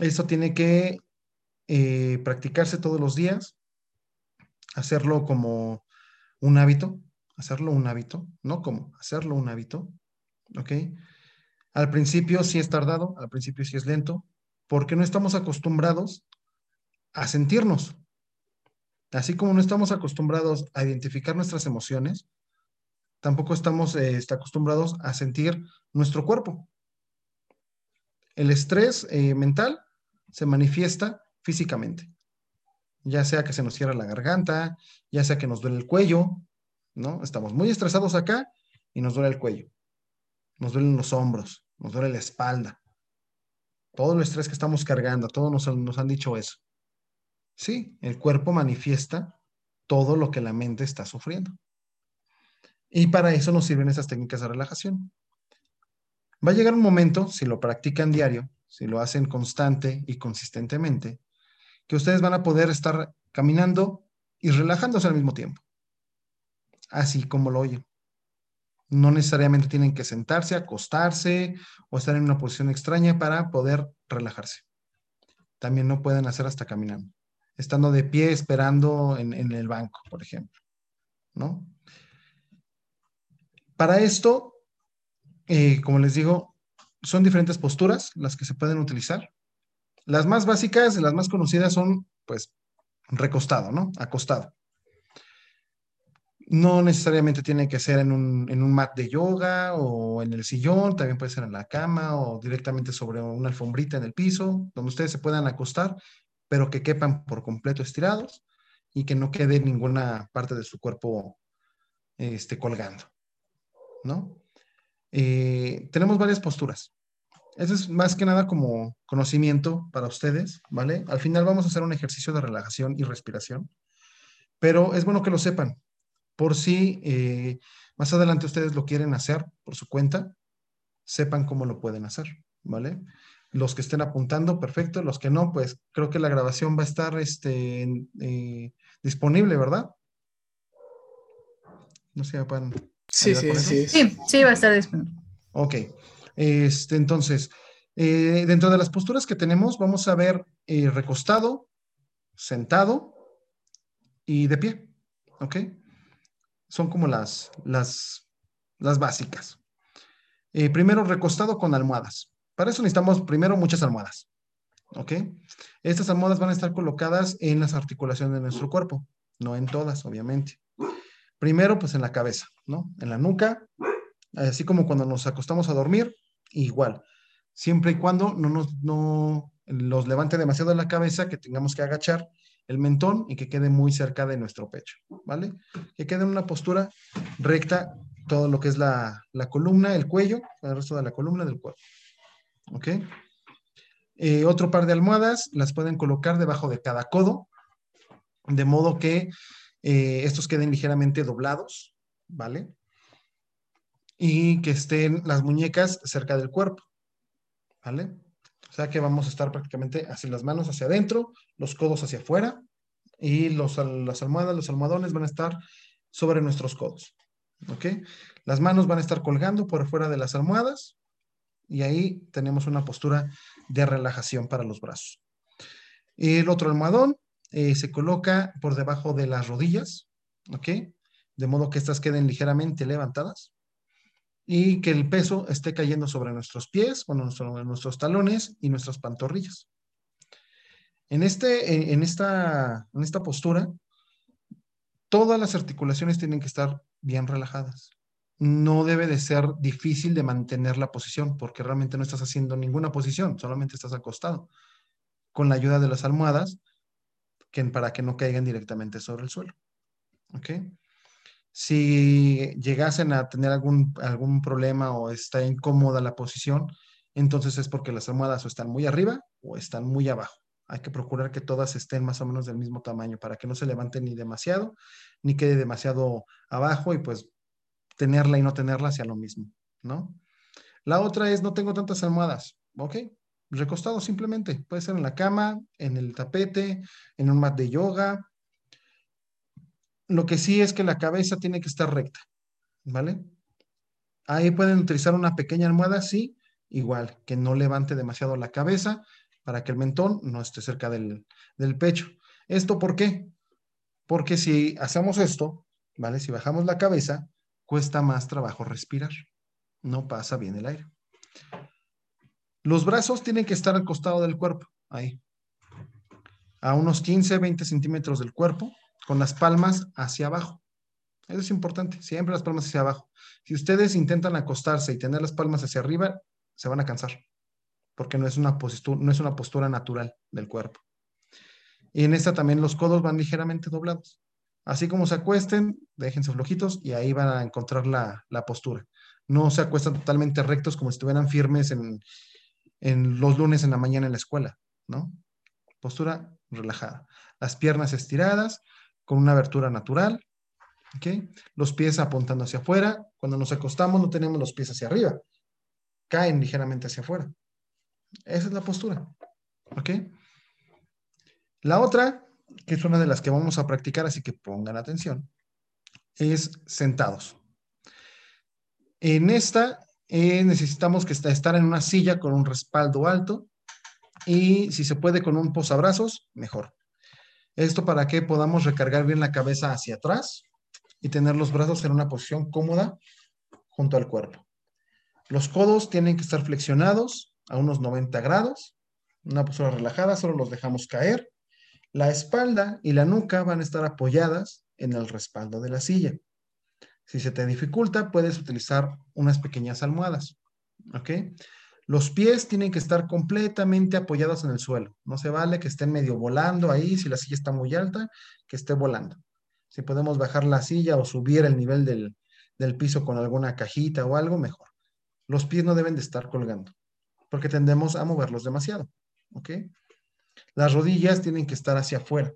Esto tiene que eh, practicarse todos los días, hacerlo como un hábito, hacerlo un hábito, no como, hacerlo un hábito, ¿ok? Al principio sí es tardado, al principio sí es lento, porque no estamos acostumbrados a sentirnos. Así como no estamos acostumbrados a identificar nuestras emociones, tampoco estamos eh, acostumbrados a sentir nuestro cuerpo. El estrés eh, mental se manifiesta físicamente, ya sea que se nos cierra la garganta, ya sea que nos duele el cuello, ¿no? Estamos muy estresados acá y nos duele el cuello, nos duelen los hombros, nos duele la espalda, todo el estrés que estamos cargando, todos nos, nos han dicho eso. Sí, el cuerpo manifiesta todo lo que la mente está sufriendo. Y para eso nos sirven esas técnicas de relajación. Va a llegar un momento, si lo practican diario, si lo hacen constante y consistentemente, que ustedes van a poder estar caminando y relajándose al mismo tiempo. Así como lo oyen. No necesariamente tienen que sentarse, acostarse o estar en una posición extraña para poder relajarse. También no pueden hacer hasta caminando estando de pie esperando en, el banco, por ejemplo, ¿no? Para esto, eh, como les digo, son diferentes posturas las que se pueden utilizar. Las más básicas, las más conocidas son, pues, recostado, ¿no? Acostado. No necesariamente tiene que ser en un, en un, mat de yoga o en el sillón, también puede ser en la cama o directamente sobre una alfombrita en el piso, donde ustedes se puedan acostar pero que quepan por completo estirados y que no quede ninguna parte de su cuerpo este, colgando, ¿no? Eh, tenemos varias posturas. Eso es más que nada como conocimiento para ustedes, ¿vale? Al final vamos a hacer un ejercicio de relajación y respiración, pero es bueno que lo sepan, por si eh, más adelante ustedes lo quieren hacer por su cuenta, sepan cómo lo pueden hacer, ¿vale? Los que estén apuntando, perfecto. Los que no, pues creo que la grabación va a estar este, eh, disponible, ¿verdad? No sé, pueden. Sí, sí, sí, sí. Sí, va a estar disponible. Ok. Este, entonces, eh, dentro de las posturas que tenemos, vamos a ver eh, recostado, sentado y de pie. ¿Ok? Son como las, las, las básicas. primero, recostado con almohadas. Para eso necesitamos primero muchas almohadas. ¿Ok? Estas almohadas van a estar colocadas en las articulaciones de nuestro cuerpo, no en todas, obviamente. Primero, pues en la cabeza, ¿no? En la nuca, así como cuando nos acostamos a dormir, igual. Siempre y cuando no nos no los levante demasiado de la cabeza, que tengamos que agachar el mentón y que quede muy cerca de nuestro pecho, ¿vale? Que quede en una postura recta todo lo que es la, la columna, el cuello, el resto de la columna del cuerpo. ¿Ok? Eh, otro par de almohadas las pueden colocar debajo de cada codo, de modo que eh, estos queden ligeramente doblados, ¿vale? Y que estén las muñecas cerca del cuerpo, ¿vale? O sea que vamos a estar prácticamente así las manos hacia adentro, los codos hacia afuera y los, las almohadas, los almohadones van a estar sobre nuestros codos, ¿ok? Las manos van a estar colgando por fuera de las almohadas y ahí tenemos una postura de relajación para los brazos. El otro almohadón eh, se coloca por debajo de las rodillas, ¿ok? De modo que estas queden ligeramente levantadas y que el peso esté cayendo sobre nuestros pies, bueno, sobre nuestros talones y nuestras pantorrillas. En, este, en, esta, en esta postura, todas las articulaciones tienen que estar bien relajadas no debe de ser difícil de mantener la posición, porque realmente no estás haciendo ninguna posición, solamente estás acostado, con la ayuda de las almohadas, que, para que no caigan directamente sobre el suelo. ¿Ok? Si llegasen a tener algún, algún problema o está incómoda la posición, entonces es porque las almohadas o están muy arriba o están muy abajo. Hay que procurar que todas estén más o menos del mismo tamaño para que no se levanten ni demasiado, ni quede demasiado abajo y pues tenerla y no tenerla hacia lo mismo, ¿no? La otra es, no tengo tantas almohadas, ¿ok? Recostado simplemente, puede ser en la cama, en el tapete, en un mat de yoga. Lo que sí es que la cabeza tiene que estar recta, ¿vale? Ahí pueden utilizar una pequeña almohada, sí, igual, que no levante demasiado la cabeza para que el mentón no esté cerca del, del pecho. ¿Esto por qué? Porque si hacemos esto, ¿vale? Si bajamos la cabeza, cuesta más trabajo respirar. No pasa bien el aire. Los brazos tienen que estar al costado del cuerpo, ahí. a unos 15, 20 centímetros del cuerpo, con las palmas hacia abajo. Eso es importante, siempre las palmas hacia abajo. Si ustedes intentan acostarse y tener las palmas hacia arriba, se van a cansar, porque no es una postura, natural del cuerpo. Y en esta también los codos van ligeramente doblados. Así como se acuesten, déjense flojitos y ahí van a encontrar la, postura. No se acuestan totalmente rectos como si estuvieran firmes en, en los lunes en la mañana en la escuela, ¿no? Postura relajada. Las piernas estiradas, con una abertura natural, ¿ok? Los pies apuntando hacia afuera. Cuando nos acostamos no tenemos los pies hacia arriba, caen ligeramente hacia afuera. Esa es la postura, ¿ok? La otra, que es una de las que vamos a practicar, así que pongan atención, es sentados. En esta eh, necesitamos que estar en una silla con un respaldo alto y si se puede con un posabrazos, mejor. Esto para que podamos recargar bien la cabeza hacia atrás y tener los brazos en una posición cómoda junto al cuerpo. Los codos tienen que estar flexionados a unos 90 grados, una postura relajada, solo los dejamos caer. La espalda y la nuca van a estar apoyadas en el respaldo de la silla. Si se te dificulta, puedes utilizar unas pequeñas almohadas. ¿Ok? Los pies tienen que estar completamente apoyados en el suelo. No se vale que estén medio volando ahí, si la silla está muy alta, que esté volando. Si podemos bajar la silla o subir el nivel del, del piso con alguna cajita o algo, mejor. Los pies no deben de estar colgando, porque tendemos a moverlos demasiado. ¿Ok? Las rodillas tienen que estar hacia afuera.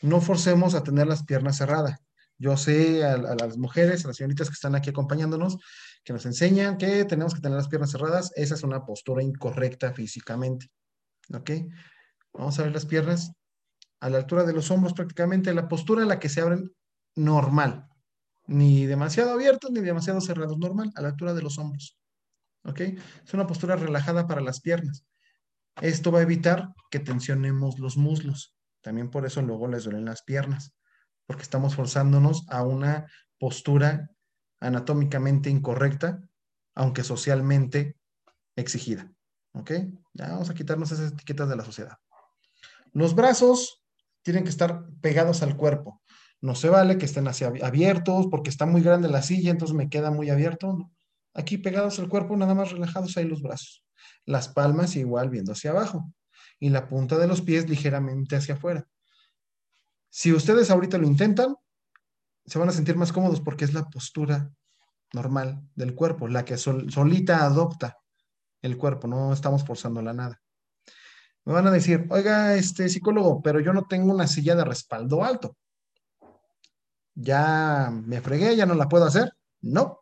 No forcemos a tener las piernas cerradas. Yo sé a, las mujeres, a las señoritas que están aquí acompañándonos, que nos enseñan que tenemos que tener las piernas cerradas. Esa es una postura incorrecta físicamente. ¿Ok? Vamos a ver las piernas a la altura de los hombros prácticamente, la postura en la que se abren normal. Ni demasiado abiertos ni demasiado cerrados, normal, a la altura de los hombros. ¿Ok? Es una postura relajada para las piernas. Esto va a evitar que tensionemos los muslos. También por eso luego les duelen las piernas porque estamos forzándonos a una postura anatómicamente incorrecta, aunque socialmente exigida. ¿Ok? Ya vamos a quitarnos esas etiquetas de la sociedad. Los brazos tienen que estar pegados al cuerpo. No se vale que estén hacia abiertos porque está muy grande la silla, entonces me queda muy abierto. Aquí pegados al cuerpo, nada más relajados ahí los brazos. Las palmas igual viendo hacia abajo y la punta de los pies ligeramente hacia afuera. Si ustedes ahorita lo intentan, se van a sentir más cómodos porque es la postura normal del cuerpo, la que solita adopta el cuerpo, no estamos forzándola nada. Me van a decir, oiga, este psicólogo, pero yo no tengo una silla de respaldo alto. Ya me fregué, ya no la puedo hacer. No.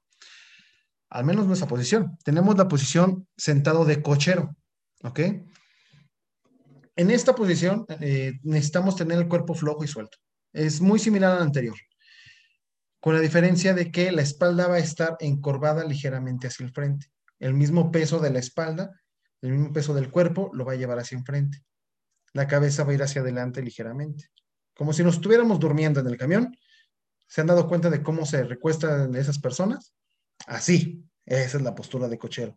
Al menos no esa posición. Tenemos la posición sentado de cochero. ¿Ok? En esta posición eh, necesitamos tener el cuerpo flojo y suelto. Es muy similar al anterior, con la diferencia de que la espalda va a estar encorvada ligeramente hacia el frente. El mismo peso de la espalda, el mismo peso del cuerpo lo va a llevar hacia enfrente. La cabeza va a ir hacia adelante ligeramente. Como si nos estuviéramos durmiendo en el camión. ¿Se han dado cuenta de cómo se recuestan esas personas? Así, esa es la postura de cochero.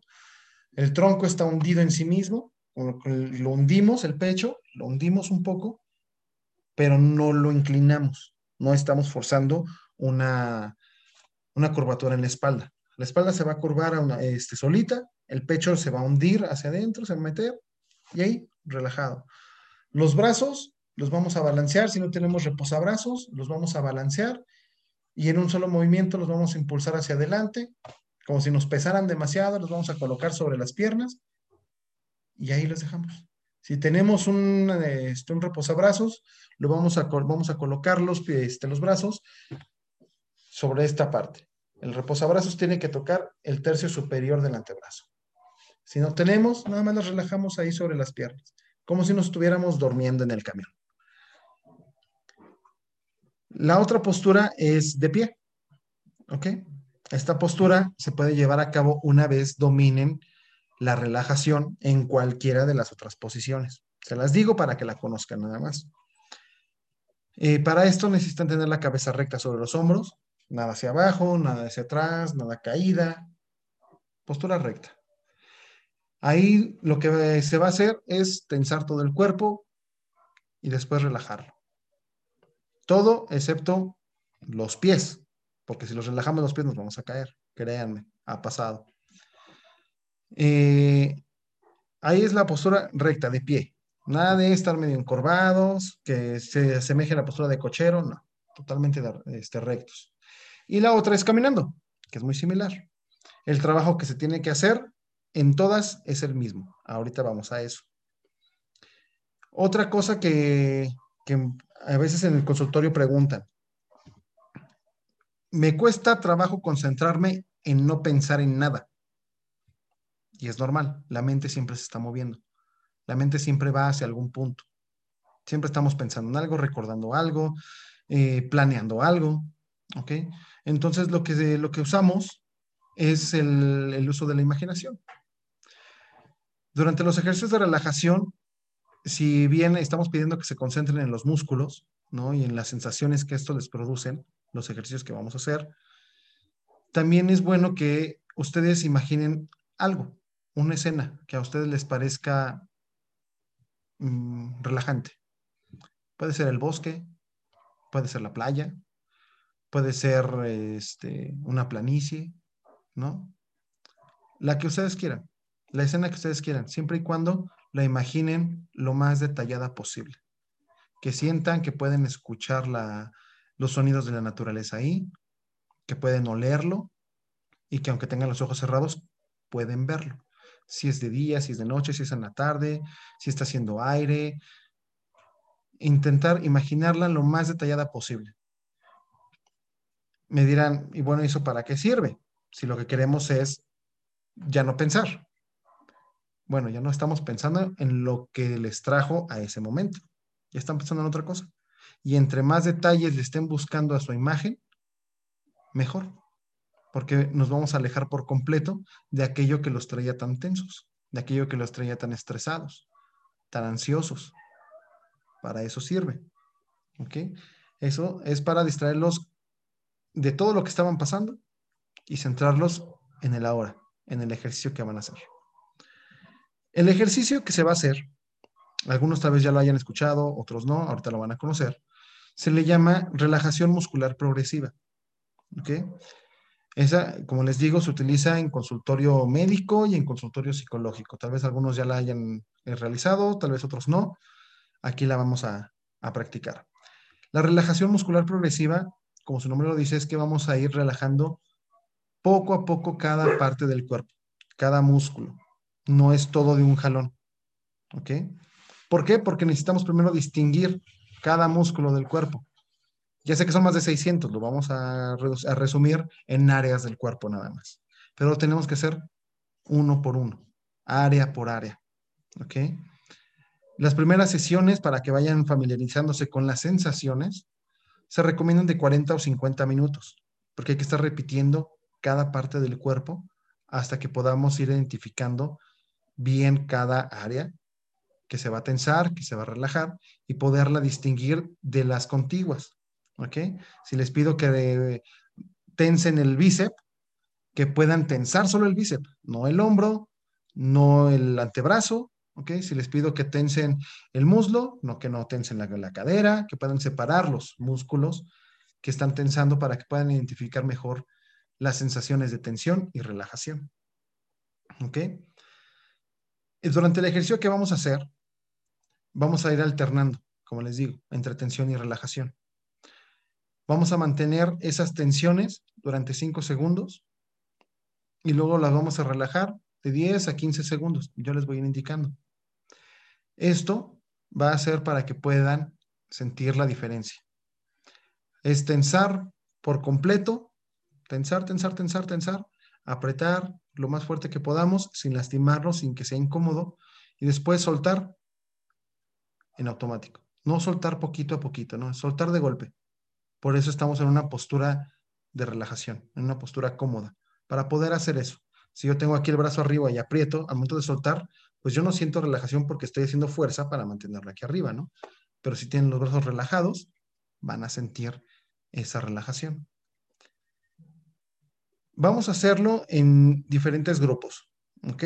El tronco está hundido en sí mismo, lo hundimos el pecho, lo hundimos un poco, pero no lo inclinamos. No estamos forzando una, una curvatura en la espalda. La espalda se va a curvar a una, este, solita, el pecho se va a hundir hacia adentro, se va a meter, y ahí, relajado. Los brazos los vamos a balancear, si no tenemos reposabrazos, los vamos a balancear y en un solo movimiento los vamos a impulsar hacia adelante, como si nos pesaran demasiado, los vamos a colocar sobre las piernas y ahí los dejamos. Si tenemos un, este, un reposabrazos, lo vamos a, vamos a colocar los, este, los brazos sobre esta parte. El reposabrazos tiene que tocar el tercio superior del antebrazo. Si no tenemos, nada más nos relajamos ahí sobre las piernas, como si nos estuviéramos durmiendo en el camión. La otra postura es de pie. ¿Ok? Esta postura se puede llevar a cabo una vez dominen la relajación en cualquiera de las otras posiciones. Se las digo para que la conozcan nada más. Eh, para esto necesitan tener la cabeza recta sobre los hombros, nada hacia abajo, nada hacia atrás, nada caída, postura recta. Ahí lo que se va a hacer es tensar todo el cuerpo, y después relajarlo. Todo excepto los pies, porque si los relajamos los pies nos vamos a caer, créanme, ha pasado. Eh, ahí es la postura recta de pie. Nada de estar medio encorvados, que se asemeje a la postura de cochero, no, totalmente este, rectos. Y la otra es caminando, que es muy similar. El trabajo que se tiene que hacer en todas es el mismo. Ahorita vamos a eso. Otra cosa que, que a veces en el consultorio preguntan, me cuesta trabajo concentrarme en no pensar en nada. Y es normal, la mente siempre se está moviendo. La mente siempre va hacia algún punto. Siempre estamos pensando en algo, recordando algo, eh, planeando algo. ¿Ok? Entonces lo que, lo que usamos es el, uso de la imaginación. Durante los ejercicios de relajación, si bien estamos pidiendo que se concentren en los músculos, ¿no? Y en las sensaciones que esto les producen, los ejercicios que vamos a hacer, también es bueno que ustedes imaginen algo, una escena que a ustedes les parezca mm, relajante. Puede ser el bosque, puede ser la playa, puede ser este, una planicie, ¿no? La que ustedes quieran, la escena que ustedes quieran, siempre y cuando la imaginen lo más detallada posible. Que sientan que pueden escuchar los sonidos de la naturaleza ahí, que pueden olerlo y que aunque tengan los ojos cerrados, pueden verlo. Si es de día, si es de noche, si es en la tarde, si está haciendo aire. Intentar imaginarla lo más detallada posible. Me dirán, y bueno, ¿eso para qué sirve? Si lo que queremos es ya no pensar. Bueno, ya no estamos pensando en lo que les trajo a ese momento. Ya están pensando en otra cosa. Y entre más detalles le estén buscando a su imagen, mejor. Porque nos vamos a alejar por completo de aquello que los traía tan tensos, de aquello que los traía tan estresados, tan ansiosos. Para eso sirve. ¿Ok? Eso es para distraerlos de todo lo que estaban pasando y centrarlos en el ahora, en el ejercicio que van a hacer. El ejercicio que se va a hacer, algunos tal vez ya lo hayan escuchado, otros no, ahorita lo van a conocer, se le llama relajación muscular progresiva. ¿Ok? Esa, como les digo, se utiliza en consultorio médico y en consultorio psicológico. Tal vez algunos ya la hayan eh, realizado, tal vez otros no. Aquí la vamos a, a practicar. La relajación muscular progresiva, como su nombre lo dice, es que vamos a ir relajando poco a poco cada parte del cuerpo, cada músculo no es todo de un jalón. ¿Ok? ¿Por qué? Porque necesitamos primero distinguir cada músculo del cuerpo. Ya sé que son más de 600, lo vamos a, resumir en áreas del cuerpo nada más. Pero tenemos que hacer uno por uno, área por área. ¿Ok? Las primeras sesiones, para que vayan familiarizándose con las sensaciones, se recomiendan de 40 o 50 minutos, porque hay que estar repitiendo cada parte del cuerpo hasta que podamos ir identificando bien cada área que se va a tensar, que se va a relajar y poderla distinguir de las contiguas. ¿Ok? Si les pido que tensen el bíceps, que puedan tensar solo el bíceps, no el hombro, no el antebrazo, ¿ok? Si les pido que tensen el muslo, no que no tensen la, la, cadera, que puedan separar los músculos que están tensando para que puedan identificar mejor las sensaciones de tensión y relajación. ¿Ok? durante el ejercicio que vamos a hacer, vamos a ir alternando, como les digo, entre tensión y relajación. Vamos a mantener esas tensiones durante 5 segundos y luego las vamos a relajar de 10 a 15 segundos. Yo les voy a ir indicando. Esto va a ser para que puedan sentir la diferencia. Es tensar por completo, tensar, tensar, tensar, tensar, apretar, lo más fuerte que podamos, sin lastimarlo, sin que sea incómodo, y después soltar en automático. No soltar poquito a poquito, no, soltar de golpe. Por eso estamos en una postura de relajación, en una postura cómoda, para poder hacer eso. Si yo tengo aquí el brazo arriba y aprieto, al momento de soltar, pues yo no siento relajación porque estoy haciendo fuerza para mantenerlo aquí arriba, ¿no? Pero si tienen los brazos relajados, van a sentir esa relajación. Vamos a hacerlo en diferentes grupos, ¿ok?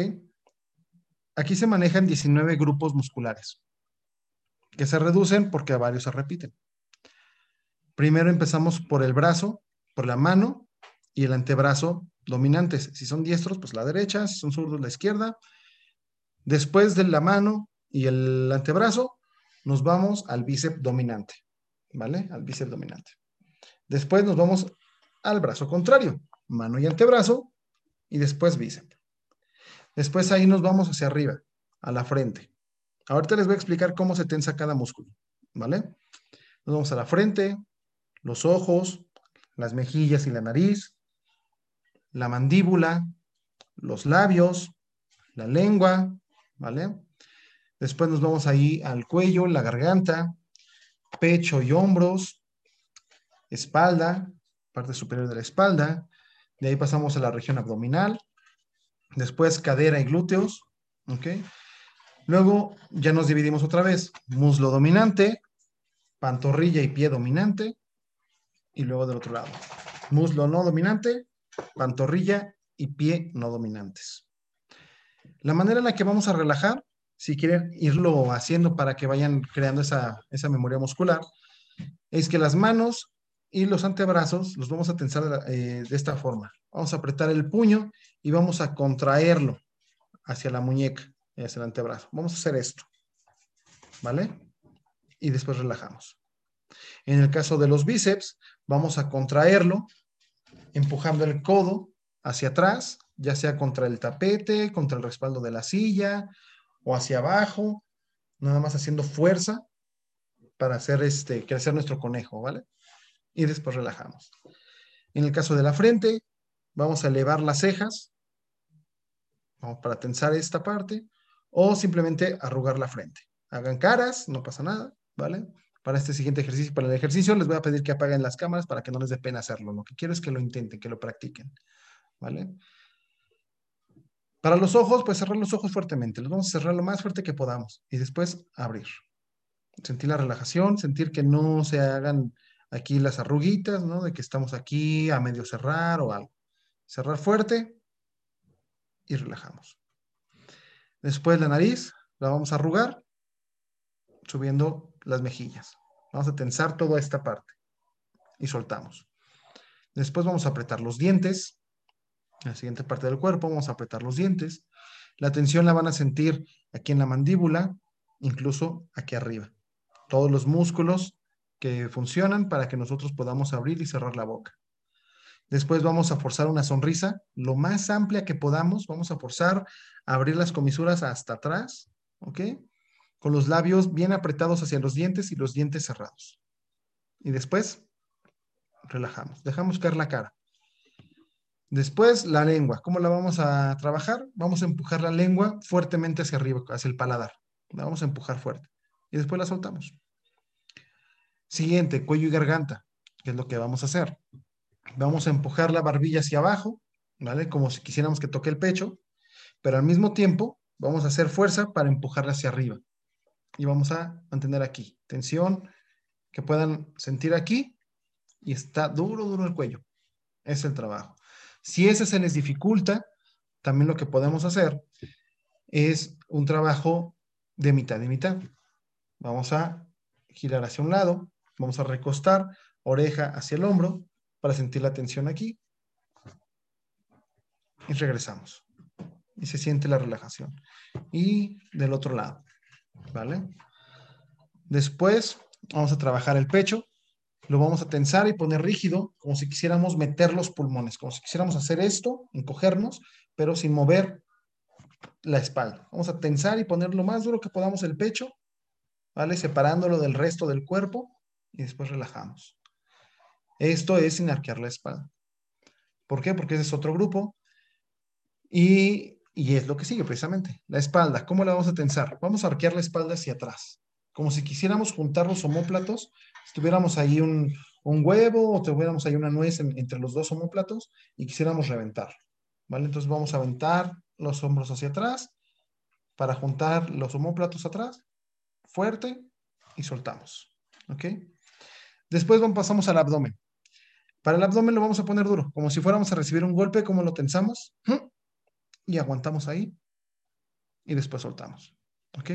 Aquí se manejan 19 grupos musculares. que se reducen porque varios se repiten. Primero empezamos por el brazo, por la mano y el antebrazo dominantes. Si son diestros, pues la derecha, si son zurdos, la izquierda. Después de la mano y el antebrazo, nos vamos al bíceps dominante, ¿vale? Al bíceps dominante. Después nos vamos al brazo contrario, mano y antebrazo, y después bíceps. Después ahí nos vamos hacia arriba, a la frente. Ahorita les voy a explicar cómo se tensa cada músculo, ¿vale? Nos vamos a la frente, los ojos, las mejillas y la nariz, la mandíbula, los labios, la lengua, ¿vale? Después nos vamos ahí al cuello, la garganta, pecho y hombros, espalda, parte superior de la espalda. De ahí pasamos a la región abdominal. Después cadera y glúteos, ¿ok? Luego ya nos dividimos otra vez. Muslo dominante, pantorrilla y pie dominante, y luego del otro lado. Muslo no dominante, pantorrilla y pie no dominantes. La manera en la que vamos a relajar, si quieren irlo haciendo para que vayan creando esa, memoria muscular, es que las manos y los antebrazos los vamos a tensar eh, de esta forma. Vamos a apretar el puño y vamos a contraerlo hacia la muñeca hacia el antebrazo. Vamos a hacer esto, ¿vale? Y después relajamos. En el caso de los bíceps, vamos a contraerlo empujando el codo hacia atrás, ya sea contra el tapete, contra el respaldo de la silla o hacia abajo, nada más haciendo fuerza para hacer este, crecer nuestro conejo, ¿vale? Y después relajamos. En el caso de la frente, vamos a elevar las cejas vamos para tensar esta parte o simplemente arrugar la frente. Hagan caras, no pasa nada, ¿vale? Para este siguiente ejercicio. Para el ejercicio les voy a pedir que apaguen las cámaras para que no les dé pena hacerlo. Lo que quiero es que lo intenten, que lo practiquen. ¿Vale? Para los ojos, pues cerrar los ojos fuertemente. Los vamos a cerrar lo más fuerte que podamos y después abrir. Sentir la relajación, sentir que no se hagan aquí las arruguitas, ¿no? De que estamos aquí a medio cerrar o algo. Cerrar fuerte y relajamos. Después la nariz, la vamos a arrugar, subiendo las mejillas. Vamos a tensar toda esta parte y soltamos. Después vamos a apretar los dientes. En la siguiente parte del cuerpo vamos a apretar los dientes. La tensión la van a sentir aquí en la mandíbula, incluso aquí arriba. Todos los músculos que funcionan para que nosotros podamos abrir y cerrar la boca. Después vamos a forzar una sonrisa lo más amplia que podamos. Vamos a forzar a abrir las comisuras hasta atrás, ¿ok? Con los labios bien apretados hacia los dientes y los dientes cerrados. Y después relajamos, dejamos caer la cara. Después la lengua, ¿cómo la vamos a trabajar? Vamos a empujar la lengua fuertemente hacia arriba, hacia el paladar. La vamos a empujar fuerte. Y después la soltamos. Siguiente, cuello y garganta, que es lo que vamos a hacer. Vamos a empujar la barbilla hacia abajo, ¿vale? Como si quisiéramos que toque el pecho, pero al mismo tiempo vamos a hacer fuerza para empujarla hacia arriba y vamos a mantener aquí. Tensión que puedan sentir aquí y está duro, duro el cuello. Es el trabajo. Si ese se les dificulta, también lo que podemos hacer es un trabajo de mitad y mitad. Vamos a girar hacia un lado, vamos a recostar oreja hacia el hombro para sentir la tensión aquí. Y regresamos. Y se siente la relajación. Y del otro lado. ¿Vale? Después vamos a trabajar el pecho, lo vamos a tensar y poner rígido, como si quisiéramos meter los pulmones, como si quisiéramos hacer esto, encogernos, pero sin mover la espalda. Vamos a tensar y poner lo más duro que podamos el pecho, ¿vale? Separándolo del resto del cuerpo y después relajamos. Esto es sin arquear la espalda. ¿Por qué? Porque ese es otro grupo. Y y es lo que sigue precisamente, la espalda. ¿Cómo la vamos a tensar? Vamos a arquear la espalda hacia atrás, como si quisiéramos juntar los homóplatos, si tuviéramos ahí un, huevo o tuviéramos ahí una nuez entre los dos homóplatos y quisiéramos reventar. ¿Vale? Entonces vamos a aventar los hombros hacia atrás para juntar los homóplatos atrás, fuerte y soltamos. ¿Ok? Después vamos, pasamos al abdomen. Para el abdomen lo vamos a poner duro, como si fuéramos a recibir un golpe, ¿cómo lo tensamos? y aguantamos ahí y después soltamos. ¿Ok?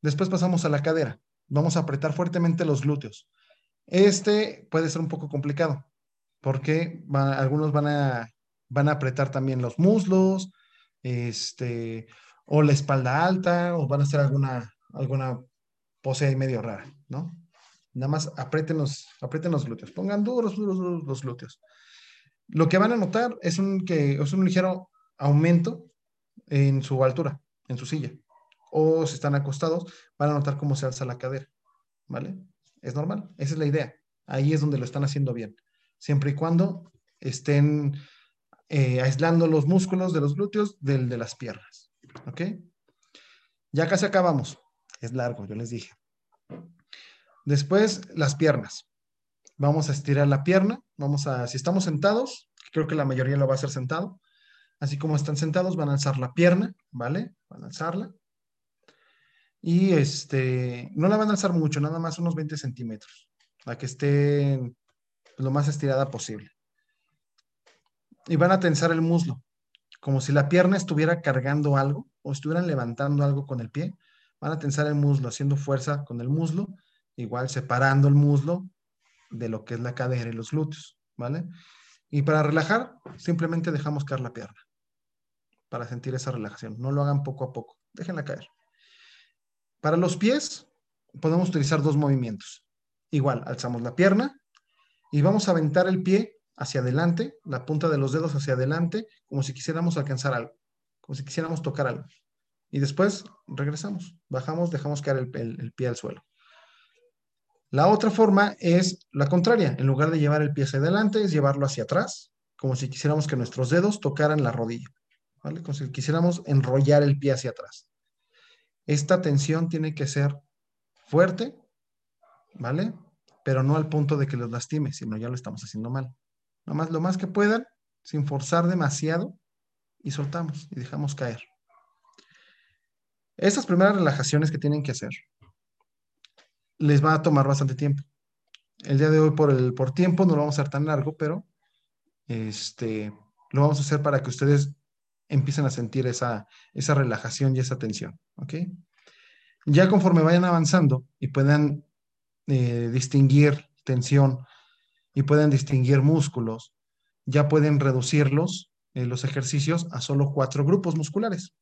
Después pasamos a la cadera. Vamos a apretar fuertemente los glúteos. Este puede ser un poco complicado porque algunos van a, van a apretar también los muslos, este, o la espalda alta, o van a hacer alguna, alguna pose ahí medio rara, ¿no? Nada más aprieten los, aprieten los glúteos, pongan duros, duros, duros los glúteos. Lo que van a notar es un, que, es un ligero aumento en su altura, en su silla. O si están acostados, van a notar cómo se alza la cadera, ¿vale? Es normal, esa es la idea. Ahí es donde lo están haciendo bien. Siempre y cuando estén eh, aislando los músculos de los glúteos del de las piernas. ¿Ok? Ya casi acabamos. Es largo, yo les dije. Después, las piernas. Vamos a estirar la pierna. Vamos a, si estamos sentados, creo que la mayoría lo va a hacer sentado. Así como están sentados, van a alzar la pierna, ¿vale? Van a alzarla. Y este, no la van a alzar mucho, nada más unos 20 centímetros, para que esté lo más estirada posible y van a tensar el muslo, como si la pierna estuviera cargando algo o estuvieran levantando algo con el pie. Van a tensar el muslo, haciendo fuerza con el muslo, igual separando el muslo de lo que es la cadera y los glúteos, ¿vale? Y para relajar, simplemente dejamos caer la pierna, para sentir esa relajación. No lo hagan poco a poco, déjenla caer. Para los pies, podemos utilizar dos movimientos. Igual, alzamos la pierna y vamos a aventar el pie hacia adelante, la punta de los dedos hacia adelante, como si quisiéramos alcanzar algo, como si quisiéramos tocar algo. Y después regresamos, bajamos, dejamos caer el, pie al suelo. La otra forma es la contraria. En lugar de llevar el pie hacia adelante, es llevarlo hacia atrás, como si quisiéramos que nuestros dedos tocaran la rodilla, ¿vale? Como si quisiéramos enrollar el pie hacia atrás. Esta tensión tiene que ser fuerte, ¿vale? Pero no al punto de que los lastime, sino ya lo estamos haciendo mal más lo más que puedan, sin forzar demasiado, y soltamos y dejamos caer. Estas primeras relajaciones que tienen que hacer les va a tomar bastante tiempo. El día de hoy por, el, por tiempo no lo vamos a hacer tan largo, pero este, lo vamos a hacer para que ustedes empiecen a sentir esa, esa relajación y esa tensión. ¿ok? Ya conforme vayan avanzando y puedan eh, distinguir tensión y pueden distinguir músculos, ya pueden reducirlos, eh, los ejercicios, a solo cuatro grupos musculares.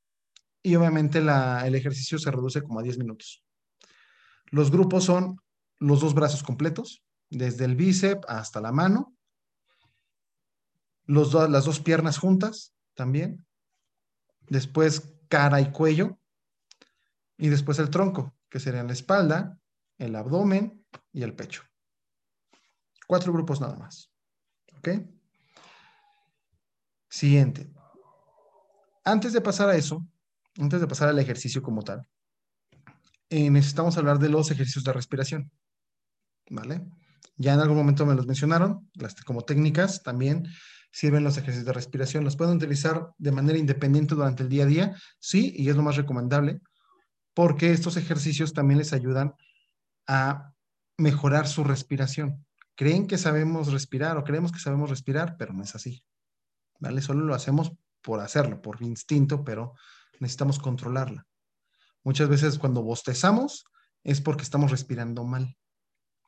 Y obviamente el ejercicio se reduce como a 10 minutos. Los grupos son los dos brazos completos, desde el bíceps hasta la mano, los las dos piernas juntas también, después cara y cuello, y después el tronco, que serían la espalda, el abdomen y el pecho. Cuatro grupos nada más. ¿Ok? Siguiente. Antes de pasar a eso, antes de pasar al ejercicio como tal, eh, necesitamos hablar de los ejercicios de respiración. ¿Vale? Ya en algún momento me los mencionaron, las, como técnicas también sirven los ejercicios de respiración. Los pueden utilizar de manera independiente durante el día a día, sí, y es lo más recomendable, porque estos ejercicios también les ayudan a mejorar su respiración creen que sabemos respirar o creemos que sabemos respirar, pero no es así. ¿Vale? Solo lo hacemos por hacerlo, por instinto, pero necesitamos controlarla. Muchas veces cuando bostezamos es porque estamos respirando mal,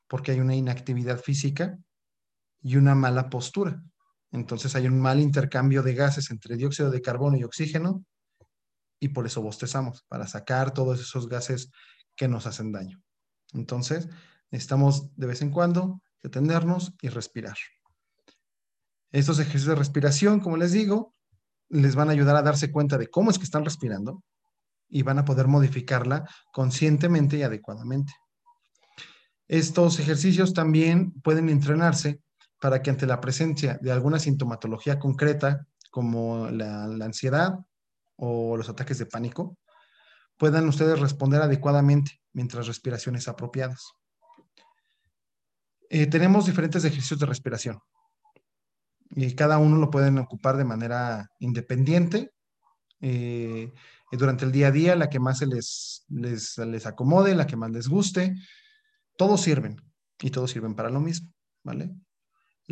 porque hay una inactividad física y una mala postura. Entonces hay un mal intercambio de gases entre dióxido de carbono y oxígeno y por eso bostezamos, para sacar todos esos gases que nos hacen daño. Entonces, necesitamos de vez en cuando detenernos y respirar. Estos ejercicios de respiración, como les digo, les van a ayudar a darse cuenta de cómo es que están respirando y van a poder modificarla conscientemente y adecuadamente. Estos ejercicios también pueden entrenarse para que ante la presencia de alguna sintomatología concreta, como la, ansiedad o los ataques de pánico, puedan ustedes responder adecuadamente mientras respiraciones apropiadas. Eh, tenemos diferentes ejercicios de respiración y cada uno lo pueden ocupar de manera independiente eh, durante el día a día, la que más se les, les, acomode, la que más les guste. Todos sirven y todos sirven para lo mismo, ¿vale?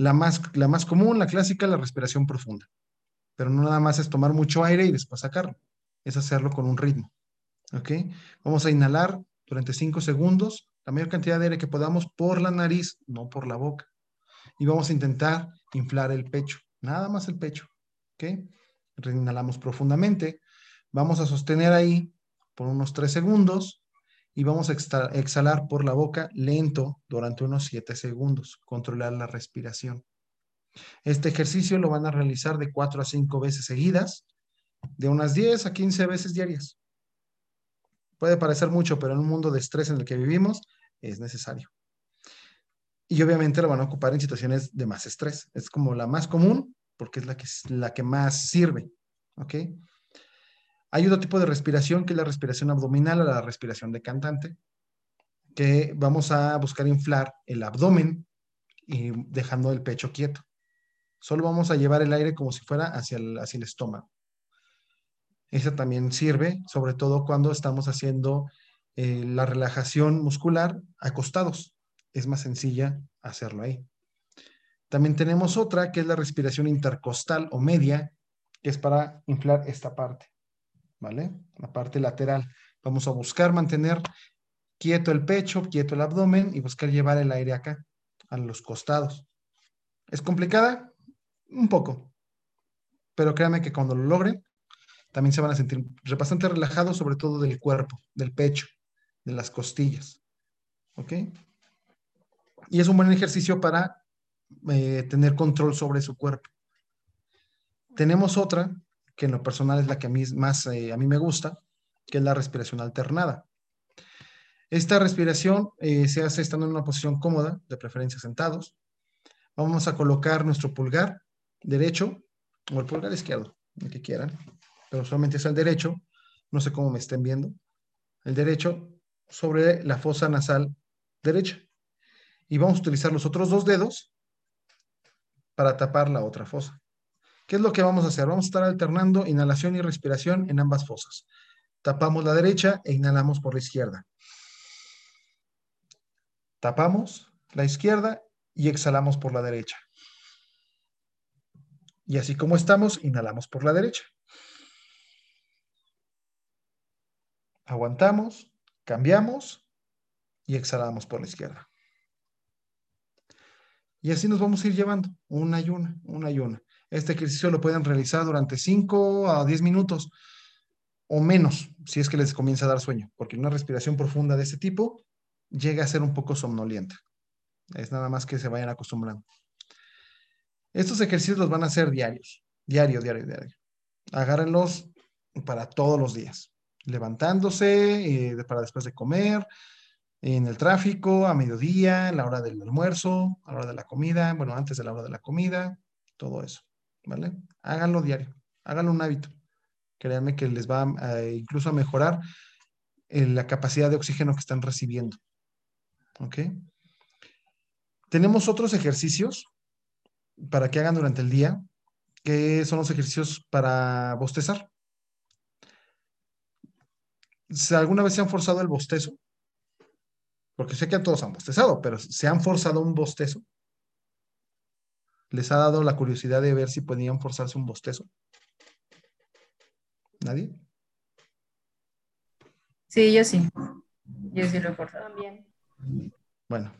La más, la más común, la clásica, la respiración profunda. Pero no nada más es tomar mucho aire y después sacarlo, es hacerlo con un ritmo. ¿Ok? Vamos a inhalar durante 5 segundos, la mayor cantidad de aire que podamos por la nariz, no por la boca. Y vamos a intentar inflar el pecho, nada más el pecho. ¿Ok? Inhalamos profundamente. Vamos a sostener ahí por unos 3 segundos y vamos a exhalar por la boca lento durante unos 7 segundos, controlar la respiración. Este ejercicio lo van a realizar de 4 a 5 veces seguidas, de unas 10 a 15 veces diarias. Puede parecer mucho, pero en un mundo de estrés en el que vivimos es necesario. Y obviamente lo van a ocupar en situaciones de más estrés. Es como la más común porque es la que, la que más sirve. ¿Ok? Hay otro tipo de respiración que es la respiración abdominal o la respiración de cantante, que vamos a buscar inflar el abdomen y dejando el pecho quieto. Solo vamos a llevar el aire como si fuera hacia el, hacia el estómago. Esa también sirve, sobre todo cuando estamos haciendo eh, la relajación muscular acostados. Es más sencilla hacerlo ahí. También tenemos otra que es la respiración intercostal o media, que es para inflar esta parte, ¿vale? La parte lateral. Vamos a buscar mantener quieto el pecho, quieto el abdomen y buscar llevar el aire acá, a los costados. ¿Es complicada? Un poco. Pero créanme que cuando lo logren, también se van a sentir bastante relajados, sobre todo del cuerpo, del pecho, de las costillas. ¿Ok? Y es un buen ejercicio para eh, tener control sobre su cuerpo. Tenemos otra, que en lo personal es la que a mí más eh, a mí me gusta, que es la respiración alternada. Esta respiración eh, se hace estando en una posición cómoda, de preferencia sentados. Vamos a colocar nuestro pulgar derecho o el pulgar izquierdo, el que quieran, pero solamente es el derecho, no sé cómo me estén viendo, el derecho sobre la fosa nasal derecha. Y vamos a utilizar los otros dos dedos para tapar la otra fosa. ¿Qué es lo que vamos a hacer? Vamos a estar alternando inhalación y respiración en ambas fosas. Tapamos la derecha e inhalamos por la izquierda. Tapamos la izquierda y exhalamos por la derecha. Y así como estamos, inhalamos por la derecha. Aguantamos, cambiamos y exhalamos por la izquierda. Y así nos vamos a ir llevando, una y una, una y una. Este ejercicio lo pueden realizar durante 5 a 10 minutos o menos, si es que les comienza a dar sueño, porque una respiración profunda de este tipo llega a ser un poco somnolienta. Es nada más que se vayan acostumbrando. Estos ejercicios los van a hacer diarios, diario, diario, diario. Agárrenlos para todos los días levantándose eh, para después de comer, en el tráfico, a mediodía, en la hora del almuerzo, a la hora de la comida, bueno, antes de la hora de la comida, todo eso, ¿vale? Háganlo diario, háganlo un hábito. Créanme que les va incluso a mejorar eh, la capacidad de oxígeno que están recibiendo. ¿Ok? Tenemos otros ejercicios para que hagan durante el día, que son los ejercicios para bostezar si alguna vez se han forzado el bostezo, porque sé que todos han bostezado, pero se han forzado un bostezo, les ha dado la curiosidad de ver si podían forzarse un bostezo. ¿Nadie? Sí, yo sí. Yo sí lo he forzado. También. Bueno,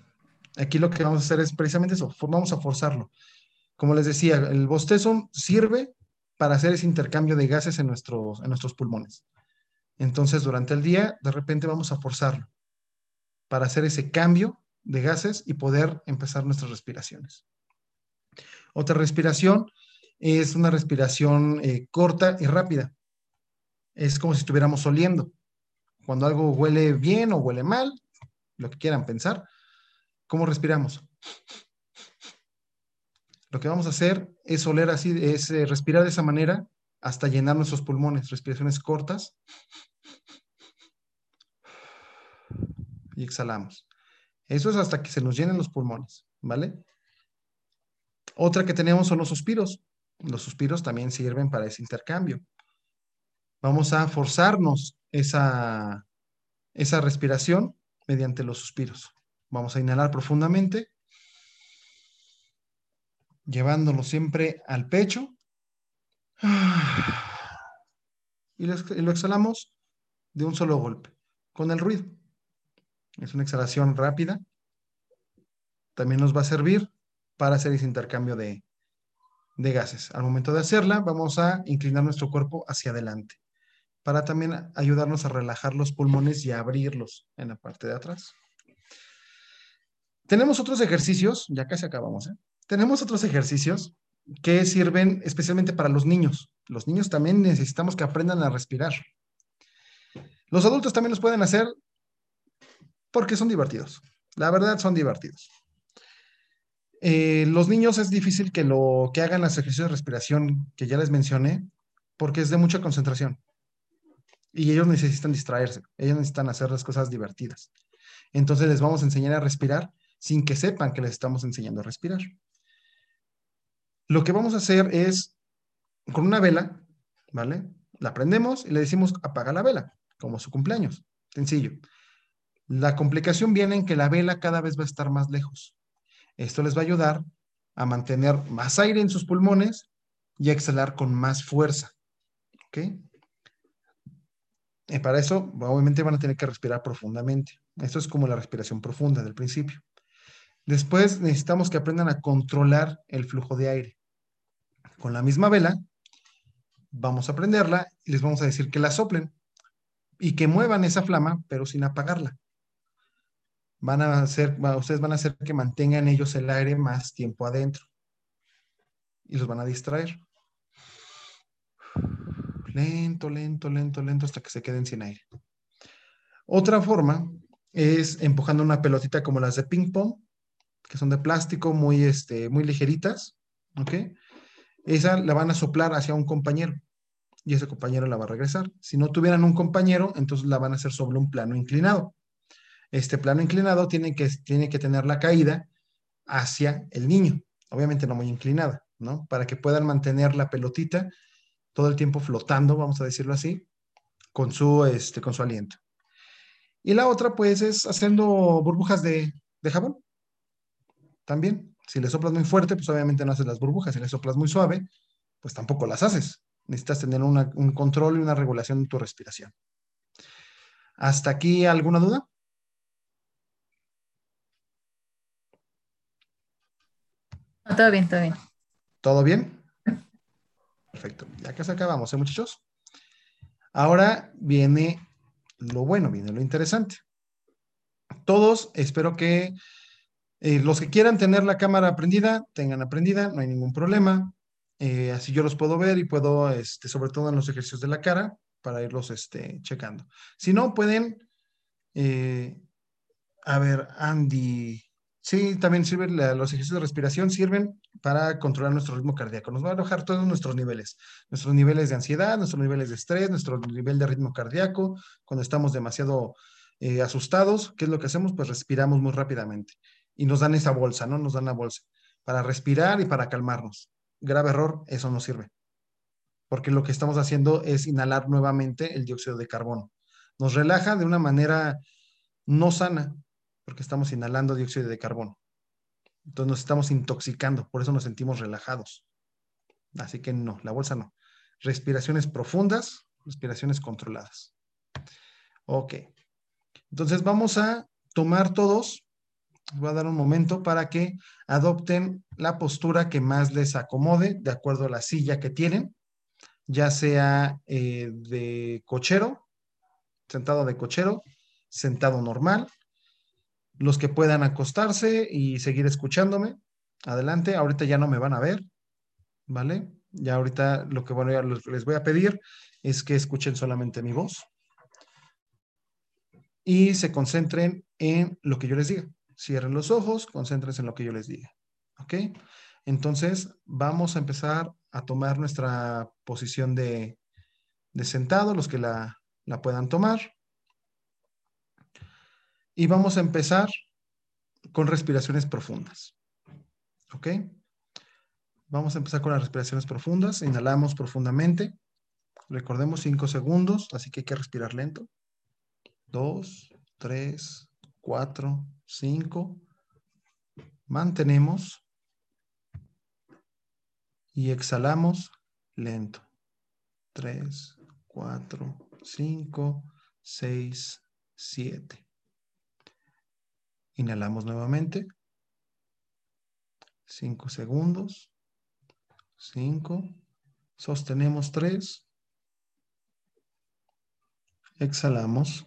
aquí lo que vamos a hacer es precisamente eso, vamos a forzarlo. Como les decía, el bostezo sirve para hacer ese intercambio de gases en nuestros, en nuestros pulmones. Entonces, durante el día, de repente vamos a forzarlo para hacer ese cambio de gases y poder empezar nuestras respiraciones. Otra respiración es una respiración eh, corta y rápida. Es como si estuviéramos oliendo. Cuando algo huele bien o huele mal, lo que quieran pensar, ¿cómo respiramos? Lo que vamos a hacer es oler así, es eh, respirar de esa manera hasta llenar nuestros pulmones, respiraciones cortas y exhalamos. Eso es hasta que se nos llenen los pulmones, ¿vale? Otra que tenemos son los suspiros. Los suspiros también sirven para ese intercambio. Vamos a forzarnos esa, esa respiración mediante los suspiros. Vamos a inhalar profundamente, llevándolo siempre al pecho. Y lo exhalamos de un solo golpe, con el ruido. Es una exhalación rápida. También nos va a servir para hacer ese intercambio de, gases. Al momento de hacerla, vamos a inclinar nuestro cuerpo hacia adelante para también ayudarnos a relajar los pulmones y abrirlos en la parte de atrás. Tenemos otros ejercicios, ya casi acabamos, ¿eh? Tenemos otros ejercicios que sirven especialmente para los niños. Los niños también necesitamos que aprendan a respirar. Los adultos también los pueden hacer porque son divertidos. La verdad son divertidos. Eh, los niños es difícil que lo que hagan los ejercicios de respiración que ya les mencioné, porque es de mucha concentración. Y ellos necesitan distraerse, ellos necesitan hacer las cosas divertidas. Entonces les vamos a enseñar a respirar sin que sepan que les estamos enseñando a respirar. Lo que vamos a hacer es, con una vela, ¿vale? La prendemos y le decimos apaga la vela, como su cumpleaños. Sencillo. La complicación viene en que la vela cada vez va a estar más lejos. Esto les va a ayudar a mantener más aire en sus pulmones y a exhalar con más fuerza. ¿Ok? Y para eso, obviamente van a tener que respirar profundamente. Esto es como la respiración profunda del principio. Después necesitamos que aprendan a controlar el flujo de aire. Con la misma vela, vamos a prenderla y les vamos a decir que la soplen y que muevan esa flama, pero sin apagarla van a hacer, ustedes van a hacer que mantengan ellos el aire más tiempo adentro y los van a distraer. Lento, lento, lento, lento hasta que se queden sin aire. Otra forma es empujando una pelotita como las de ping pong, que son de plástico muy, este, muy ligeritas, ¿ok? Esa la van a soplar hacia un compañero y ese compañero la va a regresar. Si no tuvieran un compañero, entonces la van a hacer sobre un plano inclinado este plano inclinado tiene que, tiene que tener la caída hacia el niño, obviamente no muy inclinada, ¿no? Para que puedan mantener la pelotita todo el tiempo flotando, vamos a decirlo así, con su, este, con su aliento. Y la otra, pues, es haciendo burbujas de, jabón. También, si le soplas muy fuerte, pues obviamente no haces las burbujas. Si le soplas muy suave, pues tampoco las haces. Necesitas tener un control y una regulación de tu respiración. ¿Hasta aquí alguna duda? Todo bien, todo bien. ¿Todo bien? Perfecto. Ya casi acabamos, ¿eh, muchachos? Ahora viene lo bueno, viene lo interesante. Todos, espero que eh, los que quieran tener la cámara prendida, tengan aprendida, no hay ningún problema. Eh, así yo los puedo ver y puedo, este, sobre todo en los ejercicios de la cara, para irlos este, checando. Si no, pueden, eh, a ver, Andy, Sí, también sirven los ejercicios de respiración, sirven para controlar nuestro ritmo cardíaco. Nos va a alojar todos nuestros niveles, nuestros niveles de ansiedad, nuestros niveles de estrés, nuestro nivel de ritmo cardíaco, cuando estamos demasiado eh, asustados, ¿qué es lo que hacemos? Pues respiramos muy rápidamente y nos dan esa bolsa, ¿no? Nos dan la bolsa para respirar y para calmarnos. Grave error, eso no sirve, porque lo que estamos haciendo es inhalar nuevamente el dióxido de carbono. Nos relaja de una manera no sana, porque estamos inhalando dióxido de carbono. Entonces nos estamos intoxicando, por eso nos sentimos relajados. Así que no, la bolsa no. Respiraciones profundas, respiraciones controladas. Ok. Entonces vamos a tomar todos, voy a dar un momento para que adopten la postura que más les acomode de acuerdo a la silla que tienen, ya sea eh, de cochero, sentado de cochero, sentado normal los que puedan acostarse y seguir escuchándome, adelante. Ahorita ya no me van a ver, ¿vale? Ya ahorita lo que les voy a pedir es que escuchen solamente mi voz y se concentren en lo que yo les diga. Cierren los ojos, concéntrense en lo que yo les diga. ¿Ok? Entonces, vamos a empezar a tomar nuestra posición de, sentado, los que la, la puedan tomar. Y vamos a empezar con respiraciones profundas. ¿Ok? Vamos a empezar con las respiraciones profundas. Inhalamos profundamente. Recordemos cinco segundos, así que hay que respirar lento. Dos, tres, cuatro, cinco. Mantenemos. Y exhalamos lento. Tres, cuatro, cinco, seis, siete. Inhalamos nuevamente. Cinco segundos. Cinco. Sostenemos tres. Exhalamos.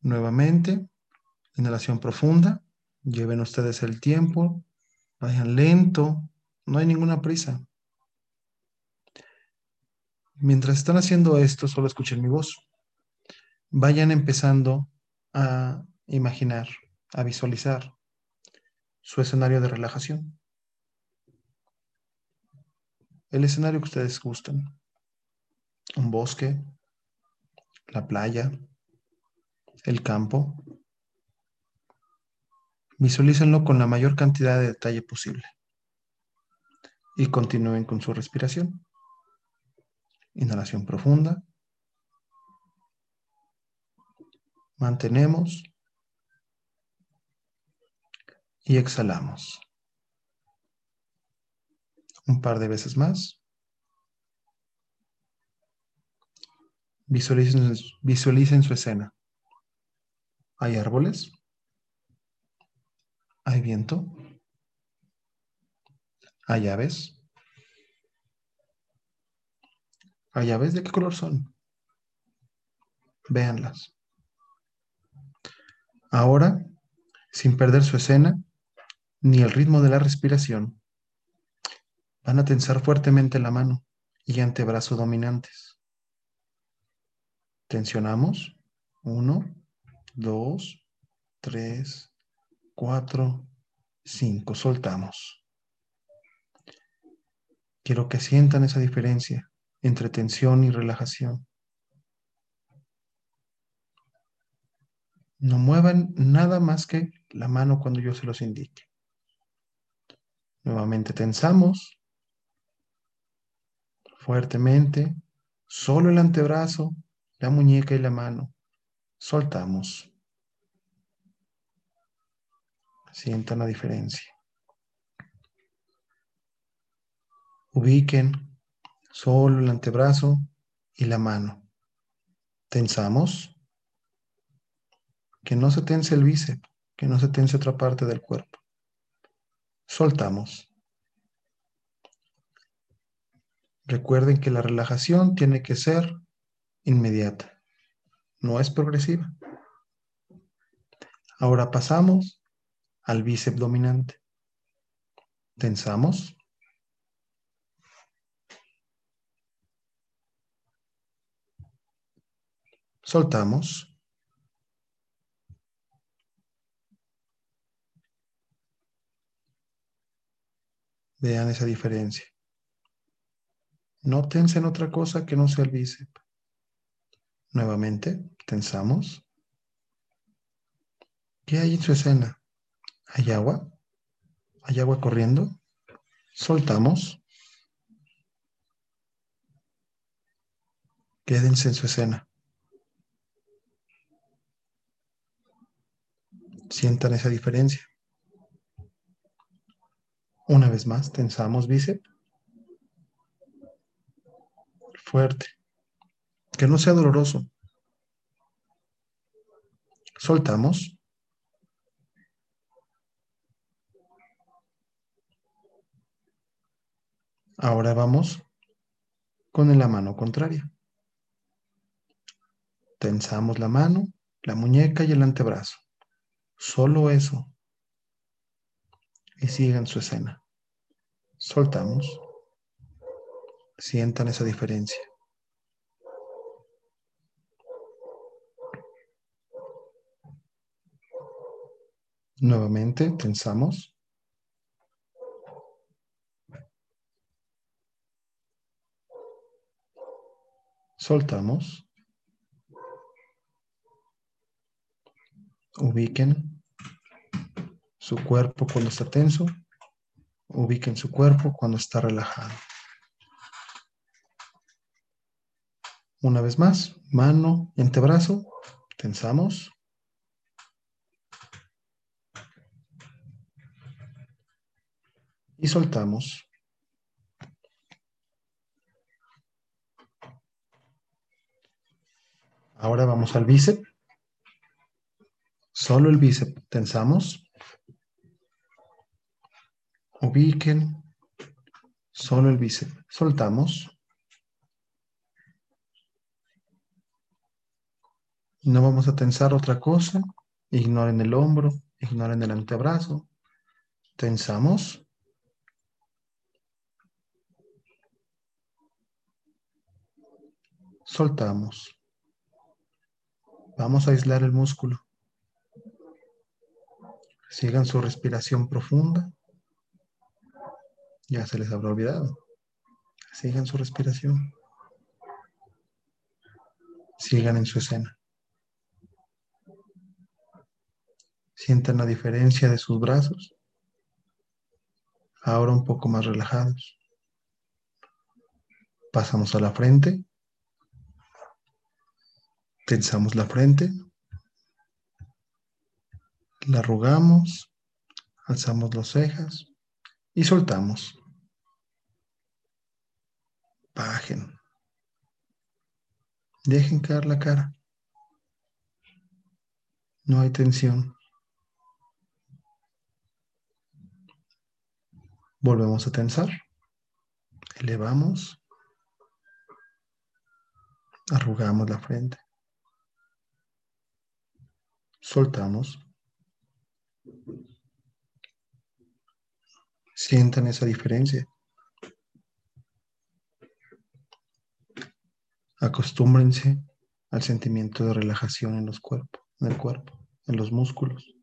Nuevamente, inhalación profunda. Lleven ustedes el tiempo. Vayan lento. No hay ninguna prisa. Mientras están haciendo esto, solo escuchen mi voz. Vayan empezando a imaginar, a visualizar su escenario de relajación. El escenario que ustedes gustan. Un bosque, la playa, el campo. Visualícenlo con la mayor cantidad de detalle posible. Y continúen con su respiración. Inhalación profunda. Mantenemos. Y exhalamos. Un par de veces más. Visualicen, su escena. Hay árboles. Hay viento. Hay aves. ¿Hay aves de qué color son? Véanlas. Ahora, sin perder su escena ni el ritmo de la respiración, van a tensar fuertemente la mano y antebrazo dominantes. Tensionamos. Uno, dos, tres, cuatro, cinco. Soltamos. Quiero que sientan esa diferencia entre tensión y relajación. No muevan nada más que la mano cuando yo se los indique. Nuevamente tensamos fuertemente, solo el antebrazo, la muñeca y la mano. Soltamos. Sientan la diferencia. Ubiquen Solo el antebrazo y la mano. Tensamos. Que no se tense el bíceps, que no se tense otra parte del cuerpo. Soltamos. Recuerden que la relajación tiene que ser inmediata, no es progresiva. Ahora pasamos al bíceps dominante. Tensamos. Soltamos. Vean esa diferencia. No tensen otra cosa que no sea el bíceps. Nuevamente, tensamos. ¿Qué hay en su escena? ¿Hay agua? ¿Hay agua corriendo? Soltamos. Quédense en su escena. Sientan esa diferencia. Una vez más, tensamos bíceps. Fuerte. Que no sea doloroso. Soltamos. Ahora vamos con la mano contraria. Tensamos la mano, la muñeca y el antebrazo. Solo eso. Y sigan su escena. Soltamos. Sientan esa diferencia. Nuevamente, tensamos. Soltamos. Ubiquen su cuerpo cuando está tenso. Ubiquen su cuerpo cuando está relajado. Una vez más, mano antebrazo. Tensamos. Y soltamos. Ahora vamos al bíceps. Solo el bíceps. Tensamos. Ubiquen. Solo el bíceps. Soltamos. No vamos a tensar otra cosa. Ignoren el hombro. Ignoren el antebrazo. Tensamos. Soltamos. Vamos a aislar el músculo. Sigan su respiración profunda. Ya se les habrá olvidado. Sigan su respiración. Sigan en su escena. Sientan la diferencia de sus brazos. Ahora un poco más relajados. Pasamos a la frente. Tensamos la frente. La arrugamos. Alzamos las cejas. Y soltamos. Bajen. Dejen caer la cara. No hay tensión. Volvemos a tensar. Elevamos. Arrugamos la frente. Soltamos. Sientan esa diferencia. Acostúmbrense al sentimiento de relajación en los cuerpos, en el cuerpo, en los músculos.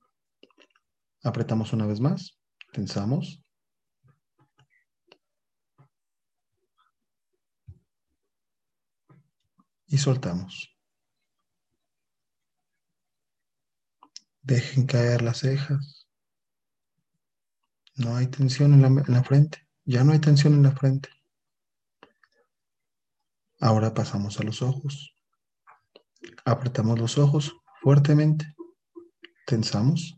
Apretamos una vez más, tensamos. Y soltamos. Dejen caer las cejas. No hay tensión en la, en la frente. Ya no hay tensión en la frente. Ahora pasamos a los ojos. Apretamos los ojos fuertemente. Tensamos.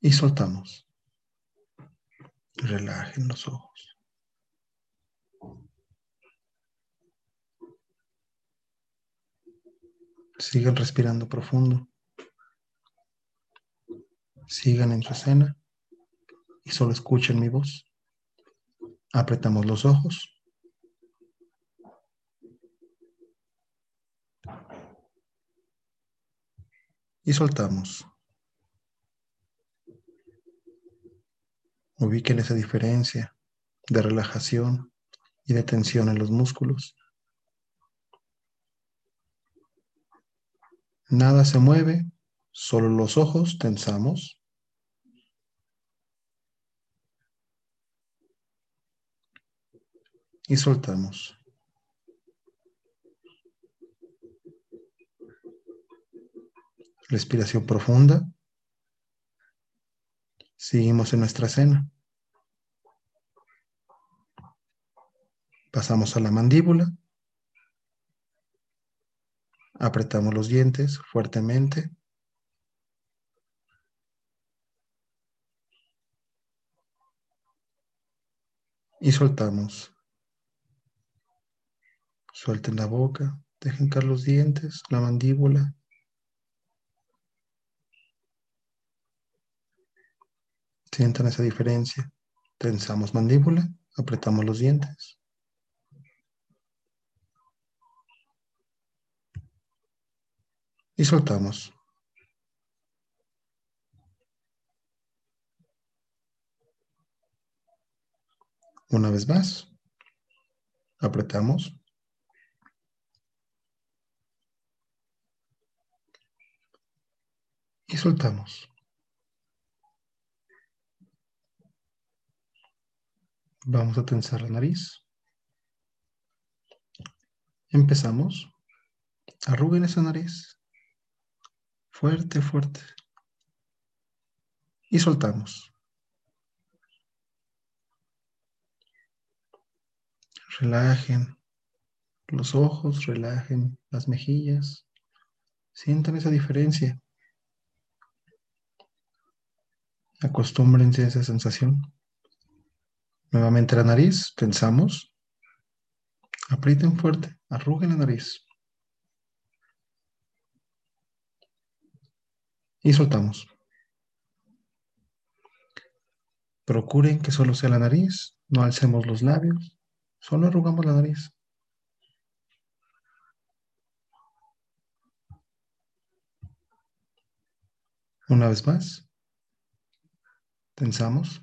Y soltamos. Relajen los ojos. Sigan respirando profundo. Sigan en su escena y solo escuchen mi voz. Apretamos los ojos. Y soltamos. Ubiquen esa diferencia de relajación y de tensión en los músculos. Nada se mueve, solo los ojos tensamos. Y soltamos. Respiración profunda. Seguimos en nuestra cena. Pasamos a la mandíbula. Apretamos los dientes fuertemente. Y soltamos. Suelten la boca, dejen caer los dientes, la mandíbula. Sientan esa diferencia. Tensamos mandíbula, apretamos los dientes. y soltamos. Una vez más, apretamos. Y soltamos. Vamos a tensar la nariz. Empezamos. Arruguen esa nariz. Fuerte, fuerte. Y soltamos. Relajen los ojos, relajen las mejillas. Sientan esa diferencia. Acostúmbrense a esa sensación. Nuevamente la nariz, pensamos. Aprieten fuerte, arruguen la nariz. Y soltamos. Procuren que solo sea la nariz, no alcemos los labios, solo arrugamos la nariz. Una vez más. Tensamos.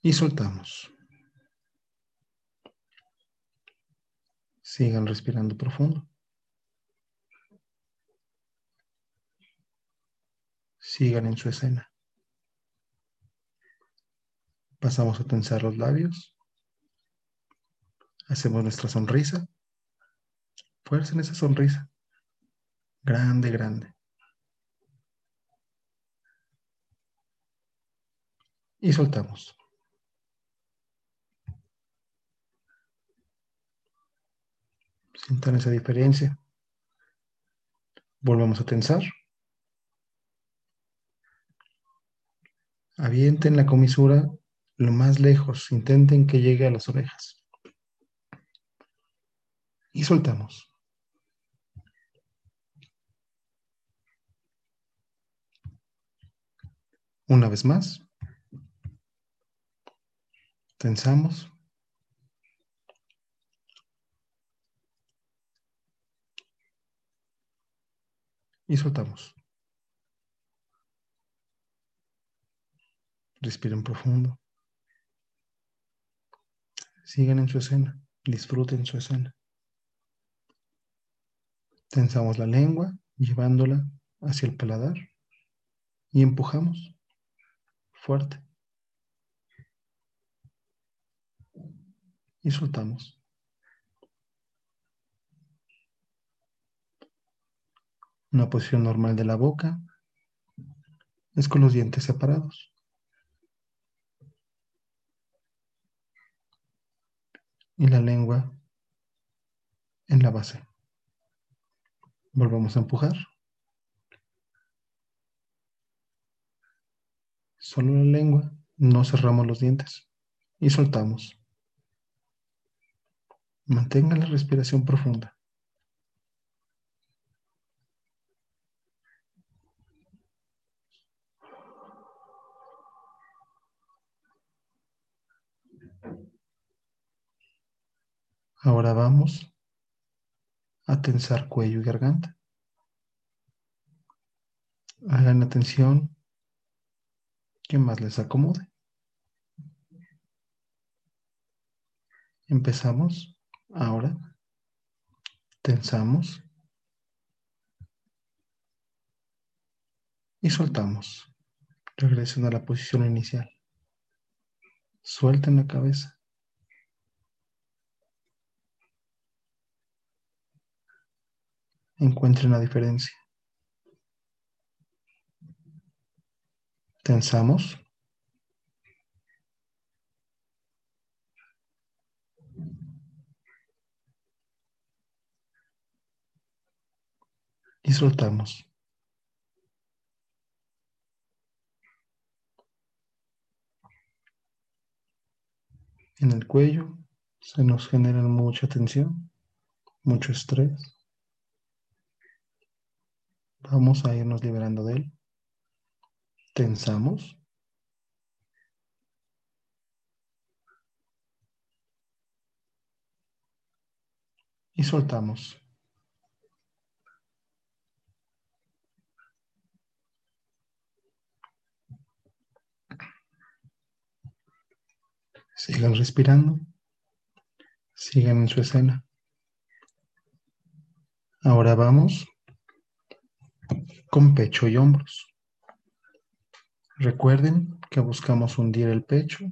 Y soltamos. Sigan respirando profundo. Sigan en su escena. Pasamos a tensar los labios. Hacemos nuestra sonrisa. Fuerza en esa sonrisa. Grande, grande. Y soltamos. Sientan esa diferencia. Volvemos a tensar. Avienten la comisura lo más lejos. Intenten que llegue a las orejas. Y soltamos. Una vez más. Tensamos. Y soltamos. Respiren profundo. Sigan en su escena. Disfruten su escena. Tensamos la lengua, llevándola hacia el paladar. Y empujamos fuerte. Y soltamos. Una posición normal de la boca es con los dientes separados. Y la lengua en la base. Volvamos a empujar. Solo la lengua, no cerramos los dientes y soltamos. Mantenga la respiración profunda. Ahora vamos a tensar cuello y garganta. Hagan atención que más les acomode. Empezamos ahora. Tensamos. Y soltamos. Regresen a la posición inicial. Suelten la cabeza. encuentren la diferencia. Tensamos. Y soltamos. En el cuello se nos genera mucha tensión, mucho estrés. Vamos a irnos liberando de él. Tensamos. Y soltamos. Sigan respirando. Sigan en su escena. Ahora vamos con pecho y hombros. Recuerden que buscamos hundir el pecho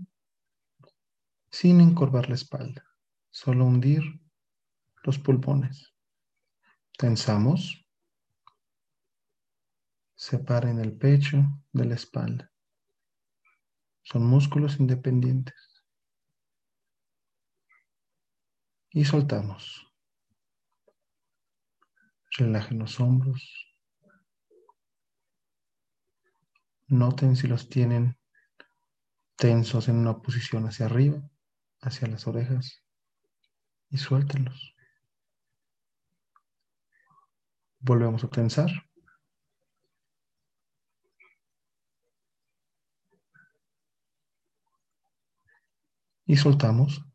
sin encorvar la espalda, solo hundir los pulmones. Tensamos. Separen el pecho de la espalda. Son músculos independientes. Y soltamos. Relajen los hombros, Noten si los tienen tensos en una posición hacia arriba hacia las orejas y suéltenlos. Volvemos a tensar. Y soltamos.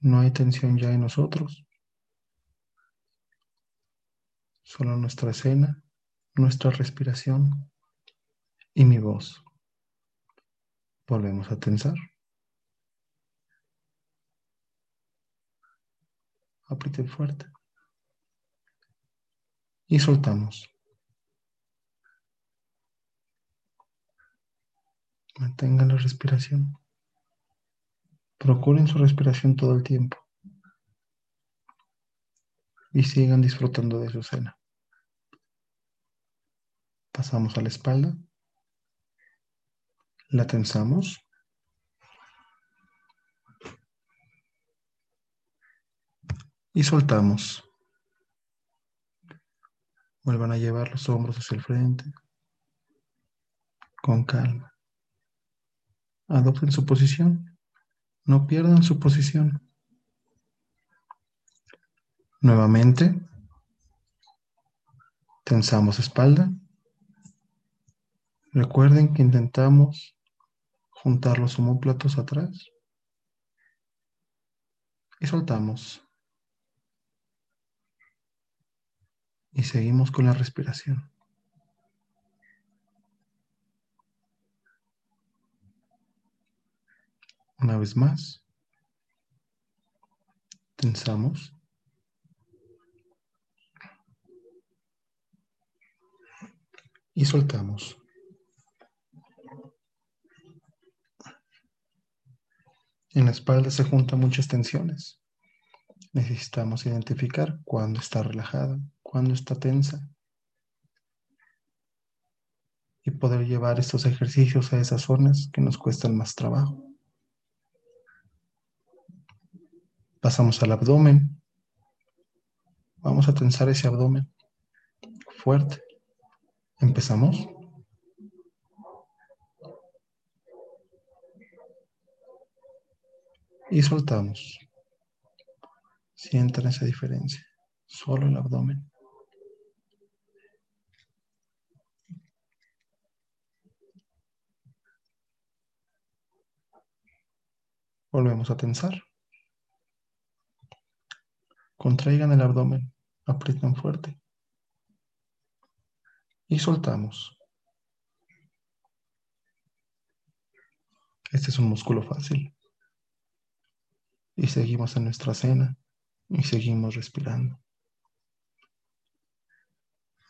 No hay tensión ya en nosotros. Solo nuestra escena, nuestra respiración y mi voz. Volvemos a tensar. Aprieten fuerte. Y soltamos. Mantengan la respiración. Procuren su respiración todo el tiempo. Y sigan disfrutando de su cena. Pasamos a la espalda. La tensamos. Y soltamos. Vuelvan a llevar los hombros hacia el frente. Con calma. Adopten su posición. No pierdan su posición. Nuevamente. Tensamos espalda. Recuerden que intentamos juntar los homóplatos atrás. Y soltamos. Y seguimos con la respiración. Una vez más. Tensamos. Y soltamos. En la espalda se juntan muchas tensiones. Necesitamos identificar cuándo está relajada, cuándo está tensa. Y poder llevar estos ejercicios a esas zonas que nos cuestan más trabajo. Pasamos al abdomen. Vamos a tensar ese abdomen fuerte. Empezamos. Y soltamos. Sientan esa diferencia. Solo el abdomen. Volvemos a tensar. Contraigan el abdomen, aprietan fuerte. Y soltamos. Este es un músculo fácil. Y seguimos en nuestra cena y seguimos respirando.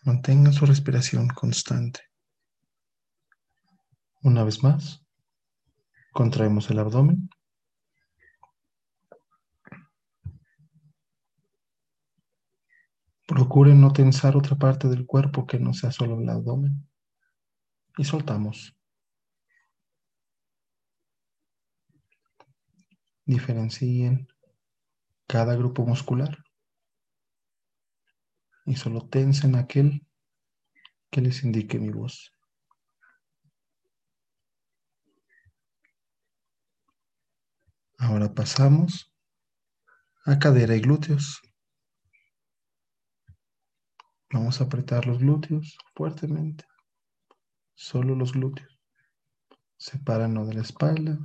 Mantengan su respiración constante. Una vez más, contraemos el abdomen Procuren no tensar otra parte del cuerpo que no sea solo el abdomen. Y soltamos. Diferencien cada grupo muscular. Y solo tensen aquel que les indique mi voz. Ahora pasamos a cadera y glúteos. Vamos a apretar los glúteos fuertemente. Solo los glúteos. Sepárenlo de la espalda.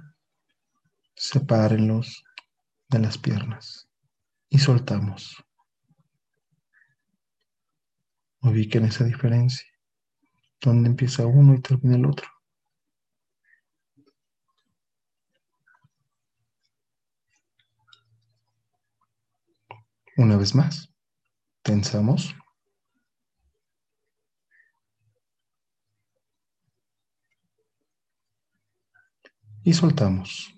Sepárenlos de las piernas. Y soltamos. Ubiquen esa diferencia. Donde empieza uno y termina el otro. Una vez más, tensamos. Y soltamos.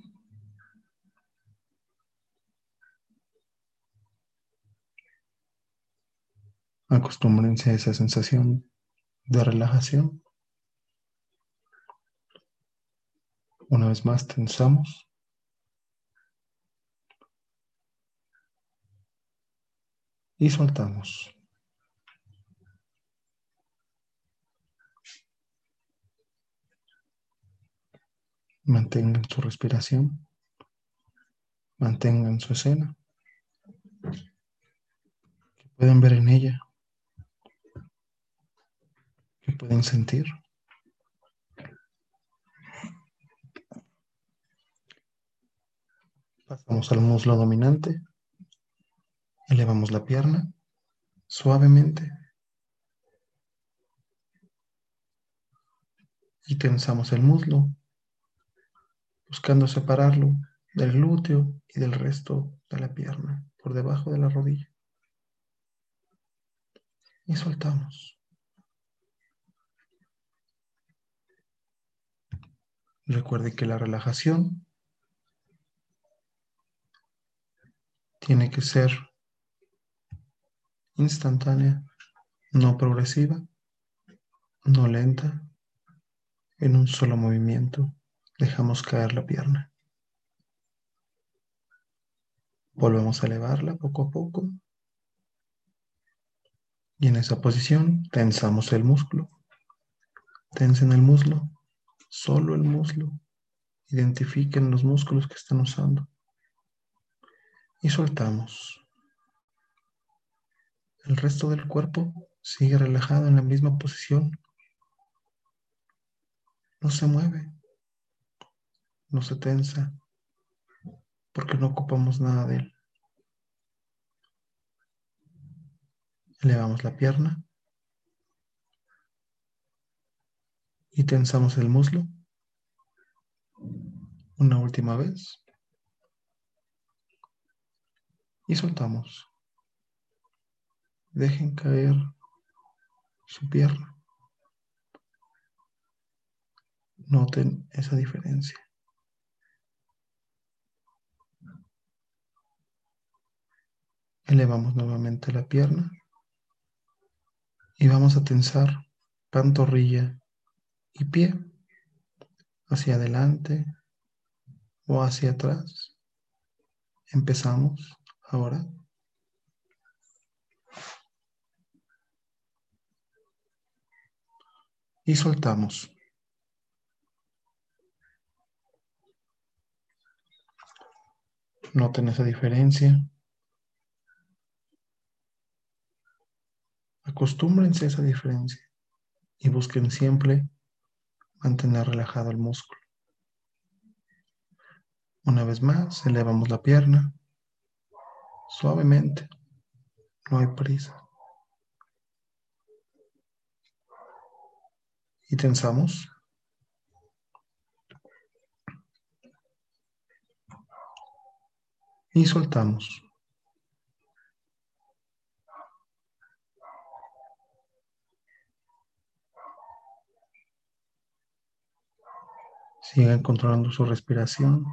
Acostúmbrense a esa sensación de relajación. Una vez más tensamos. Y soltamos. Mantengan su respiración. Mantengan su escena. ¿Qué pueden ver en ella? ¿Qué pueden sentir? Pasamos al muslo dominante. Elevamos la pierna suavemente. Y tensamos el muslo, buscando separarlo del glúteo y del resto de la pierna, por debajo de la rodilla. Y soltamos. Recuerde que la relajación tiene que ser instantánea, no progresiva, no lenta. En un solo movimiento dejamos caer la pierna. Volvemos a elevarla poco a poco. Y en esa posición tensamos el músculo. Tensen el muslo, solo el muslo. Identifiquen los músculos que están usando y soltamos. El resto del cuerpo sigue relajado en la misma posición. No se mueve, no se tensa, porque no ocupamos nada de él. Elevamos la pierna y tensamos el muslo. Una última vez. y soltamos. Dejen caer su pierna. Noten esa diferencia. Elevamos nuevamente la pierna y vamos a tensar pantorrilla y pie hacia adelante o hacia atrás. Empezamos ahora. Y soltamos. Noten esa diferencia. Acostúmbrense a esa diferencia y busquen siempre mantener relajado el músculo. Una vez más, elevamos la pierna suavemente. No hay prisa. Y tensamos. Y soltamos. Sigan controlando su respiración.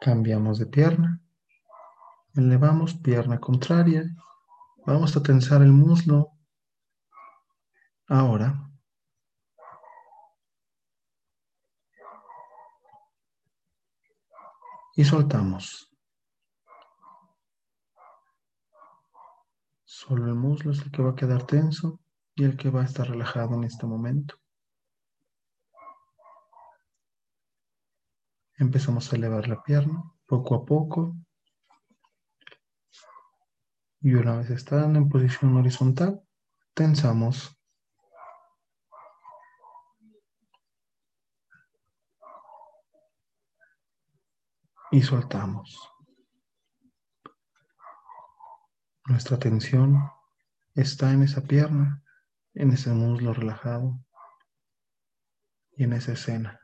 Cambiamos de pierna. Elevamos pierna contraria. Vamos a tensar el muslo. Ahora. Y soltamos. Solo el muslo es el que va a quedar tenso y el que va a estar relajado en este momento. Empezamos a elevar la pierna poco a poco. Y una vez estando en posición horizontal, tensamos. Y soltamos. Nuestra atención está en esa pierna, en ese muslo relajado y en esa escena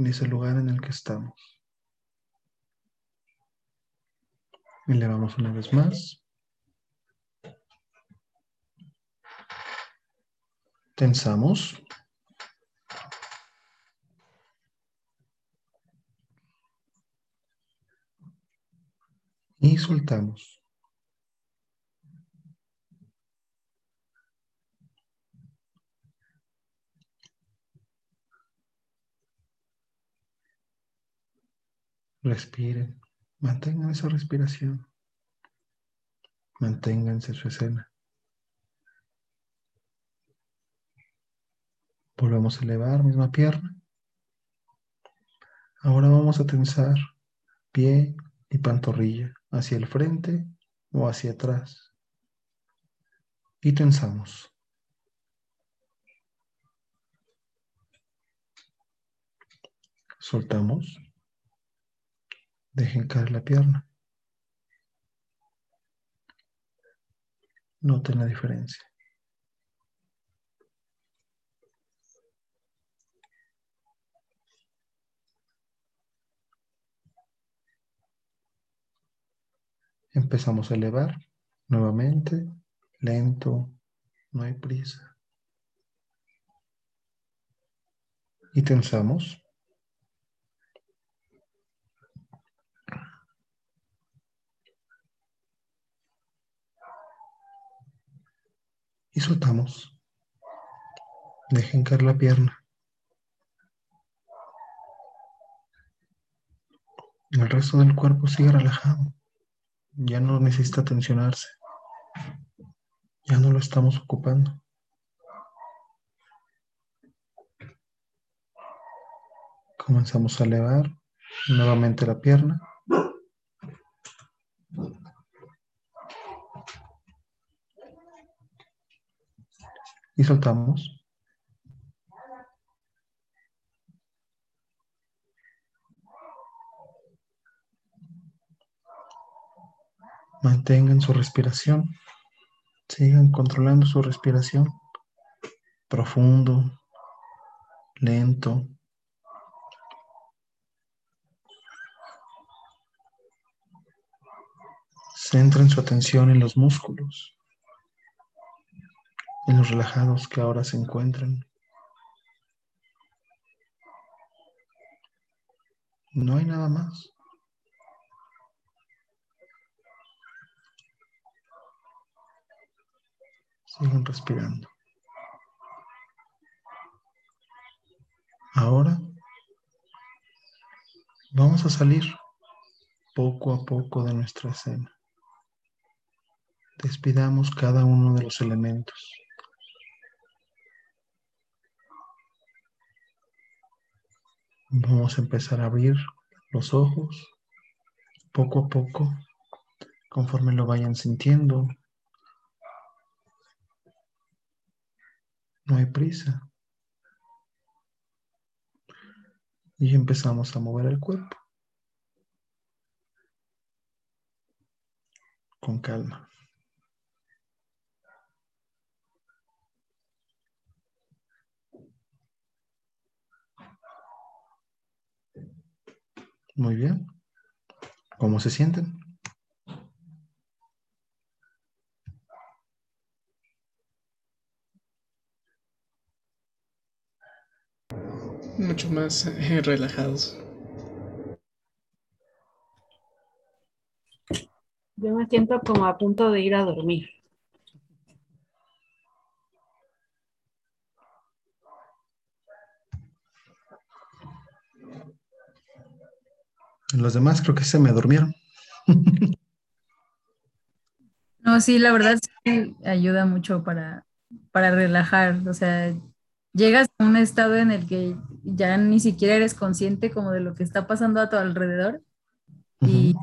en ese lugar en el que estamos. Elevamos una vez más. Tensamos. Y soltamos. Respiren. Mantengan esa respiración. Manténganse su escena. Volvemos a elevar, misma pierna. Ahora vamos a tensar pie y pantorrilla hacia el frente o hacia atrás. Y tensamos. Soltamos. Dejen caer la pierna. Noten la diferencia. Empezamos a elevar nuevamente, lento, no hay prisa. Y tensamos. Y soltamos. Dejen caer la pierna. El resto del cuerpo sigue relajado ya no necesita tensionarse. Ya no lo estamos ocupando. Comenzamos a elevar nuevamente la pierna. Y soltamos. Mantengan su respiración. Sigan controlando su respiración. Profundo, lento. Centren su atención en los músculos, en los relajados que ahora se encuentran. No hay nada más. Sigan respirando. Ahora vamos a salir poco a poco de nuestra escena. Despidamos cada uno de los elementos. Vamos a empezar a abrir los ojos poco a poco, conforme lo vayan sintiendo, No hay prisa. Y empezamos a mover el cuerpo. Con calma. Muy bien. ¿Cómo se sienten? mucho más eh, relajados. Yo me siento como a punto de ir a dormir. Los demás creo que se me durmieron. No, sí, la verdad sí ayuda mucho para, para relajar. O sea, llegas a un estado en el que ya ni siquiera eres consciente como de lo que está pasando a tu alrededor y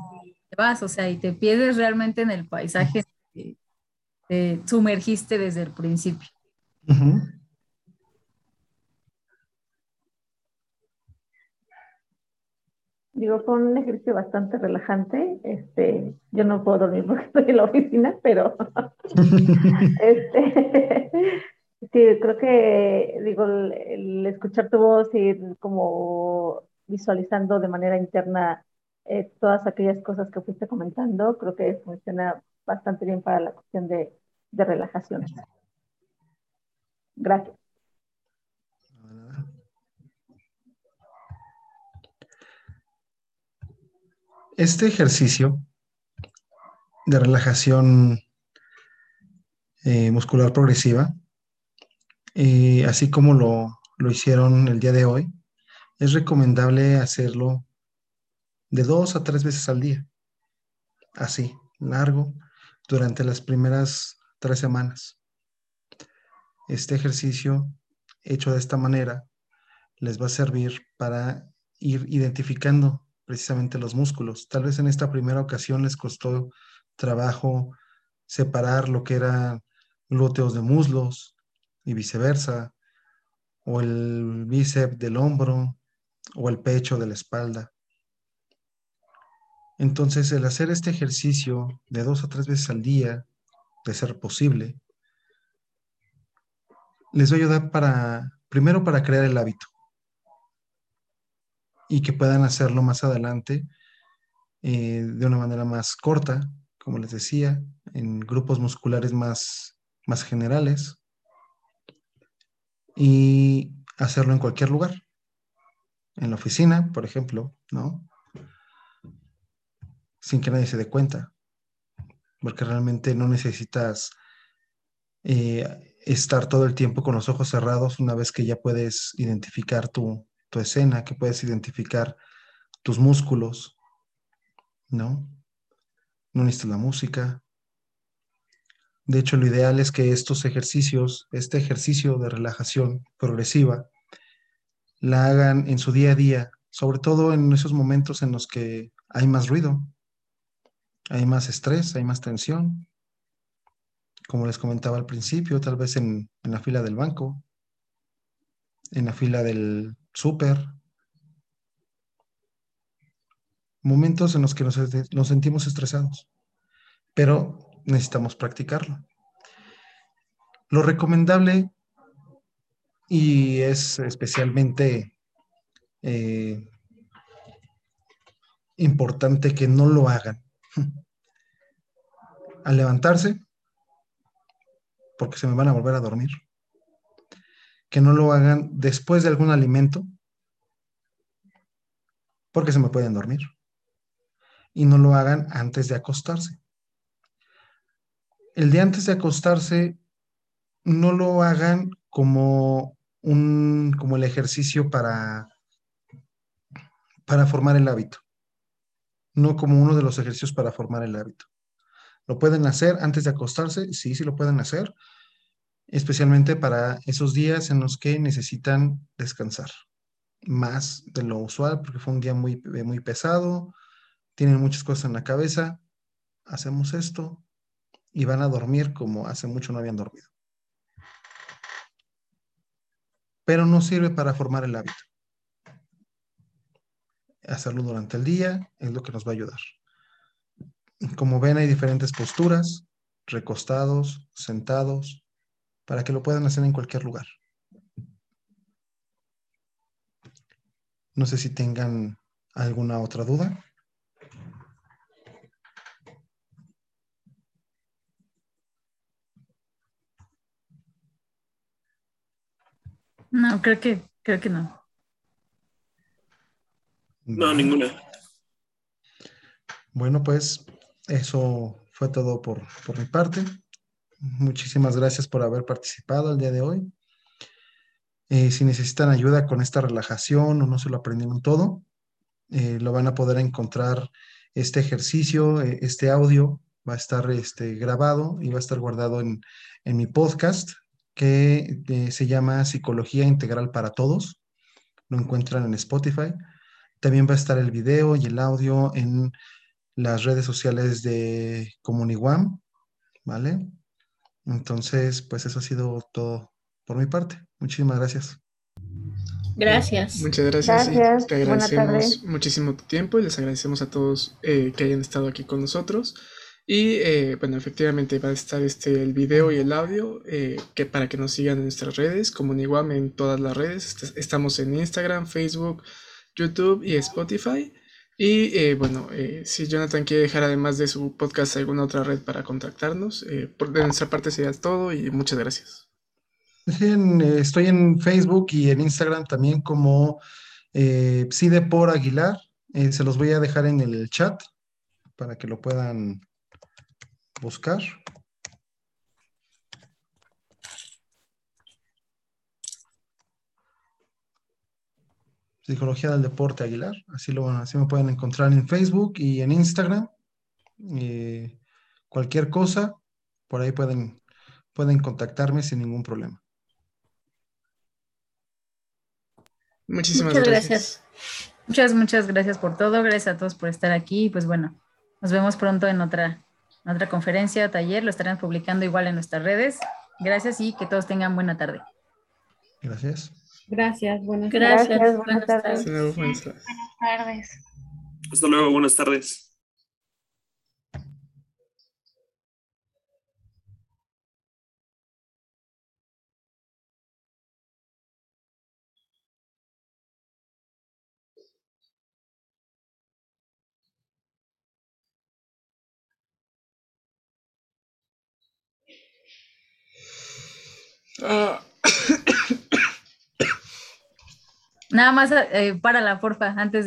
te vas, o sea, y te pierdes realmente en el paisaje que te sumergiste desde el principio. Digo, fue un ejercicio bastante relajante. Este, yo no puedo dormir porque estoy en la oficina, pero este, Sí, creo que, digo, el, escuchar tu voz y como visualizando de manera interna eh, todas aquellas cosas que fuiste comentando, creo que funciona bastante bien para la cuestión de, de relajación. Gracias. Este ejercicio de relajación eh, muscular progresiva eh, así como lo, lo hicieron el día de hoy, es recomendable hacerlo de dos a tres veces al día, así, largo, durante las primeras tres semanas. Este ejercicio hecho de esta manera les va a servir para ir identificando precisamente los músculos. Tal vez en esta primera ocasión les costó trabajo separar lo que eran glúteos de muslos y viceversa, o el bíceps del hombro, o el pecho de la espalda. Entonces, el hacer este ejercicio de dos a tres veces al día, de ser posible, les va a ayudar para, primero para crear el hábito y que puedan hacerlo más adelante eh, de una manera más corta, como les decía, en grupos musculares más, más generales y hacerlo en cualquier lugar, en la oficina, por ejemplo, ¿no? Sin que nadie se dé cuenta, porque realmente no necesitas eh, estar todo el tiempo con los ojos cerrados una vez que ya puedes identificar tu, tu escena, que puedes identificar tus músculos, ¿no? No necesitas la música. De hecho, lo ideal es que estos ejercicios, este ejercicio de relajación progresiva, la hagan en su día a día, sobre todo en esos momentos en los que hay más ruido, hay más estrés, hay más tensión. Como les comentaba al principio, tal vez en, la fila del banco, en la fila del, súper. Momentos en los que nos, sentimos estresados, pero necesitamos practicarlo. Lo recomendable y es especialmente eh, importante que no lo hagan al levantarse, porque se me van a volver a dormir que no lo hagan después de algún alimento, porque se me pueden dormir. Y no lo hagan antes de acostarse. El de antes de acostarse, no lo hagan como un, como el ejercicio para, para formar el hábito. No como uno de los ejercicios para formar el hábito. ¿Lo pueden hacer antes de acostarse? Sí, sí lo pueden hacer especialmente para esos días en los que necesitan descansar más de lo usual, porque fue un día muy, eh, muy pesado, tienen muchas cosas en la cabeza, hacemos esto y van a dormir como hace mucho no habían dormido. Pero no sirve para formar el hábito. Hacerlo durante el día es lo que nos va a ayudar. Como ven, hay diferentes posturas, recostados, sentados, para que lo puedan hacer en cualquier lugar. No sé si tengan alguna otra duda. No, creo que, creo que no. No, ninguna. Bueno, pues eso fue todo por, por mi parte. Muchísimas gracias por haber participado el día de hoy. Eh, si necesitan ayuda con esta relajación o no se lo aprendieron todo, eh, lo van a poder encontrar este ejercicio, eh, este audio va a estar este, grabado y va a estar guardado en, en mi podcast que se llama Psicología Integral para Todos. Lo encuentran en Spotify. También va a estar el video y el audio en las redes sociales de Comuniguam, ¿vale? Entonces, pues eso ha sido todo por mi parte. Muchísimas gracias. Gracias. Muchas gracias. te agradecemos muchísimo tu tiempo y les agradecemos a todos eh, que hayan estado aquí con nosotros. Y eh, bueno, efectivamente va a estar este, el video y el audio eh, que para que nos sigan en nuestras redes, como igual en todas las redes. Estamos en Instagram, Facebook, YouTube y Spotify. Y eh, bueno, eh, si Jonathan quiere dejar además de su podcast alguna otra red para contactarnos, eh, por de nuestra parte sería todo y muchas gracias. estoy en Facebook y en Instagram también como eh, por Aguilar. se los voy a dejar en el chat para que lo puedan buscar. Psicología del Deporte Aguilar. Así, lo, así me pueden encontrar en Facebook y en Instagram. Eh, cualquier cosa, por ahí pueden, pueden contactarme sin ningún problema. Muchísimas Muchas gracias. gracias. Muchas, muchas gracias por todo. Gracias a todos por estar aquí. Y pues bueno, nos vemos pronto en otra, en otra conferencia o taller. Lo estarán publicando igual en nuestras redes. Gracias y que todos tengan buena tarde. Gracias. Gracias, buenas Gracias. Gracias, buenas tardes. Hasta luego, buenas tardes. Buenas tardes. Hasta luego, buenas tardes. Ah. Nada más eh, para la porfa, antes de